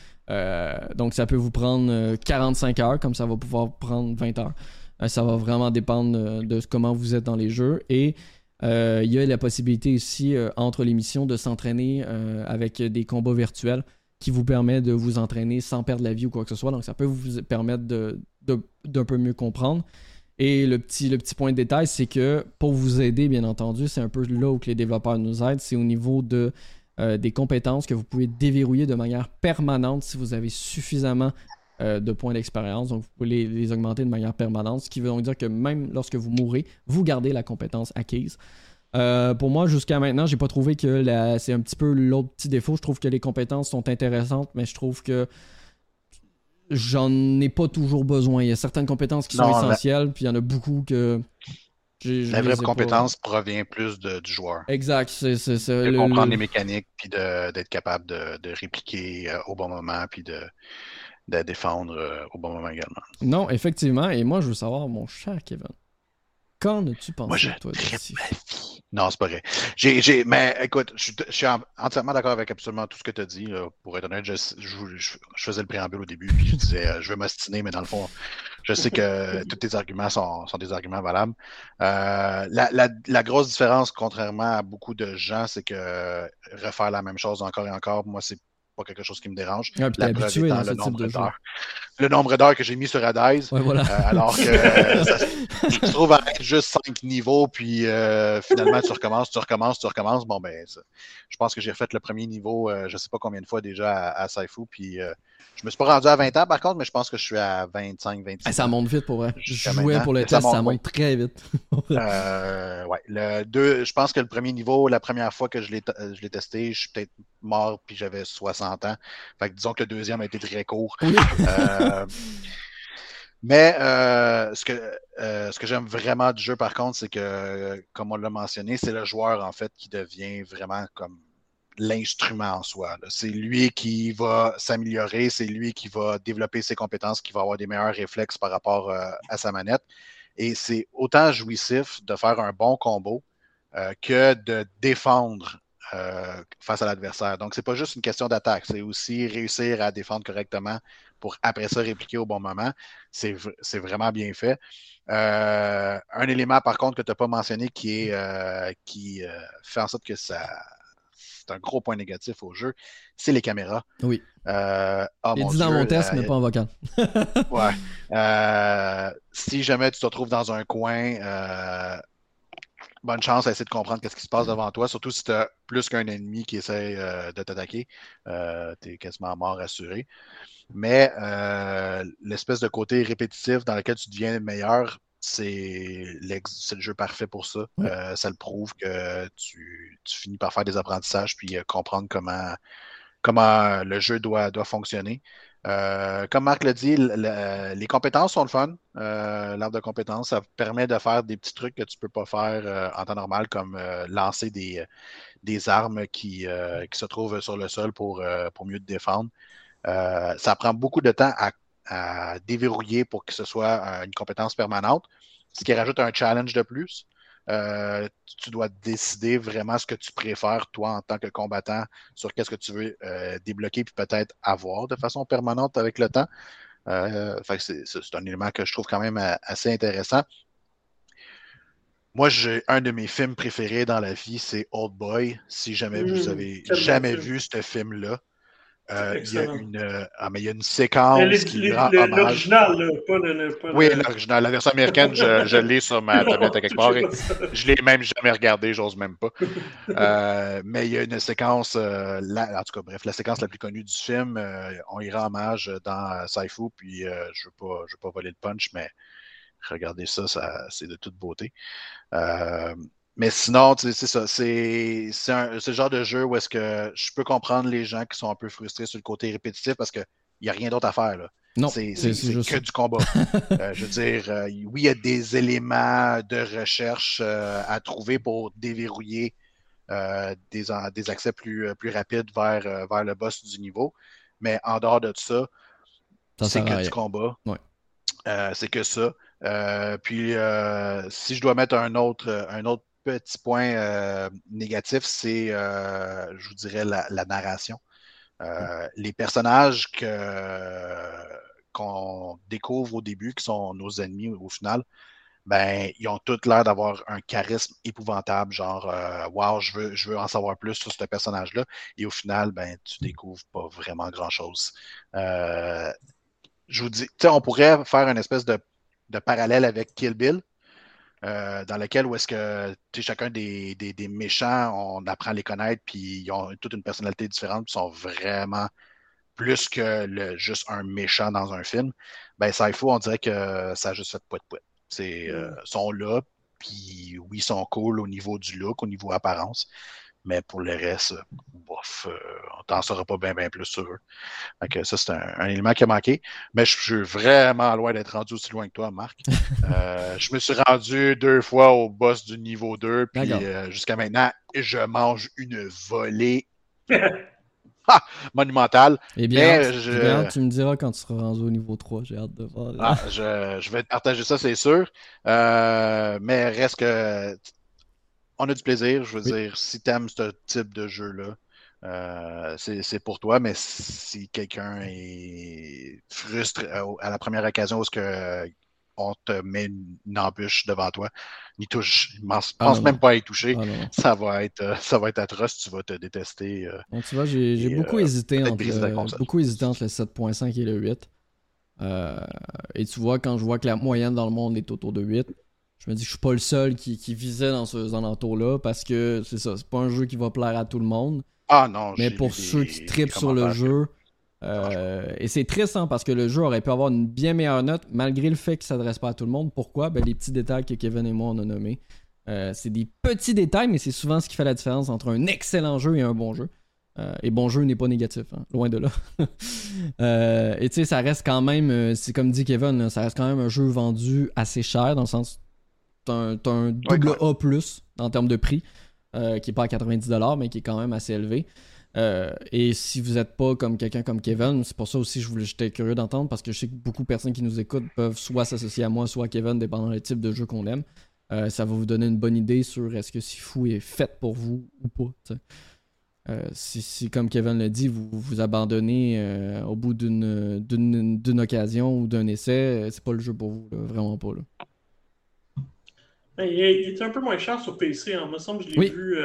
donc ça peut vous prendre 45 heures, comme ça va pouvoir prendre 20 heures. ça va vraiment dépendre de comment vous êtes dans les jeux et euh, il y a la possibilité aussi, euh, entre les missions, de s'entraîner euh, avec des combats virtuels qui vous permet de vous entraîner sans perdre la vie ou quoi que ce soit. Donc, ça peut vous permettre d'un peu mieux comprendre. Et le petit, point de détail, c'est que pour vous aider, bien entendu, c'est un peu là où les développeurs nous aident, c'est au niveau de, des compétences que vous pouvez déverrouiller de manière permanente si vous avez suffisamment de points d'expérience. Donc, vous pouvez les, augmenter de manière permanente, ce qui veut donc dire que même lorsque vous mourrez, vous gardez la compétence acquise. Euh, pour moi, jusqu'à maintenant, j'ai pas trouvé que c'est un petit peu l'autre petit défaut. Je trouve que les compétences sont intéressantes, mais je trouve que j'en ai pas toujours besoin. Il y a certaines compétences qui sont essentielles, puis il y en a beaucoup que.
La vraie compétence provient plus du joueur.
Exact. C'est,
de comprendre les mécaniques, puis d'être capable de, de répliquer euh, au bon moment, puis de, de défendre euh, au bon moment également.
Non, effectivement. Et moi, je veux savoir, mon cher Kevin, qu'en as-tu pensé,
moi, je
toi,
Non, c'est pas vrai. J'ai, mais écoute, je, suis entièrement d'accord avec absolument tout ce que tu as dit. Pour être honnête, je, je, faisais le préambule au début, puis je disais, euh, je veux m'ostiner, mais dans le fond, je sais que tous tes arguments sont, sont des arguments valables. Euh, la, la, la, grosse différence, contrairement à beaucoup de gens, c'est que refaire la même chose encore et encore, moi, c'est pas quelque chose qui me dérange.
la preuve étant le nombre d'heures.
Le nombre d'heures que j'ai mis sur Adise,
euh,
alors que ça, se trouve à être juste cinq niveaux, puis euh, finalement tu recommences, tu recommences, tu recommences. Bon, ben, je pense que j'ai refait le premier niveau, euh, je sais pas combien de fois déjà à, à Saifu, puis je me suis pas rendu à 20 ans par contre, mais je pense que je suis à 25, 26
Ça monte vite pour vrai. Je jouais pour le test, ça monte, très vite.
euh, ouais. Le deux, je pense que le premier niveau, la première fois que je l'ai testé, je suis peut-être mort puis j'avais 60 ans. Fait que disons que le deuxième a été très court. Euh, mais euh, ce que, euh, ce que j'aime vraiment du jeu, par contre, c'est que, comme on l'a mentionné, c'est le joueur, en fait, qui devient vraiment comme l'instrument en soi. C'est lui qui va s'améliorer, c'est lui qui va développer ses compétences, qui va avoir des meilleurs réflexes par rapport euh, à sa manette. Et c'est autant jouissif de faire un bon combo euh, que de défendre euh, face à l'adversaire. Donc, c'est pas juste une question d'attaque, c'est aussi réussir à défendre correctement pour après ça répliquer au bon moment. C'est vraiment bien fait. un élément, par contre, que tu n'as pas mentionné qui, est, qui fait en sorte que ça c'est un gros point négatif au jeu, c'est les caméras.
Oui.
Euh, oh
dit dans mon test, mais pas en vocal.
ouais. Euh, si jamais tu te retrouves dans un coin, euh, bonne chance à essayer de comprendre ce qui se passe devant toi, surtout si tu as plus qu'un ennemi qui essaie euh, de t'attaquer. tu es quasiment mort assuré. Mais l'espèce de côté répétitif dans lequel tu deviens meilleur, c'est le jeu parfait pour ça. Euh, ça le prouve que tu, finis par faire des apprentissages puis euh, comprendre comment, comment le jeu doit, doit fonctionner. Euh, comme Marc l'a dit, les compétences sont le fun. L'arbre de compétences, ça permet de faire des petits trucs que tu ne peux pas faire en temps normal, comme lancer des, des armes qui, qui, se trouvent sur le sol pour, pour mieux te défendre. ça prend beaucoup de temps à à déverrouiller pour que ce soit euh, une compétence permanente, ce qui rajoute un challenge de plus. Euh, tu dois décider vraiment ce que tu préfères, toi, en tant que combattant, sur qu'est-ce que tu veux euh, débloquer puis peut-être avoir de façon permanente avec le temps. c'est un élément que je trouve quand même assez intéressant. Moi, j'ai un de mes films préférés dans la vie, c'est Old Boy. Si jamais vous mmh, avez jamais vu ce film-là, euh, il, y a une, euh, ah, mais il y a une séquence qui rend
L'original, pas le,
pas Oui, l'original. La version américaine, je, je l'ai sur ma tablette à quelque part. je l'ai même jamais regardé, j'ose même pas. Euh, mais il y a une séquence, euh, en tout cas, bref, la séquence la plus connue du film, on y rend hommage dans Saifu, puis je ne veux, veux pas voler le punch, mais regardez ça, ça c'est de toute beauté. Mais sinon, c'est ça. C'est le genre de jeu où est-ce que je peux comprendre les gens qui sont un peu frustrés sur le côté répétitif parce qu'il n'y a rien d'autre à faire. Là.
Non,
c'est que du combat. Euh, je veux dire, euh, oui, il y a des éléments de recherche euh, à trouver pour déverrouiller des, des, accès plus, plus rapides vers, vers le boss du niveau. Mais en dehors de ça, c'est que du combat. c'est que ça. puis, si je dois mettre un autre, un autre petit point négatif, c'est, je vous dirais, la, la narration. les personnages que qu'on découvre au début, qui sont nos ennemis au final, ben, ils ont tous l'air d'avoir un charisme épouvantable, genre euh, Wow, je veux, je veux en savoir plus sur ce personnage-là. Et au final, ben, tu découvres pas vraiment grand-chose. Euh, je vous dis, on pourrait faire une espèce de, parallèle avec Kill Bill. Euh, dans lequel où est-ce que chacun des, des, méchants, on apprend à les connaître, puis ils ont toute une personnalité différente, puis sont vraiment plus que le, juste un méchant dans un film, ben Saifo, on dirait que ça a juste fait poète poète. C'est euh, mm. sont là, puis oui, ils sont cool au niveau du look, au niveau apparence, mais pour le reste, bof, euh, on t'en saura pas bien bien plus sur eux. Donc, ça, c'est un, élément qui a manqué. Mais je, suis vraiment loin d'être rendu aussi loin que toi, Marc. Euh, je me suis rendu deux fois au boss du niveau 2, puis jusqu'à maintenant, je mange une volée monumental.
Eh bien, je... tu me diras quand tu seras rendu au niveau 3. J'ai hâte de voir.
Ah, je, vais te partager ça, c'est sûr. Euh, mais reste que. On a du plaisir. Je veux dire, si tu aimes ce type de jeu-là, euh, c'est pour toi, mais si quelqu'un est frustré à la première occasion où que on te met une, embûche devant toi. Ni touche, ne pense, ah, même pas à y toucher. Ah, ça, va être, euh, ça va être atroce, tu vas te détester.
Euh, tu vois, j'ai beaucoup, hésité entre, beaucoup hésité entre le 7.5 et le 8. Euh, et tu vois, quand je vois que la moyenne dans le monde est autour de 8, je me dis que je suis pas le seul qui, visait dans ce alentours-là parce que c'est ça, c'est pas un jeu qui va plaire à tout le monde.
Ah non,
Mais pour ceux qui tripent sur le jeu, euh, et c'est triste hein, parce que le jeu aurait pu avoir une bien meilleure note malgré le fait qu'il ne s'adresse pas à tout le monde. Pourquoi? Ben, Les petits détails que Kevin et moi on a nommés. Euh, c'est des petits détails, mais c'est souvent ce qui fait la différence entre un excellent jeu et un bon jeu. Euh, et bon jeu n'est pas négatif, hein, loin de là. et tu sais, ça reste quand même, c'est comme dit Kevin, ça reste quand même un jeu vendu assez cher dans le sens. T'as un, double A en termes de prix, qui n'est pas à 90$, mais qui est quand même assez élevé. Euh, et si vous n'êtes pas comme quelqu'un comme Kevin, c'est pour ça aussi que j'étais curieux d'entendre parce que je sais que beaucoup de personnes qui nous écoutent peuvent soit s'associer à moi, soit à Kevin, dépendant du type de jeu qu'on aime. Euh, ça va vous donner une bonne idée sur est-ce que Sifu est fait pour vous ou pas. Euh, si, comme Kevin l'a dit, vous vous abandonnez au bout d'une, d'une, occasion ou d'un essai, c'est pas le jeu pour vous, vraiment pas. Là.
Il, est, un peu moins cher sur PC, hein. il me semble que je l'ai vu.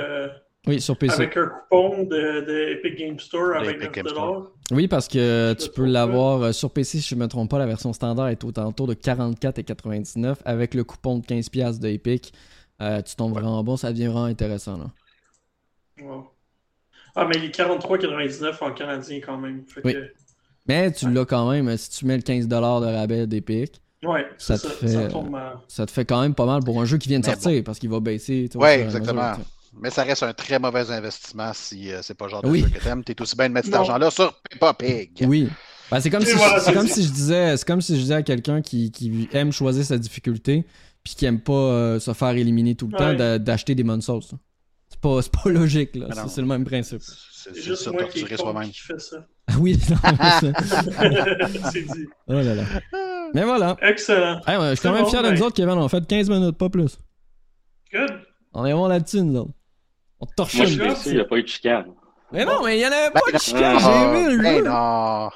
Oui, sur PC.
Avec un coupon de, de Epic Game Store avec 9$.
Oui, parce que tu peux l'avoir euh, sur PC, si je ne me trompe pas, la version standard est autour de 44,99 avec le coupon de 15$ de Epic. Euh, tu tombes vraiment bon, ça devient vraiment intéressant. Là.
Ah, mais il est 43,99 en canadien quand même.
oui. Mais tu l'as quand même, si tu mets le 15$ de rabais d'Epic.
Ouais, ça, te fait, ça,
ça, te fait quand même pas mal pour un jeu qui vient de sortir parce qu'il va baisser.
Oui, exactement. Mais ça reste un très mauvais investissement si euh, c'est pas le genre de jeu que t'aimes. T'es aussi bien de mettre cet argent-là sur Peppa Pig.
Oui. Ben, c'est comme, si, je, comme si je disais c'est comme si je disais à quelqu'un qui, qui, aime choisir sa difficulté puis qui aime pas euh, se faire éliminer tout le temps d'acheter des bonnes sauces. C'est pas, pas logique là. C'est le même principe.
C'est juste moi qui, qui fait ça.
Ah oui,
c'est dit.
Oh là là. Mais voilà.
Excellent.
je suis quand même fier de nous autres, Kevin. On fait 15 minutes, pas plus.
Good.
On est bon là-dessus, nous autres. On torche
Moi, je il n'y a pas eu de chicane.
Mais non, mais il n'y en avait pas de ben, chicane, j'ai vu,
Mais non.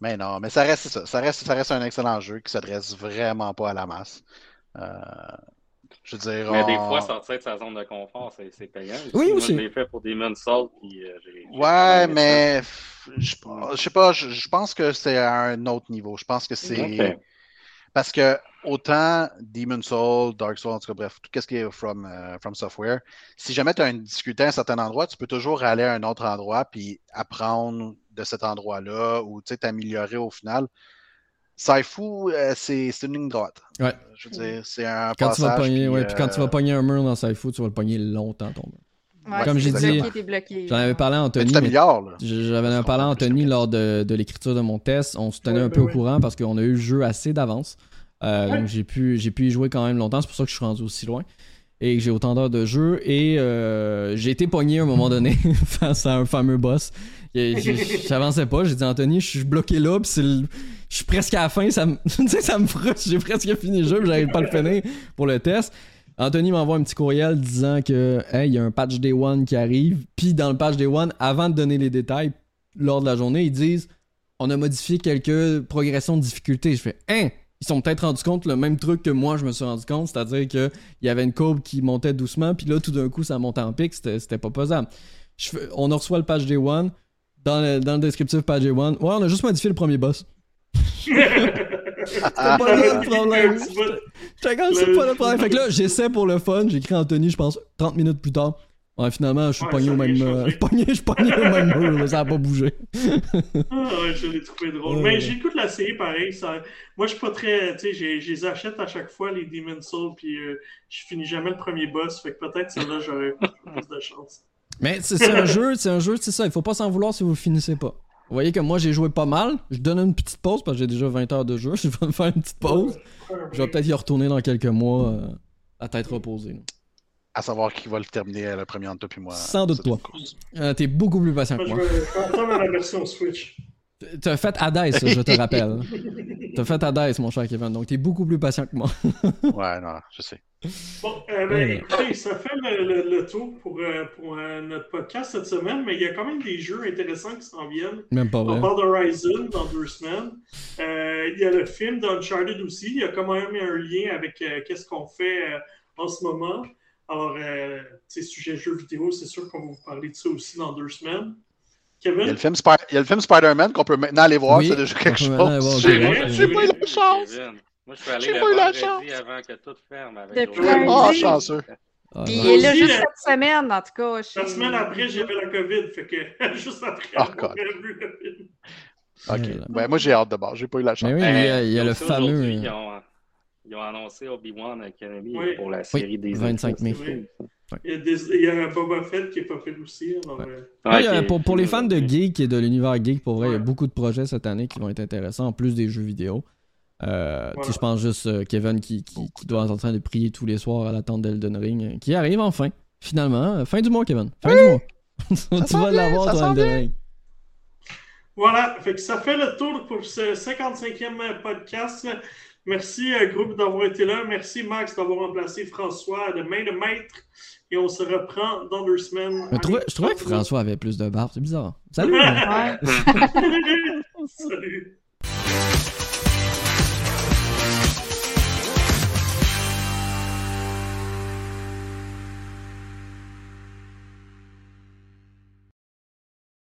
Mais non, mais ça reste ça. Ça reste, ça reste un excellent jeu qui s'adresse vraiment pas à la masse. Euh, je veux dire.
Mais des fois, sortir de sa zone de confort, c'est payant.
Oui, aussi.
Moi, je l'ai fait pour Demon's Souls. Puis, euh,
ouais, mais je, je sais pas, je, pense que c'est à un autre niveau. Je pense que c'est. Parce que autant Demon Soul, Dark Soul, en tout cas, bref, tout ce qui est from, euh, from Software, si jamais tu as une difficulté à un certain endroit, tu peux toujours aller à un autre endroit puis apprendre de cet endroit-là ou t'améliorer au final. Saifu, euh, c'est une ligne droite.
Ouais.
Je veux dire, c'est un
quand
passage.
Tu vas pogner,
puis,
puis quand tu vas
euh,
pogner un mur dans Saifu, tu vas le pogner longtemps ton
mur.
Comme j'ai dit, j'en avais parlé à Anthony. J'avais parlé à Anthony lors de, de l'écriture de mon test. On se tenait un peu au courant parce qu'on a eu le jeu assez d'avance. Euh, donc j'ai pu, j'ai pu y jouer quand même longtemps, c'est pour ça que je suis rendu aussi loin. Et que j'ai autant d'heures de jeu. Et euh, j'ai été pogné à un moment donné face à un fameux boss. J'avançais pas, j'ai dit Anthony, je suis bloqué là, c'est le- je suis presque à la fin, ça me, ça me frustre, j'ai presque fini le jeu, mais j'arrive pas à le finir pour le test. Anthony m'envoie un petit courriel disant que hey, il y a un patch Day One qui arrive, puis dans le patch Day One, avant de donner les détails lors de la journée, ils disent on a modifié quelques progressions de difficulté. Je fais hein? Ils sont peut-être rendus compte le même truc que moi je me suis rendu compte, c'est-à-dire que il y avait une courbe qui montait doucement, puis là tout d'un coup ça montait en pic, c'était pas pesable. Je on reçoit le patch Day One. Dans le, dans le descriptif patch Day One, ouais, on a juste modifié le premier boss. C'était pas le problème. J'étais c'est pas le problème. Fait que là, j'essaie pour le fun. J'écris Anthony, je pense, 30 minutes plus tard. Ouais, finalement, je suis
Ouais,
pogné au même. euh. Je suis pogné, je pogné au même mur, là, ça a pas bougé.
Ah ouais, je l'ai trouvé drôle.
Ouais,
Mais j'écoute la série pareil. Ça... Moi, je suis pas très. Tu sais, je les achète à chaque fois, les Demon's Souls, puis euh, je finis jamais le premier boss. Fait que peut-être celle-là, j'aurais plus de chance.
Mais c'est un jeu, c'est un jeu, c'est ça. Il faut pas s'en vouloir si vous finissez pas. Vous voyez que moi, j'ai joué pas mal. Je donne une petite pause parce que j'ai déjà 20 heures de jeu. Je vais me faire une petite pause. Je vais peut-être y retourner dans quelques mois euh, à tête reposée.
À savoir qui va le terminer euh, le premier entre toi puis moi.
Sans doute toi. Euh, T'es beaucoup plus patient
Moi,
que moi.
je vais attendre la version Switch.
T'as fait Hades, je te rappelle. T'as fait Hades, mon cher Kevin. Donc t'es beaucoup plus patient que moi.
Ouais, non, je sais.
Bon, euh, ben,
Ouais.
écoutez, ça fait le, le- le tour pour, euh, pour euh, notre podcast cette semaine, mais il y a quand même des jeux intéressants qui s'en viennent.
Même pas
On
vrai.
parle d'Horizon dans deux semaines. Euh, il y a le film d'Uncharted aussi. Il y a quand même un lien avec euh, qu'est-ce qu'on fait euh, en ce moment. Alors, euh, tu sais, sujet jeux vidéo, c'est sûr qu'on va vous parler de ça aussi dans deux semaines.
Il y a
Kevin?
le film, Spi- il y a le film Spider-Man qu'on peut maintenant aller voir,
Oui,
c'est déjà quelque
aller
chose. J'ai j'ai pas eu la chance.
Kevin. Moi, je allé
J'ai
le
pas eu la chance.
avant que tout ferme avec.
Ah, chanceux.
Ah,
Puis il est là juste cette semaine, en tout cas.
La semaine après, j'avais la COVID, fait que juste après,
Oh, God.
aurait vu le film.
Ok. Ben, moi, j'ai hâte de bord. J'ai pas eu la chance.
Mais oui, il y a, il y a le fameux.
Ils ont, annoncé Obi-Wan
Oui.
pour la série des
25 mai.
Il y, a des, il y a un Boba Fett qui est pas fait aussi. Alors,
Ouais.
euh,
Ouais, il y a-
Ok.
pour, pour les fans de geek et de l'univers geek, pour vrai, il y a beaucoup de projets cette année qui vont être intéressants, en plus des jeux vidéo. Euh,
Voilà.
Je pense juste euh, Kevin qui, qui, qui doit être en train de prier tous les soirs à l'attente d'Elden Ring, euh, qui arrive enfin, finalement. Fin du mois, Kevin. Fin du mois. tu vas l'avoir, toi, Elden. Ring.
Voilà, fait que ça fait le tour pour ce 55e podcast. Merci, euh, groupe, d'avoir été là. Merci, Max, d'avoir remplacé François de main de maître. Et on se reprend dans deux semaines.
Je trouvais, je trouvais que François avait plus de barbe, c'est bizarre. Salut!
Ouais.
Salut.